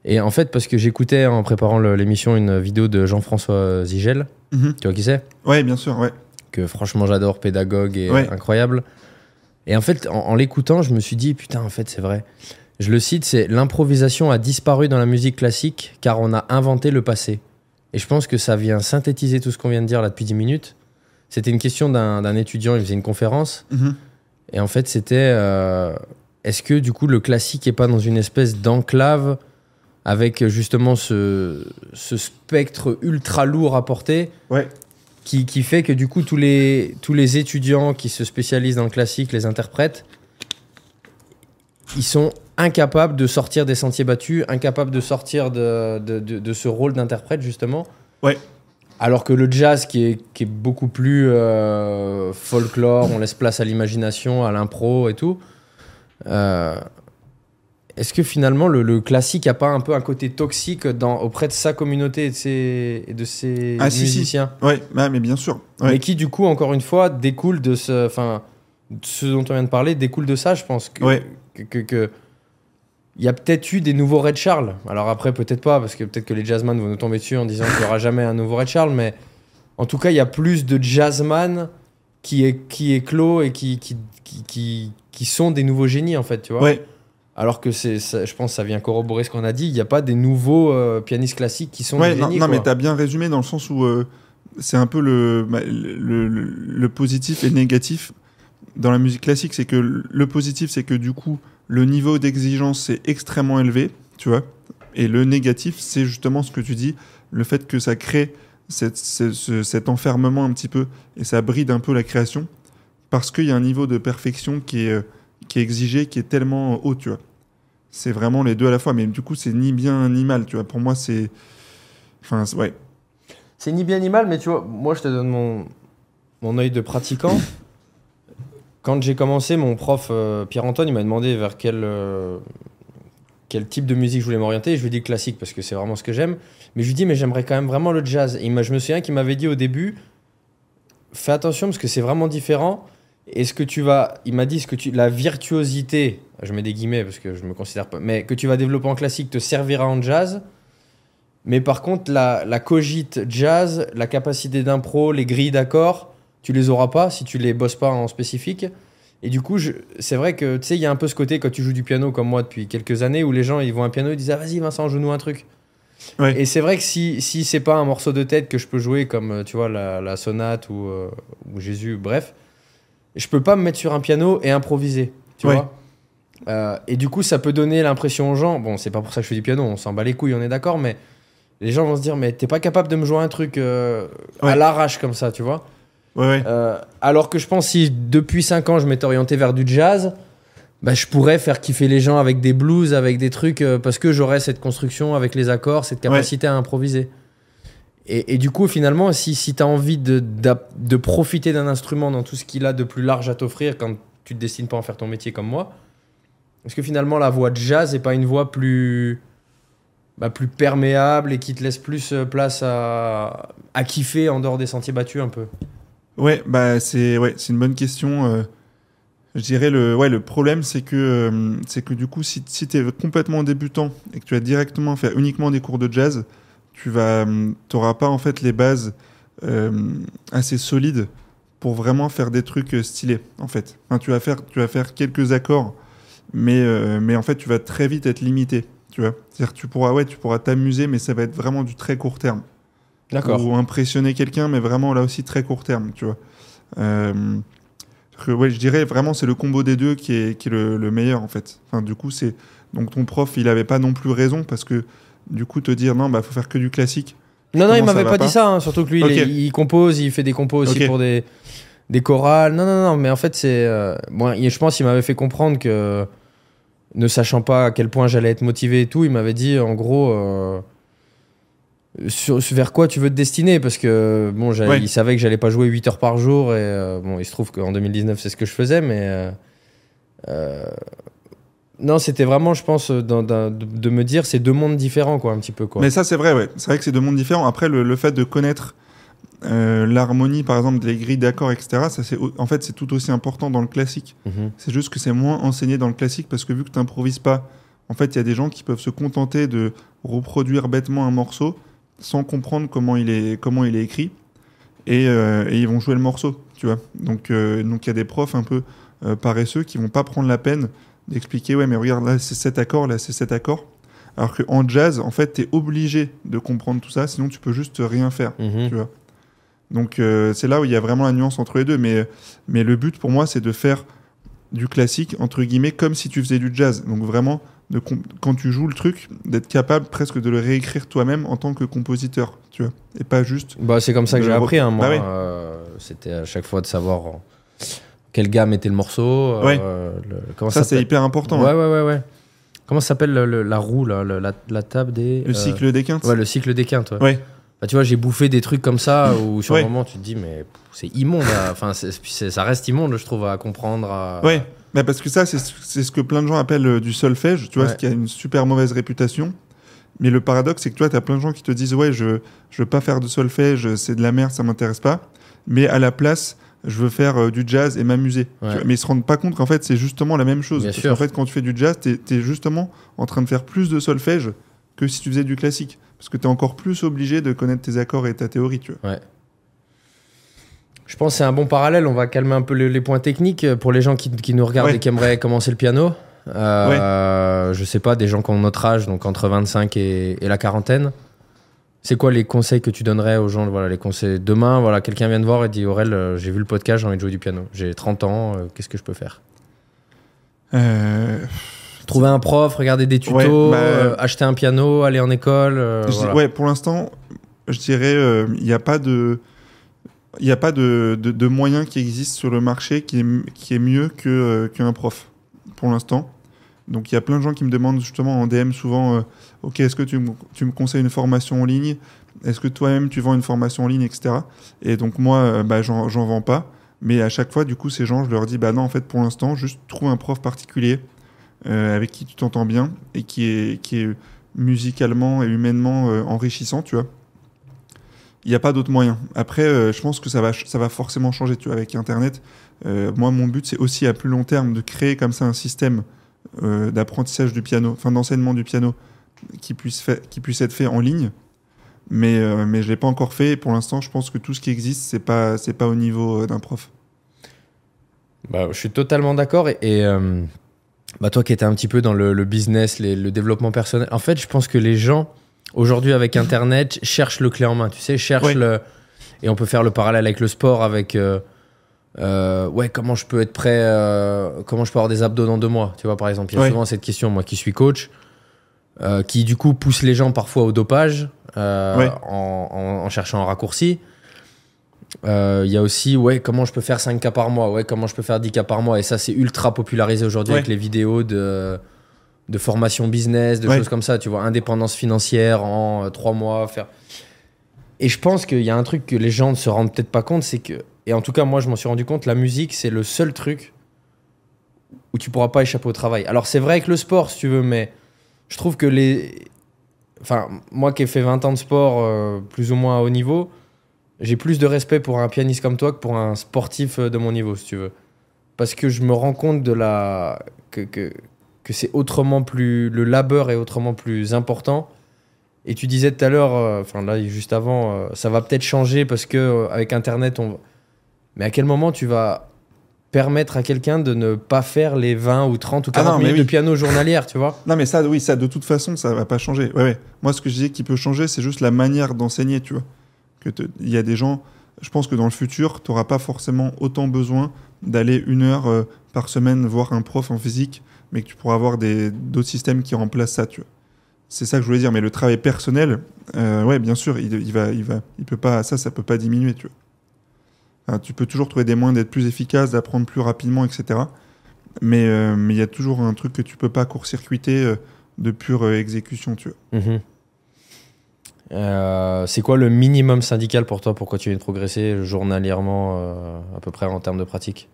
et en fait parce que j'écoutais en préparant l'émission une vidéo de Jean-François Zigel, Mhm. tu vois qui c'est? Ouais, bien sûr, ouais. Que franchement j'adore, pédagogue et Ouais. incroyable. Et en fait, en, en l'écoutant, je me suis dit putain, en fait c'est vrai. Je le cite, c'est l'improvisation a disparu dans la musique classique car on a inventé le passé. Et je pense que ça vient synthétiser tout ce qu'on vient de dire là depuis 10 minutes. C'était une question d'un d'un étudiant, il faisait une conférence. Mhm. Et en fait, c'était euh, est-ce que du coup le classique est pas dans une espèce d'enclave avec justement ce, ce spectre ultra lourd à porter Ouais. qui, qui fait que du coup tous les, tous les étudiants qui se spécialisent dans le classique, les interprètes, ils sont incapables de sortir des sentiers battus, incapables de sortir de, de, de- de ce rôle d'interprète justement. Ouais. Alors que le jazz, qui est, qui est beaucoup plus euh, folklore, on laisse place à l'imagination, à l'impro et tout. euh, Est-ce que finalement le, le classique a pas un peu un côté toxique dans, auprès de sa communauté et de ses, et de ses Ah, si, si. musiciens? Ouais, bah, mais bien sûr. Ouais. mais qui du coup encore une fois découle de ce enfin ce dont on vient de parler découle de ça je pense que Ouais. que, que- que- il y a peut-être eu des nouveaux Red Charles alors après peut-être pas parce que peut-être que les jazzman vont nous tomber dessus en disant qu'il n'y aura jamais un nouveau Red Charles mais en tout cas il y a plus de jazzman qui est qui est clos et qui qui, qui, qui qui sont des nouveaux génies en fait tu vois Ouais, alors que c'est ça- je pense que ça vient corroborer ce qu'on a dit il n'y a pas des nouveaux euh, pianistes classiques qui sont ouais des non, génies non, mais quoi. t'as bien résumé dans le sens où euh, c'est un peu le, bah, le, le- le positif et le négatif dans la musique classique. C'est que le positif, c'est que du coup, le niveau d'exigence est extrêmement élevé, tu vois. Et le négatif, c'est justement ce que tu dis, le fait que ça crée cet enfermement un petit peu et ça bride un peu la création parce qu'il y a un niveau de perfection qui est, euh, qui est exigé, qui est tellement haut, tu vois. C'est vraiment les deux à la fois, mais du coup, c'est ni bien ni mal, tu vois. Pour moi, c'est. Enfin, ouais. C'est ni bien ni mal, mais tu vois, moi je te donne mon, mon œil de pratiquant. Quand j'ai commencé, mon prof euh, Pierre-Antoine, il m'a demandé vers quel, euh, quel type de musique je voulais m'orienter. Je lui ai dit classique parce que c'est vraiment ce que j'aime. Mais je lui ai dit, mais j'aimerais quand même vraiment le jazz. Et je me souviens qu'il m'avait dit au début, fais attention parce que c'est vraiment différent. Et ce que tu vas, il m'a dit, ce que la virtuosité, je mets des guillemets parce que je me considère pas, mais que tu vas développer en classique te servira en jazz. Mais par contre, la, la cogite jazz, la capacité d'impro, les grilles d'accords, tu les auras pas si tu les bosses pas en spécifique. Et du coup, c'est vrai que tu sais, il y a un peu ce côté quand tu joues du piano comme moi depuis quelques années où les gens ils voient un piano ils disent ah vas-y Vincent joue-nous un truc. Ouais. Et c'est vrai que si si c'est pas un morceau de tête que je peux jouer comme tu vois la, la sonate ou, euh, ou Jésus, bref, je peux pas me mettre sur un piano et improviser, tu Ouais. vois. Euh, et du coup, ça peut donner l'impression aux gens. Bon, c'est pas pour ça que je fais du piano, on s'en bat les couilles, on est d'accord, mais les gens vont se dire mais t'es pas capable de me jouer un truc euh, à l'arrache comme ça, tu vois. Ouais. Euh, alors que je pense si depuis 5 ans je m'étais orienté vers du jazz, bah, je pourrais faire kiffer les gens avec des blues, avec des trucs, euh, parce que j'aurais cette construction avec les accords, cette capacité à improviser. Et, et du coup, finalement, si, si tu as envie de, de profiter d'un instrument dans tout ce qu'il a de plus large à t'offrir quand tu te destines pas à en faire ton métier comme moi, est-ce que finalement la voix de jazz n'est pas une voix plus, bah, plus perméable et qui te laisse plus euh, place à, à kiffer en dehors des sentiers battus un peu? Ouais, bah c'est ouais, c'est une bonne question. euh, je dirais le ouais le problème c'est que euh, c'est que du coup si si tu es complètement débutant et que tu vas directement faire uniquement des cours de jazz, tu vas t'auras pas en fait les bases euh, assez solides pour vraiment faire des trucs euh, stylés en fait. Tu vas faire tu vas faire quelques accords mais euh, en fait tu vas très vite être limité, tu vois. Tu pourras ouais, tu pourras t'amuser mais ça va être vraiment du très court terme. Ou impressionner quelqu'un, mais vraiment là aussi très court terme, tu vois. Euh, que, ouais, je dirais vraiment c'est le combo des deux qui est, qui est le, le meilleur en fait. Enfin, du coup, c'est donc ton prof, il avait pas non plus raison parce que du coup te dire non, bah faut faire que du classique. Non, non, il m'avait va pas, pas dit ça, hein, surtout que lui, il, compose, il fait des compos aussi pour des, des chorales. Non, non, non, mais en fait, c'est. euh, bon, je pense qu'il m'avait fait comprendre que, ne sachant pas à quel point j'allais être motivé et tout, il m'avait dit, en gros, euh, sur, vers quoi tu veux te destiner Parce que, bon, Ouais. il savait que j'allais pas jouer 8 heures par jour, et euh, bon, il se trouve qu'en 2019, c'est ce que je faisais, mais. euh, euh, non, c'était vraiment, je pense, dans- dans- de, de me dire, c'est deux mondes différents, quoi, un petit peu, quoi. Mais ça, c'est vrai, ouais. C'est vrai que c'est deux mondes différents. Après, le, le fait de connaître l'harmonie, par exemple, des grilles d'accords, etc., ça, c'est en fait, c'est tout aussi important dans le classique. Mhm. C'est juste que c'est moins enseigné dans le classique parce que vu que tu n'improvises pas, en fait, il y a des gens qui peuvent se contenter de reproduire bêtement un morceau sans comprendre comment il est, comment il est écrit et, euh, et ils vont jouer le morceau, tu vois. Donc, euh, donc il y a des profs un peu euh, paresseux qui vont pas prendre la peine d'expliquer, ouais, mais regarde, là, c'est cet accord, là, c'est cet accord. Alors qu'en jazz, en fait, tu es obligé de comprendre tout ça, sinon tu peux juste rien faire. Mhm. Tu vois. Donc c'est là où il y a vraiment la nuance entre les deux. Mais, mais le but pour moi, c'est de faire du classique, entre guillemets, comme si tu faisais du jazz. Donc vraiment, de quand tu joues le truc, d'être capable presque de le réécrire toi-même en tant que compositeur. Tu vois. Et pas juste... Bah, c'est comme ça que j'ai le appris, hein, moi. Bah oui. Euh, C'était à chaque fois de savoir euh, quelle gamme était le morceau. euh, le- comment Ça, c'est hyper important. Ouais, hein. ouais, ouais, ouais. Comment ça s'appelle le- le- la roue, là, le- la, la table des. Le euh, cycle des quintes. Ouais, le cycle des quintes. Ouais. Ouais. Bah, tu vois, j'ai bouffé des trucs comme ça où sur Ouais. un moment tu te dis, mais c'est immonde. Enfin, ça reste immonde, je trouve, à comprendre. à- Ouais. Bah, parce que ça, c'est ce que plein de gens appellent euh, du solfège, tu vois, Ouais. ce qui a une super mauvaise réputation. Mais le paradoxe, c'est que toi, tu as plein de gens qui te disent Ouais, je, je veux pas faire de solfège, c'est de la merde, ça m'intéresse pas. Mais à la place, je veux faire euh, du jazz et m'amuser. Ouais. Mais ils se rendent pas compte qu'en fait, c'est justement la même chose. Bien Parce qu'en fait, quand tu fais du jazz, tu es, justement en train de faire plus de solfège que si tu faisais du classique. Parce que tu es encore plus obligé de connaître tes accords et ta théorie, tu vois. Je pense que c'est un bon parallèle. On va calmer un peu le- les points techniques euh, pour les gens qui, qui nous regardent Ouais. et qui aimeraient commencer le piano. Euh, Je sais pas, des gens qui ont notre âge, donc entre 25 et, et la quarantaine. C'est quoi les conseils que tu donnerais aux gens Voilà, les conseils. Demain, voilà, quelqu'un vient te voir et dit Aurel, euh, j'ai vu le podcast, j'ai envie de jouer du piano. J'ai 30 ans, euh, qu'est-ce que je peux faire? Euh, Trouver un prof, regarder des tutos, Ouais, bah, acheter un piano, aller en école. dis-. Ouais, pour l'instant, je dirais, il n'y a pas de. Il n'y a pas de, de, moyen qui existe sur le marché qui est, qui est mieux que, euh, qu'un prof, pour l'instant. Donc il y a plein de gens qui me demandent justement en DM souvent, euh, ok, est-ce que tu me, tu me conseilles une formation en ligne? Est-ce que toi-même tu vends une formation en ligne, etc. Et donc moi, euh, bah, j'en, j'en vends pas. Mais à chaque fois, du coup, ces gens, je leur dis, bah non, en fait, pour l'instant, juste trouve un prof particulier euh, avec qui tu t'entends bien et qui est, qui est musicalement et humainement euh, enrichissant, tu vois. Il n'y a pas d'autre moyen. Après, euh, je pense que ça va, ça va forcément changer, tu avec Internet. Euh, moi, mon but, c'est aussi à plus long terme de créer comme ça un système euh, d'apprentissage du piano, enfin d'enseignement du piano, qui puisse, qui puisse être fait en ligne, Mais, mais je l'ai pas encore fait. Pour l'instant, je pense que tout ce qui existe, c'est pas, c'est pas au niveau d'un prof. Bah, je suis totalement d'accord. Et, bah, toi qui étais un petit peu dans le, business, le développement personnel, en fait, je pense que les gens, aujourd'hui, avec Internet, cherchent le clé en main. Tu sais, cherchent Oui. le. Et on peut faire le parallèle avec le sport, avec. euh, euh, ouais, comment je peux être prêt, euh, comment je peux avoir des abdos dans deux mois, tu vois, par exemple. Il y a souvent cette question, moi qui suis coach, qui du coup pousse les gens parfois au dopage en, en- en cherchant un raccourci. Il y a aussi, ouais, comment je peux faire 5 cas par mois, ouais, comment je peux faire 10 cas par mois. Et ça, c'est ultra popularisé aujourd'hui avec les vidéos de, de formation business, de Ouais. choses comme ça, tu vois, indépendance financière en 3 mois, faire. Et je pense qu'il y a un truc que les gens ne se rendent peut-être pas compte, c'est que, et en tout cas, moi, je m'en suis rendu compte, la musique, c'est le seul truc où tu pourras pas échapper au travail. Alors, c'est vrai avec le sport, si tu veux, mais je trouve que les. Enfin, moi qui ai fait 20 ans de sport, euh, plus ou moins à haut niveau, j'ai plus de respect pour un pianiste comme toi que pour un sportif euh, de mon niveau, si tu veux. Parce que je me rends compte de la. que, que, que c'est autrement plus. Le labeur est autrement plus important. Et tu disais tout à l'heure, euh, enfin là, juste avant, euh, ça va peut-être changer parce que euh, avec Internet, on. Mais à quel moment tu vas permettre à quelqu'un de ne pas faire les 20 ou 30 ou Ah 40 non, mais minutes oui. de piano journalière, tu vois? Non, mais ça, oui, ça, de toute façon, ça va pas changer. Ouais, ouais. Moi, ce que je disais qui peut changer, c'est juste la manière d'enseigner, tu vois. Il y a des gens, je pense que dans le futur, tu n'auras pas forcément autant besoin d'aller une heure euh, par semaine voir un prof en physique, mais que tu pourras avoir d'autres systèmes qui remplacent ça, tu vois. C'est ça que je voulais dire. Mais le travail personnel, euh, ouais, bien sûr, il, va, il va, il peut pas, ça, ça peut pas diminuer, tu vois. Tu peux toujours trouver des moyens d'être plus efficace, d'apprendre plus rapidement, etc. Mais euh, il y a toujours un truc que tu peux pas court-circuiter euh, de pure euh, exécution, tu vois. Mhm. Euh, c'est quoi le minimum syndical pour toi pour continuer de progresser journalièrement à peu près en termes de pratique?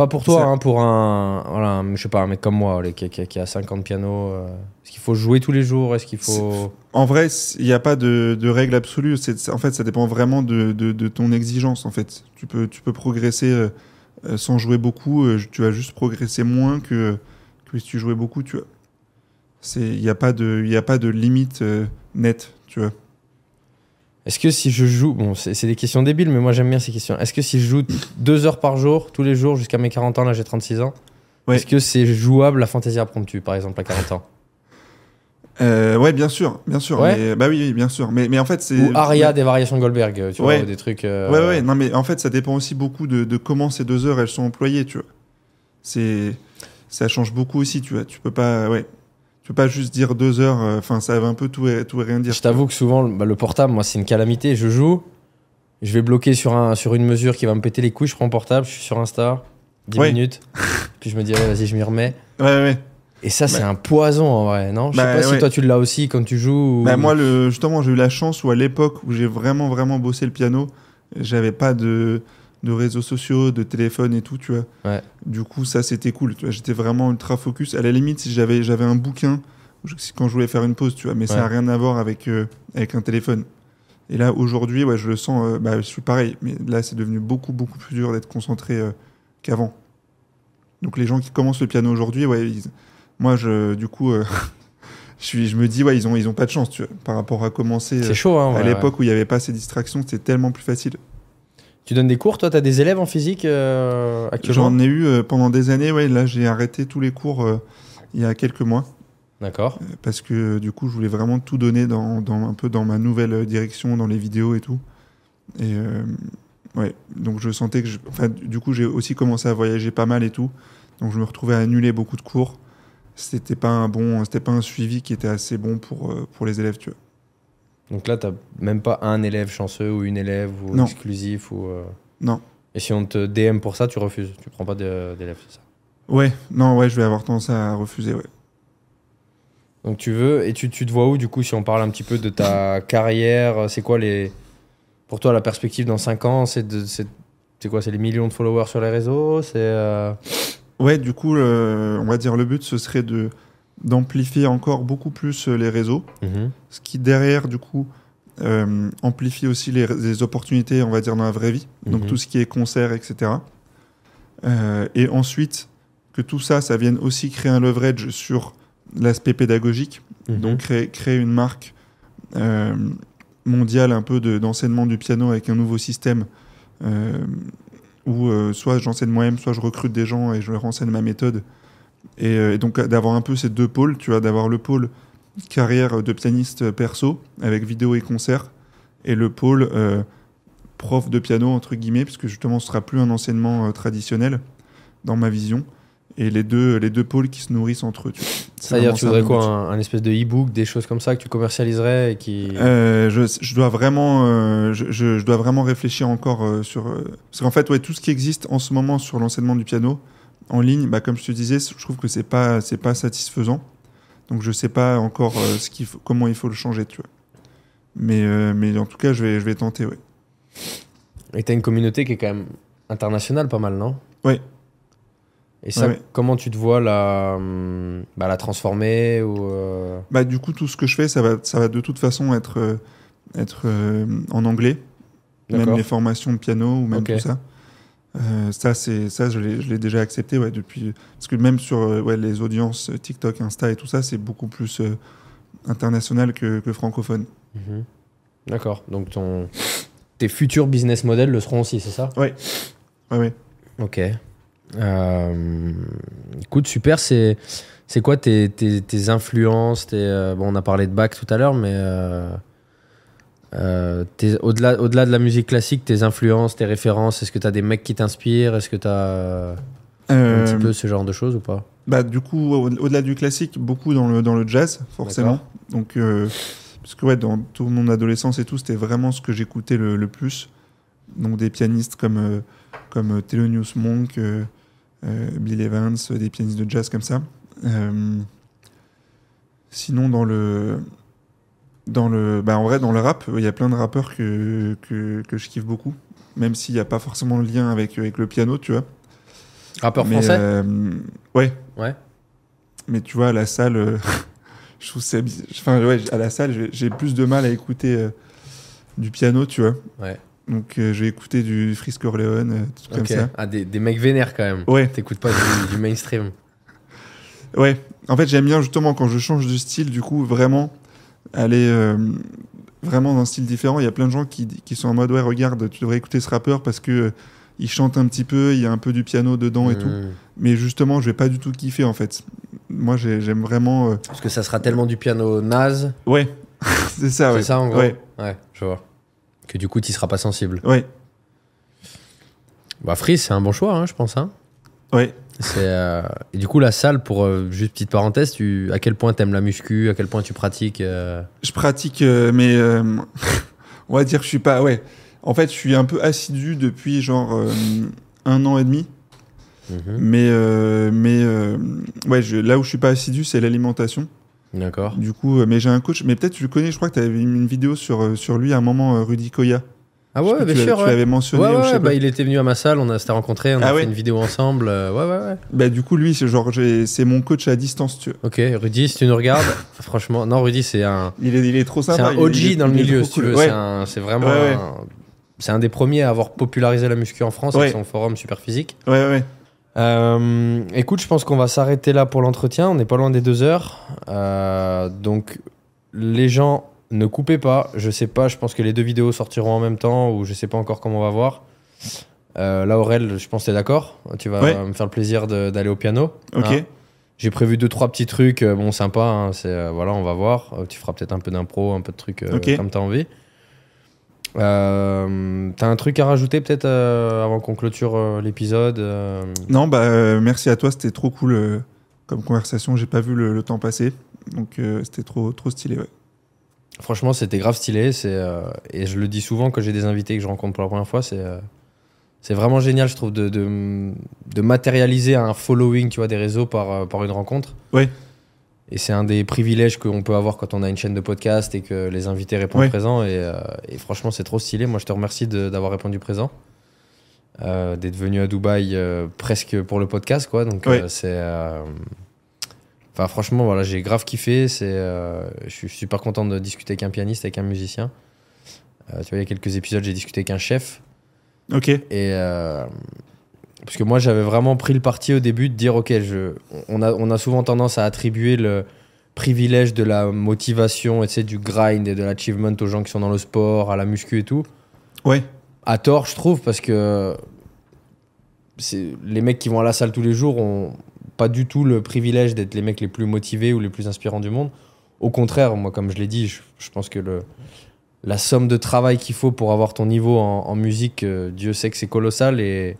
Pas pour toi, hein, pour un, voilà, un- je sais pas, un mec comme moi qui, qui- qui a 50 pianos. euh, Est-ce qu'il faut jouer tous les jours? Est-ce qu'il faut... En vrai, il n'y a pas de, de règle absolue. En fait, ça dépend vraiment de, de- de ton exigence. En fait, tu peux, tu peux progresser euh, euh, sans jouer beaucoup. euh, tu vas juste progresser moins que, que si tu jouais beaucoup, tu il n'y a pas de, il a pas de limite nette, tu vois. Est-ce que si je joue, bon, c'est des questions débiles, mais moi j'aime bien ces questions. Est-ce que si je joue deux heures par jour, tous les jours, jusqu'à mes 40 ans, là j'ai 36 ans, Ouais. est-ce que c'est jouable la fantaisie impromptue, par exemple, à 40 ans? Euh, ouais, bien sûr, bien sûr. Ouais. mais- bah oui, oui, bien sûr. Mais, mais en fait, c'est. Ou Aria des variations de Goldberg, tu vois, Ouais. ou des trucs. euh, Ouais, ouais, non, mais en fait, ça dépend aussi beaucoup de, de comment ces deux heures elles sont employées, tu vois. C'est, ça change beaucoup aussi, tu vois. Tu peux pas, ouais, peux pas juste dire deux heures. euh, Enfin, ça veut un peu tout et, tout et rien dire. Je t'avoue que souvent, bah, le portable, moi, c'est une calamité. Je joue, je vais bloquer sur, un, sur une mesure qui va me péter les couilles, je prends mon portable, je suis sur Insta, 10 Ouais. minutes, puis je me dis, vas-y, je m'y remets. Ouais, ouais. Et ça, c'est Bah. un poison en vrai, non? Je sais Bah, pas si ouais. toi tu l'as aussi quand tu joues. ou- Bah, moi, le, justement, j'ai eu la chance où à l'époque où j'ai vraiment, vraiment bossé le piano, j'avais pas de, de réseaux sociaux, de téléphone et tout, tu vois. Ouais. Du coup, ça, c'était cool. Tu vois, j'étais vraiment ultra focus. À la limite, si j'avais, j'avais un bouquin quand je voulais faire une pause, tu vois, mais ça n'a rien à voir avec, euh, avec un téléphone. Et là, aujourd'hui, ouais, je le sens, euh, bah, je suis pareil, mais là, c'est devenu beaucoup, beaucoup plus dur d'être concentré euh, qu'avant. Donc, les gens qui commencent le piano aujourd'hui, ouais, ils- moi, je, du coup, je, suis, je me dis, ouais, ils ont, ils ont pas de chance, tu vois, par rapport à commencer. C'est chaud, hein. à l'époque où il n'y avait pas ces distractions, c'était tellement plus facile. Tu donnes des cours, toi, t'as des élèves en physique euh, actuellement J'en ai eu euh, pendant des années, ouais, là, j'ai arrêté tous les cours euh, il y a quelques mois. D'accord. Parce que du coup je voulais vraiment tout donner dans, dans- un peu dans ma nouvelle direction dans les vidéos et tout et ouais donc je sentais que je, enfin, du coup j'ai aussi commencé à voyager pas mal et tout donc je me retrouvais à annuler beaucoup de cours c'était pas un bon c'était pas un suivi qui était assez bon pour pour les élèves tu vois Donc là, t'as même pas un élève chanceux ou une élève ou Non. exclusif ou. euh, non Et si on te DM pour ça, tu refuses. Tu prends pas d'élèves, c'est ça. ouais non ouais je vais avoir tendance à refuser ouais Donc tu veux, et tu, tu te vois où du coup si on parle un petit peu de ta carrière euh, C'est quoi les. Pour toi, la perspective dans 5 ans C'est quoi C'est les millions de followers sur les réseaux C'est. euh, Ouais, du coup, on va dire le but, ce serait de d'amplifier encore beaucoup plus euh, les réseaux, mhm. ce qui derrière, du coup, euh, amplifie aussi les, les opportunités, on va dire, dans la vraie vie. Donc Mhm. tout ce qui est concert, etc. Euh, et ensuite, que tout ça, ça vienne aussi créer un leverage sur l'aspect pédagogique, Mhm. donc créer, créer une marque euh, mondial un peu de- d'enseignement du piano avec un nouveau système où soit j'enseigne moi-même, soit je recrute des gens et je leur enseigne ma méthode. Et, euh, et donc d'avoir un peu ces deux pôles, tu vois, d'avoir le pôle carrière de pianiste perso avec vidéo et concert et le pôle euh, prof de piano entre guillemets puisque justement ce sera plus un enseignement euh, traditionnel dans ma vision et les deux les deux pôles qui se nourrissent entre eux. C'est-à-dire, tu voudrais quoi un, un espèce de e-book, des choses comme ça que tu commercialiserais et qui. Euh, je, je dois vraiment, je, dois vraiment réfléchir encore sur. parce qu'en fait, ouais, tout ce qui existe en ce moment sur l'enseignement du piano en ligne, bah, comme je te disais, je trouve que c'est pas, c'est pas satisfaisant. Donc, je sais pas encore euh, ce qu'il faut, comment il faut le changer, tu vois. Mais, euh, mais en tout cas, je vais, je vais tenter, ouais. Et t'as une communauté qui est quand même internationale, pas mal, non? Ouais. Et ça, Ouais, ouais. comment tu te vois la, hum, bah, la transformer ou euh, Bah, du coup, tout ce que je fais, ça va, ça va de toute façon être, être en anglais. Même les formations de piano ou même tout ça. Euh, ça, c'est ça, je l'ai déjà accepté, ouais, depuis. Parce que même sur euh, ouais, les audiences euh, TikTok, Insta et tout ça, c'est beaucoup plus euh, international que, que francophone. Mhm. D'accord. Donc ton, tes futurs business models le seront aussi, c'est ça? Ouais, ouais. Ok. Écoute, super. C'est c'est quoi tes, tes, tes influences tes, bon, On a parlé de Bach tout à l'heure, mais euh, au-delà au-delà de la musique classique, tes influences, tes références, est-ce que tu as des mecs qui t'inspirent? Est-ce que tu as un Euh, petit peu ce genre de choses ou pas? bah, du coup, au- au-delà du classique, beaucoup dans le, dans le jazz, forcément. Donc, euh, parce que ouais, dans toute mon adolescence et tout, c'était vraiment ce que j'écoutais le, le plus. Donc, des pianistes comme, comme Thelonious Monk, Bill Evans, des pianistes de jazz comme ça. Sinon, dans le. Dans le, bah en vrai, dans le rap, il y a plein de rappeurs que, que, que je kiffe beaucoup, même s'il n'y a pas forcément le lien avec, avec le piano, tu vois. Rappeur Mais, français euh, Ouais. Ouais. Mais tu vois, à la salle, euh, je trouve c'est. Enfin, ouais, à la salle, j'ai- j'ai plus de mal à écouter euh, du piano, tu vois. Ouais. Donc, je vais écouter du Frisk Orleans, euh, des trucs Ok. comme ça. Ah, des, des mecs vénères quand même. Ouais, T'écoutes pas du, du mainstream. ouais. En fait, j'aime bien justement quand je change de style, du coup, vraiment aller euh, vraiment dans un style différent. Il y a plein de gens qui, qui sont en mode, ouais, regarde, tu devrais écouter ce rappeur parce que. euh, il chante un petit peu, il y a un peu du piano dedans et tout. Mais justement, je vais pas du tout kiffer en fait. Moi, j'ai- j'aime vraiment. euh, Parce que ça sera tellement du piano naze. Ouais, c'est ça, ouais. C'est ça en gros Ouais, Ouais, je vois. Que du coup, tu seras pas sensible. ouais, Bah, Freeze, c'est un bon choix, hein, je pense. Hein. ouais. Euh, Et du coup, la salle, pour euh, juste petite parenthèse, tu... à quel point t'aimes la muscu À quel point tu pratiques euh, Je pratique, mais on va dire que je suis pas. Ouais. En fait, je suis un peu assidu depuis genre un an et demi. mhm. Mais, mais ouais, je- là où je suis pas assidu, c'est l'alimentation. D'accord. Du coup, mais j'ai un coach. Mais peut-être tu le connais. Je crois que tu avais une vidéo sur sur lui à un moment, Rudy Koya. Ah ouais, bien sûr. Tu l'avais mentionné. Ouais, ou je sais bah, il était venu à ma salle, on, a, s'était rencontrés, on a Ah fait une vidéo ensemble. euh, ouais, ouais, ouais. Bah, du coup, lui, c'est genre, c'est mon coach à distance. Tu vois. Ok, Rudy, si tu nous regardes, franchement, non, Rudy, c'est un, Il est, il est trop c'est sympa. un il- OG il est- dans le il milieu, si tu veux. C'est, un- c'est vraiment. Un- c'est un des premiers à avoir popularisé la muscu en France avec son forum Super Physique. Ouais, ouais. Euh, écoute, je pense qu'on va s'arrêter là pour l'entretien. On n'est pas loin des deux heures. Euh, donc, les gens, ne coupez pas. Je sais pas, je pense que les deux vidéos sortiront en même temps ou je sais pas encore comment on va voir. Euh, là, Aurel, je pense que t'es d'accord. Tu vas Ouais. me faire le plaisir d'aller au piano. Ok. Hein. J'ai prévu deux, trois petits trucs, euh, bon, sympa. hein, c'est, euh, voilà, on va voir. Euh, tu feras peut-être un peu d'impro, un peu de trucs euh, Ok. comme t'as envie. Euh, t'as un truc à rajouter peut-être euh, avant qu'on clôture euh, l'épisode Non, bah merci à toi, c'était trop cool comme conversation. J'ai pas vu le, le temps passer, donc c'était trop trop stylé. Ouais. Franchement, c'était grave stylé. C'est, euh, et je le dis souvent quand j'ai des invités que je rencontre pour la première fois. C'est, euh, c'est vraiment génial, je trouve, de, de, de matérialiser un following tu vois, des réseaux par, euh, par une rencontre. Ouais. Et c'est un des privilèges qu'on peut avoir quand on a une chaîne de podcast et que les invités répondent Ouais. présent. Et, euh, et franchement, c'est trop stylé. Moi, je te remercie d'avoir répondu présent. D'être venu à Dubaï presque pour le podcast, quoi. Donc, c'est. Enfin, franchement, voilà, j'ai grave kiffé. C'est, euh, je suis super content de discuter avec un pianiste, avec un musicien. Euh, tu vois, il y a quelques épisodes, j'ai discuté avec un chef. Ok. Et euh, parce que moi, j'avais vraiment pris le parti au début de dire, ok, je, on a, on a souvent tendance à attribuer le, privilège de la motivation, et tu sais, du grind et de l'achievement aux gens qui sont dans le sport, à la muscu et tout. Ouais. À tort, je trouve, parce que c'est les mecs qui vont à la salle tous les jours ont pas du tout le privilège d'être les mecs les plus motivés ou les plus inspirants du monde. Au contraire, moi, comme je l'ai dit, je, je pense que le, la somme de travail qu'il faut pour avoir ton niveau en, en musique, euh, Dieu sait que c'est colossal et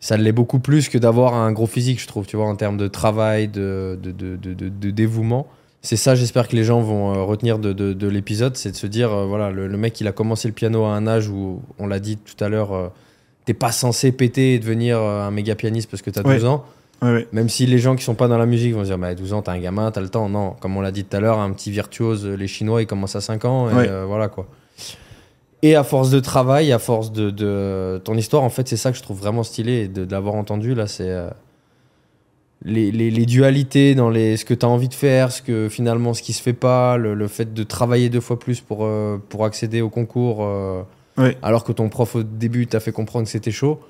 ça l'est beaucoup plus que d'avoir un gros physique, je trouve, tu vois, en termes de travail, de, de, de, de- de- de dévouement. C'est ça, j'espère que les gens vont euh, retenir de, de- de l'épisode, c'est de se dire, euh, voilà, le, le mec, il a commencé le piano à un âge où, on l'a dit tout à l'heure, t'es pas censé péter et devenir un méga pianiste parce que t'as 12 Ouais. ans. Ouais, ouais. Même si les gens qui sont pas dans la musique vont se dire, bah, 12 ans, t'es un gamin, t'as le temps. Non, comme on l'a dit tout à l'heure, un petit virtuose, les Chinois, ils commencent à 5 ans, et Ouais. euh, voilà quoi. Et à force de travail, à force de, de- ton histoire, en fait, c'est ça que je trouve vraiment stylé et de, de l'avoir entendu là, c'est euh, les, les- les dualités dans les, ce que tu as envie de faire, ce que finalement ce qui se fait pas, le, le fait de travailler deux fois plus pour, euh, pour accéder au concours, euh, alors que ton prof au début t'a fait comprendre que c'était chaud.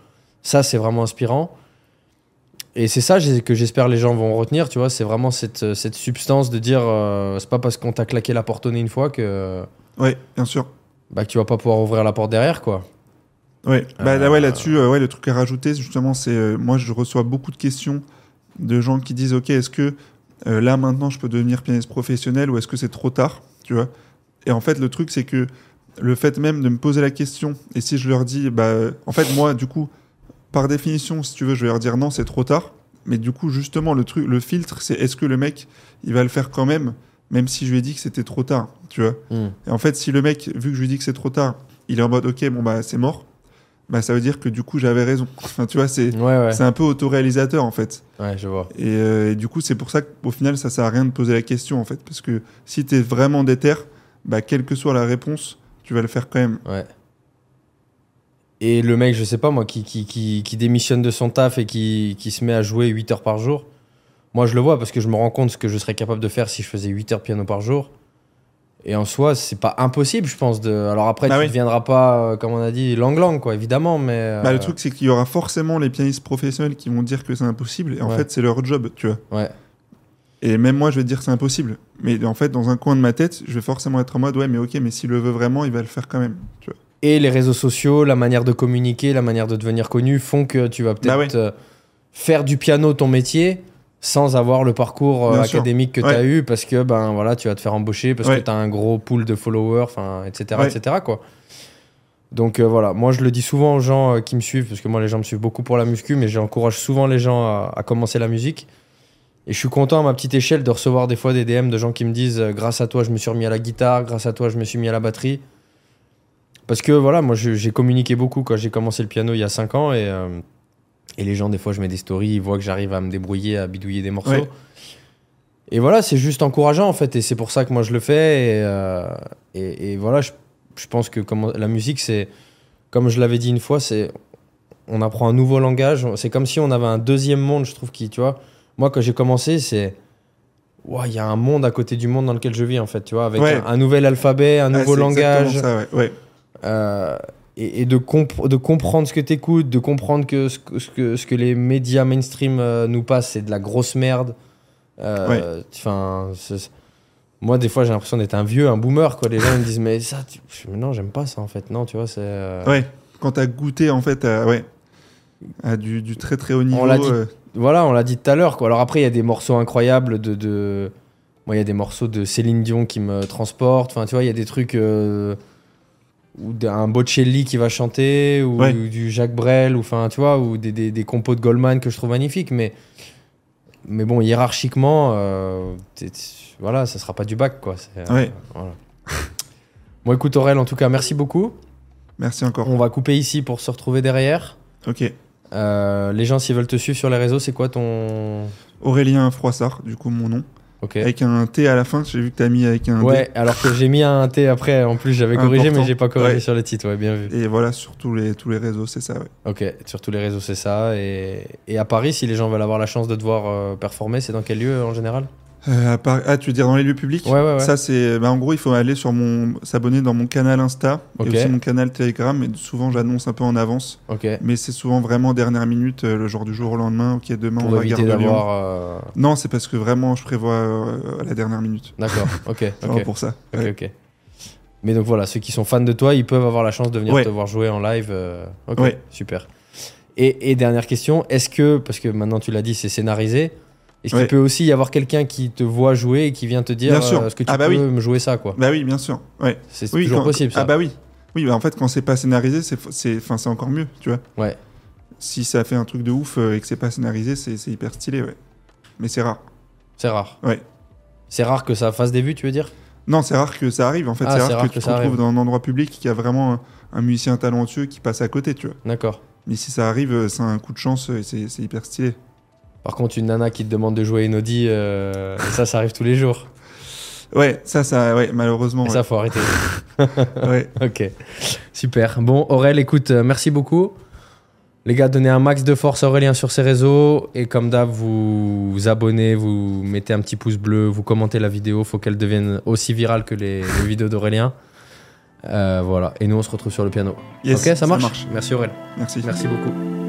Ça, c'est vraiment inspirant. Et c'est ça que j'espère les gens vont retenir, tu vois, c'est vraiment cette, cette substance de dire, euh, c'est pas parce qu'on t'a claqué la porte au nez une fois que, Ouais, bien sûr. bah, que tu vas pas pouvoir ouvrir la porte derrière, quoi. Ouais, bah, là, Euh, ouais là-dessus, euh, ouais, le truc à rajouter, justement, c'est euh, moi, je reçois beaucoup de questions de gens qui disent, ok, est-ce que euh, là maintenant, je peux devenir pianiste professionnel ou est-ce que c'est trop tard, tu vois? Et en fait, le truc, c'est que le fait même de me poser la question, et si je leur dis, bah, euh, en fait, moi, du coup, par définition, si tu veux, je vais leur dire non, c'est trop tard. Mais du coup, justement, le truc, le filtre, c'est est-ce que le mec, il va le faire quand même, même si je lui ai dit que c'était trop tard, tu vois Hmm. et en fait, si le mec, vu que je lui dis que c'est trop tard, il est en mode ok, bon bah c'est mort, bah ça veut dire que du coup j'avais raison. Enfin, tu vois, c'est Ouais, ouais. c'est un peu autoréalisateur en fait. Ouais, je vois. Et, euh, et du coup, c'est pour ça qu'au final, ça sert à rien de poser la question en fait, parce que si t'es vraiment déter, bah quelle que soit la réponse, tu vas le faire quand même. Ouais. Et le mec, je sais pas moi, qui, qui, qui, qui démissionne de son taf et qui, qui se met à jouer 8 heures par jour, moi je le vois parce que je me rends compte ce que je serais capable de faire si je faisais 8 heures piano par jour. Et en soi, c'est pas impossible, je pense. De... Alors après, Bah tu oui. ne deviendras pas, euh, comme on a dit, lang-lang, quoi, évidemment, mais. euh, Bah, le truc, c'est qu'il y aura forcément les pianistes professionnels qui vont dire que c'est impossible, et en Ouais. fait, c'est leur job, tu vois. Ouais, Et même moi, je vais te dire que c'est impossible. Mais en fait, dans un coin de ma tête, je vais forcément être en mode ouais, mais ok, mais s'il le veut vraiment, il va le faire quand même. Tu vois. Et les réseaux sociaux, la manière de communiquer, la manière de devenir connu font que tu vas peut-être Bah ouais. euh, faire du piano ton métier sans avoir le parcours euh, académique que tu as Ouais. eu parce que ben voilà, tu vas te faire embaucher parce que Ouais. tu as un gros pool de followers, enfin etc., Ouais. etc. quoi. Donc euh, voilà, moi je le dis souvent aux gens euh, qui me suivent parce que moi les gens me suivent beaucoup pour la muscu mais j'encourage souvent les gens à, à commencer la musique. Et je suis content à ma petite échelle de recevoir des fois des DM de gens qui me disent euh, grâce à toi je me suis remis à la guitare, grâce à toi je me suis mis à la batterie. Parce que voilà, moi j'ai communiqué beaucoup quand j'ai commencé le piano il y a 5 ans et, euh, et les gens des fois je mets des stories, ils voient que j'arrive à me débrouiller, à bidouiller des morceaux. Ouais. Et voilà, c'est juste encourageant en fait et c'est pour ça que moi je le fais et, euh, et, et voilà, je, je pense que comme la musique c'est, comme je l'avais dit une fois, c'est on apprend un nouveau langage, c'est comme si on avait un deuxième monde, je trouve, qui, tu vois, moi quand j'ai commencé c'est... Il y a un monde à côté du monde dans lequel je vis en fait, tu vois, avec Ouais. un, un nouvel alphabet, un Ah, nouveau langage. Ça, ouais. ouais. Euh, et, et de, comp- de comprendre ce que tu écoutes, de comprendre que ce, que ce que ce que les médias mainstream euh, nous passent, c'est de la grosse merde. Euh, moi, des fois, j'ai l'impression d'être un vieux, un boomer. Quoi. Les gens me disent, mais ça, tu... non, j'aime pas ça en fait. Non, tu vois, c'est. euh, Ouais, quand t'as goûté en fait à, ouais, à du, du très très haut niveau. dit. Voilà, on l'a dit tout à l'heure. Alors après, il y a des morceaux incroyables de. de... Moi, il y a des morceaux de Céline Dion qui me transportent. Enfin, tu vois, il y a des trucs. euh, Ou d'un Bocelli qui va chanter, ou Ouais. du Jacques Brel, ou enfin, tu vois, ou des, des, des compos de Goldman que je trouve magnifiques. Mais, mais bon, hiérarchiquement, euh, voilà, ça sera pas du bac, quoi. Euh, Ouais. voilà. bon, écoute, Aurel, en tout cas, merci beaucoup. Merci encore. On va couper ici pour se retrouver derrière. Ok. Euh, les gens, s'ils veulent te suivre sur les réseaux, c'est quoi ton. Aurélien Froissart, du coup mon nom. Avec un T à la fin, j'ai vu que t'as mis avec un Ouais, alors que j'ai mis un T après, en plus j'avais corrigé, mais j'ai pas corrigé Ouais. sur le titre, ouais, bien vu. Et voilà, sur tous les, tous les réseaux, c'est ça, ouais. Ok, sur tous les réseaux c'est ça. Et, et à Paris, si les gens veulent avoir la chance de te voir euh, performer, c'est dans quel lieu en général? Euh, à part- Ah, tu veux dire dans les lieux publics Ouais, ouais, ouais. Ça, c'est. Bah, en gros, il faut aller sur mon. s'abonner dans mon canal Insta et aussi mon canal Telegram. Et souvent, j'annonce un peu en avance. Mais c'est souvent vraiment dernière minute, euh, le jour du jour au lendemain. Ok, demain, on Pour va à éviter Gare de Lyon. euh, Non, c'est parce que vraiment, je prévois à la dernière minute. D'accord. Ok. C'est vraiment Ok. pour ça. Ok. Mais donc voilà, ceux qui sont fans de toi, ils peuvent avoir la chance de venir te voir jouer en live. Ok. Ouais. Super. Et, et dernière question, est-ce que parce que maintenant tu l'as dit, c'est scénarisé. Est-ce qu'il peut aussi y avoir quelqu'un qui te voit jouer et qui vient te dire euh, est-ce que tu Ah bah peux oui. me jouer ça quoi Bah oui, bien sûr. Ouais. C'est Oui, toujours quand- possible ça. Ah bah oui. Oui, bah en fait, quand c'est pas scénarisé, c'est c'est- enfin, c'est encore mieux, tu vois. Ouais. Si ça fait un truc de ouf euh, et que c'est pas scénarisé, c'est hyper stylé, ouais. Mais c'est rare. C'est rare. Ouais. C'est rare que ça fasse des vues, tu veux dire? Non, c'est rare que ça arrive. En fait, Ah, c'est rare, que, tu te retrouves dans un endroit public qui a vraiment un, un musicien talentueux qui passe à côté, tu vois. D'accord. Mais si ça arrive, euh, c'est un coup de chance et c'est hyper stylé. Par contre, une nana qui te demande de jouer Enodi, euh, ça, ça arrive tous les jours. Ouais, ça, ça, ouais, malheureusement. Ouais. ça, faut arrêter. Ouais. ok, super. Bon, Aurel, écoute, euh, merci beaucoup. Les gars, donnez un max de force à Aurélien sur ses réseaux. Et comme d'hab, vous vous abonnez, vous mettez un petit pouce bleu, vous commentez la vidéo. faut qu'elle devienne aussi virale que les, les vidéos d'Aurélien. Euh, voilà. Et nous, on se retrouve sur le piano. Yes, ok, ça marche, Merci Aurel. Merci. Merci beaucoup.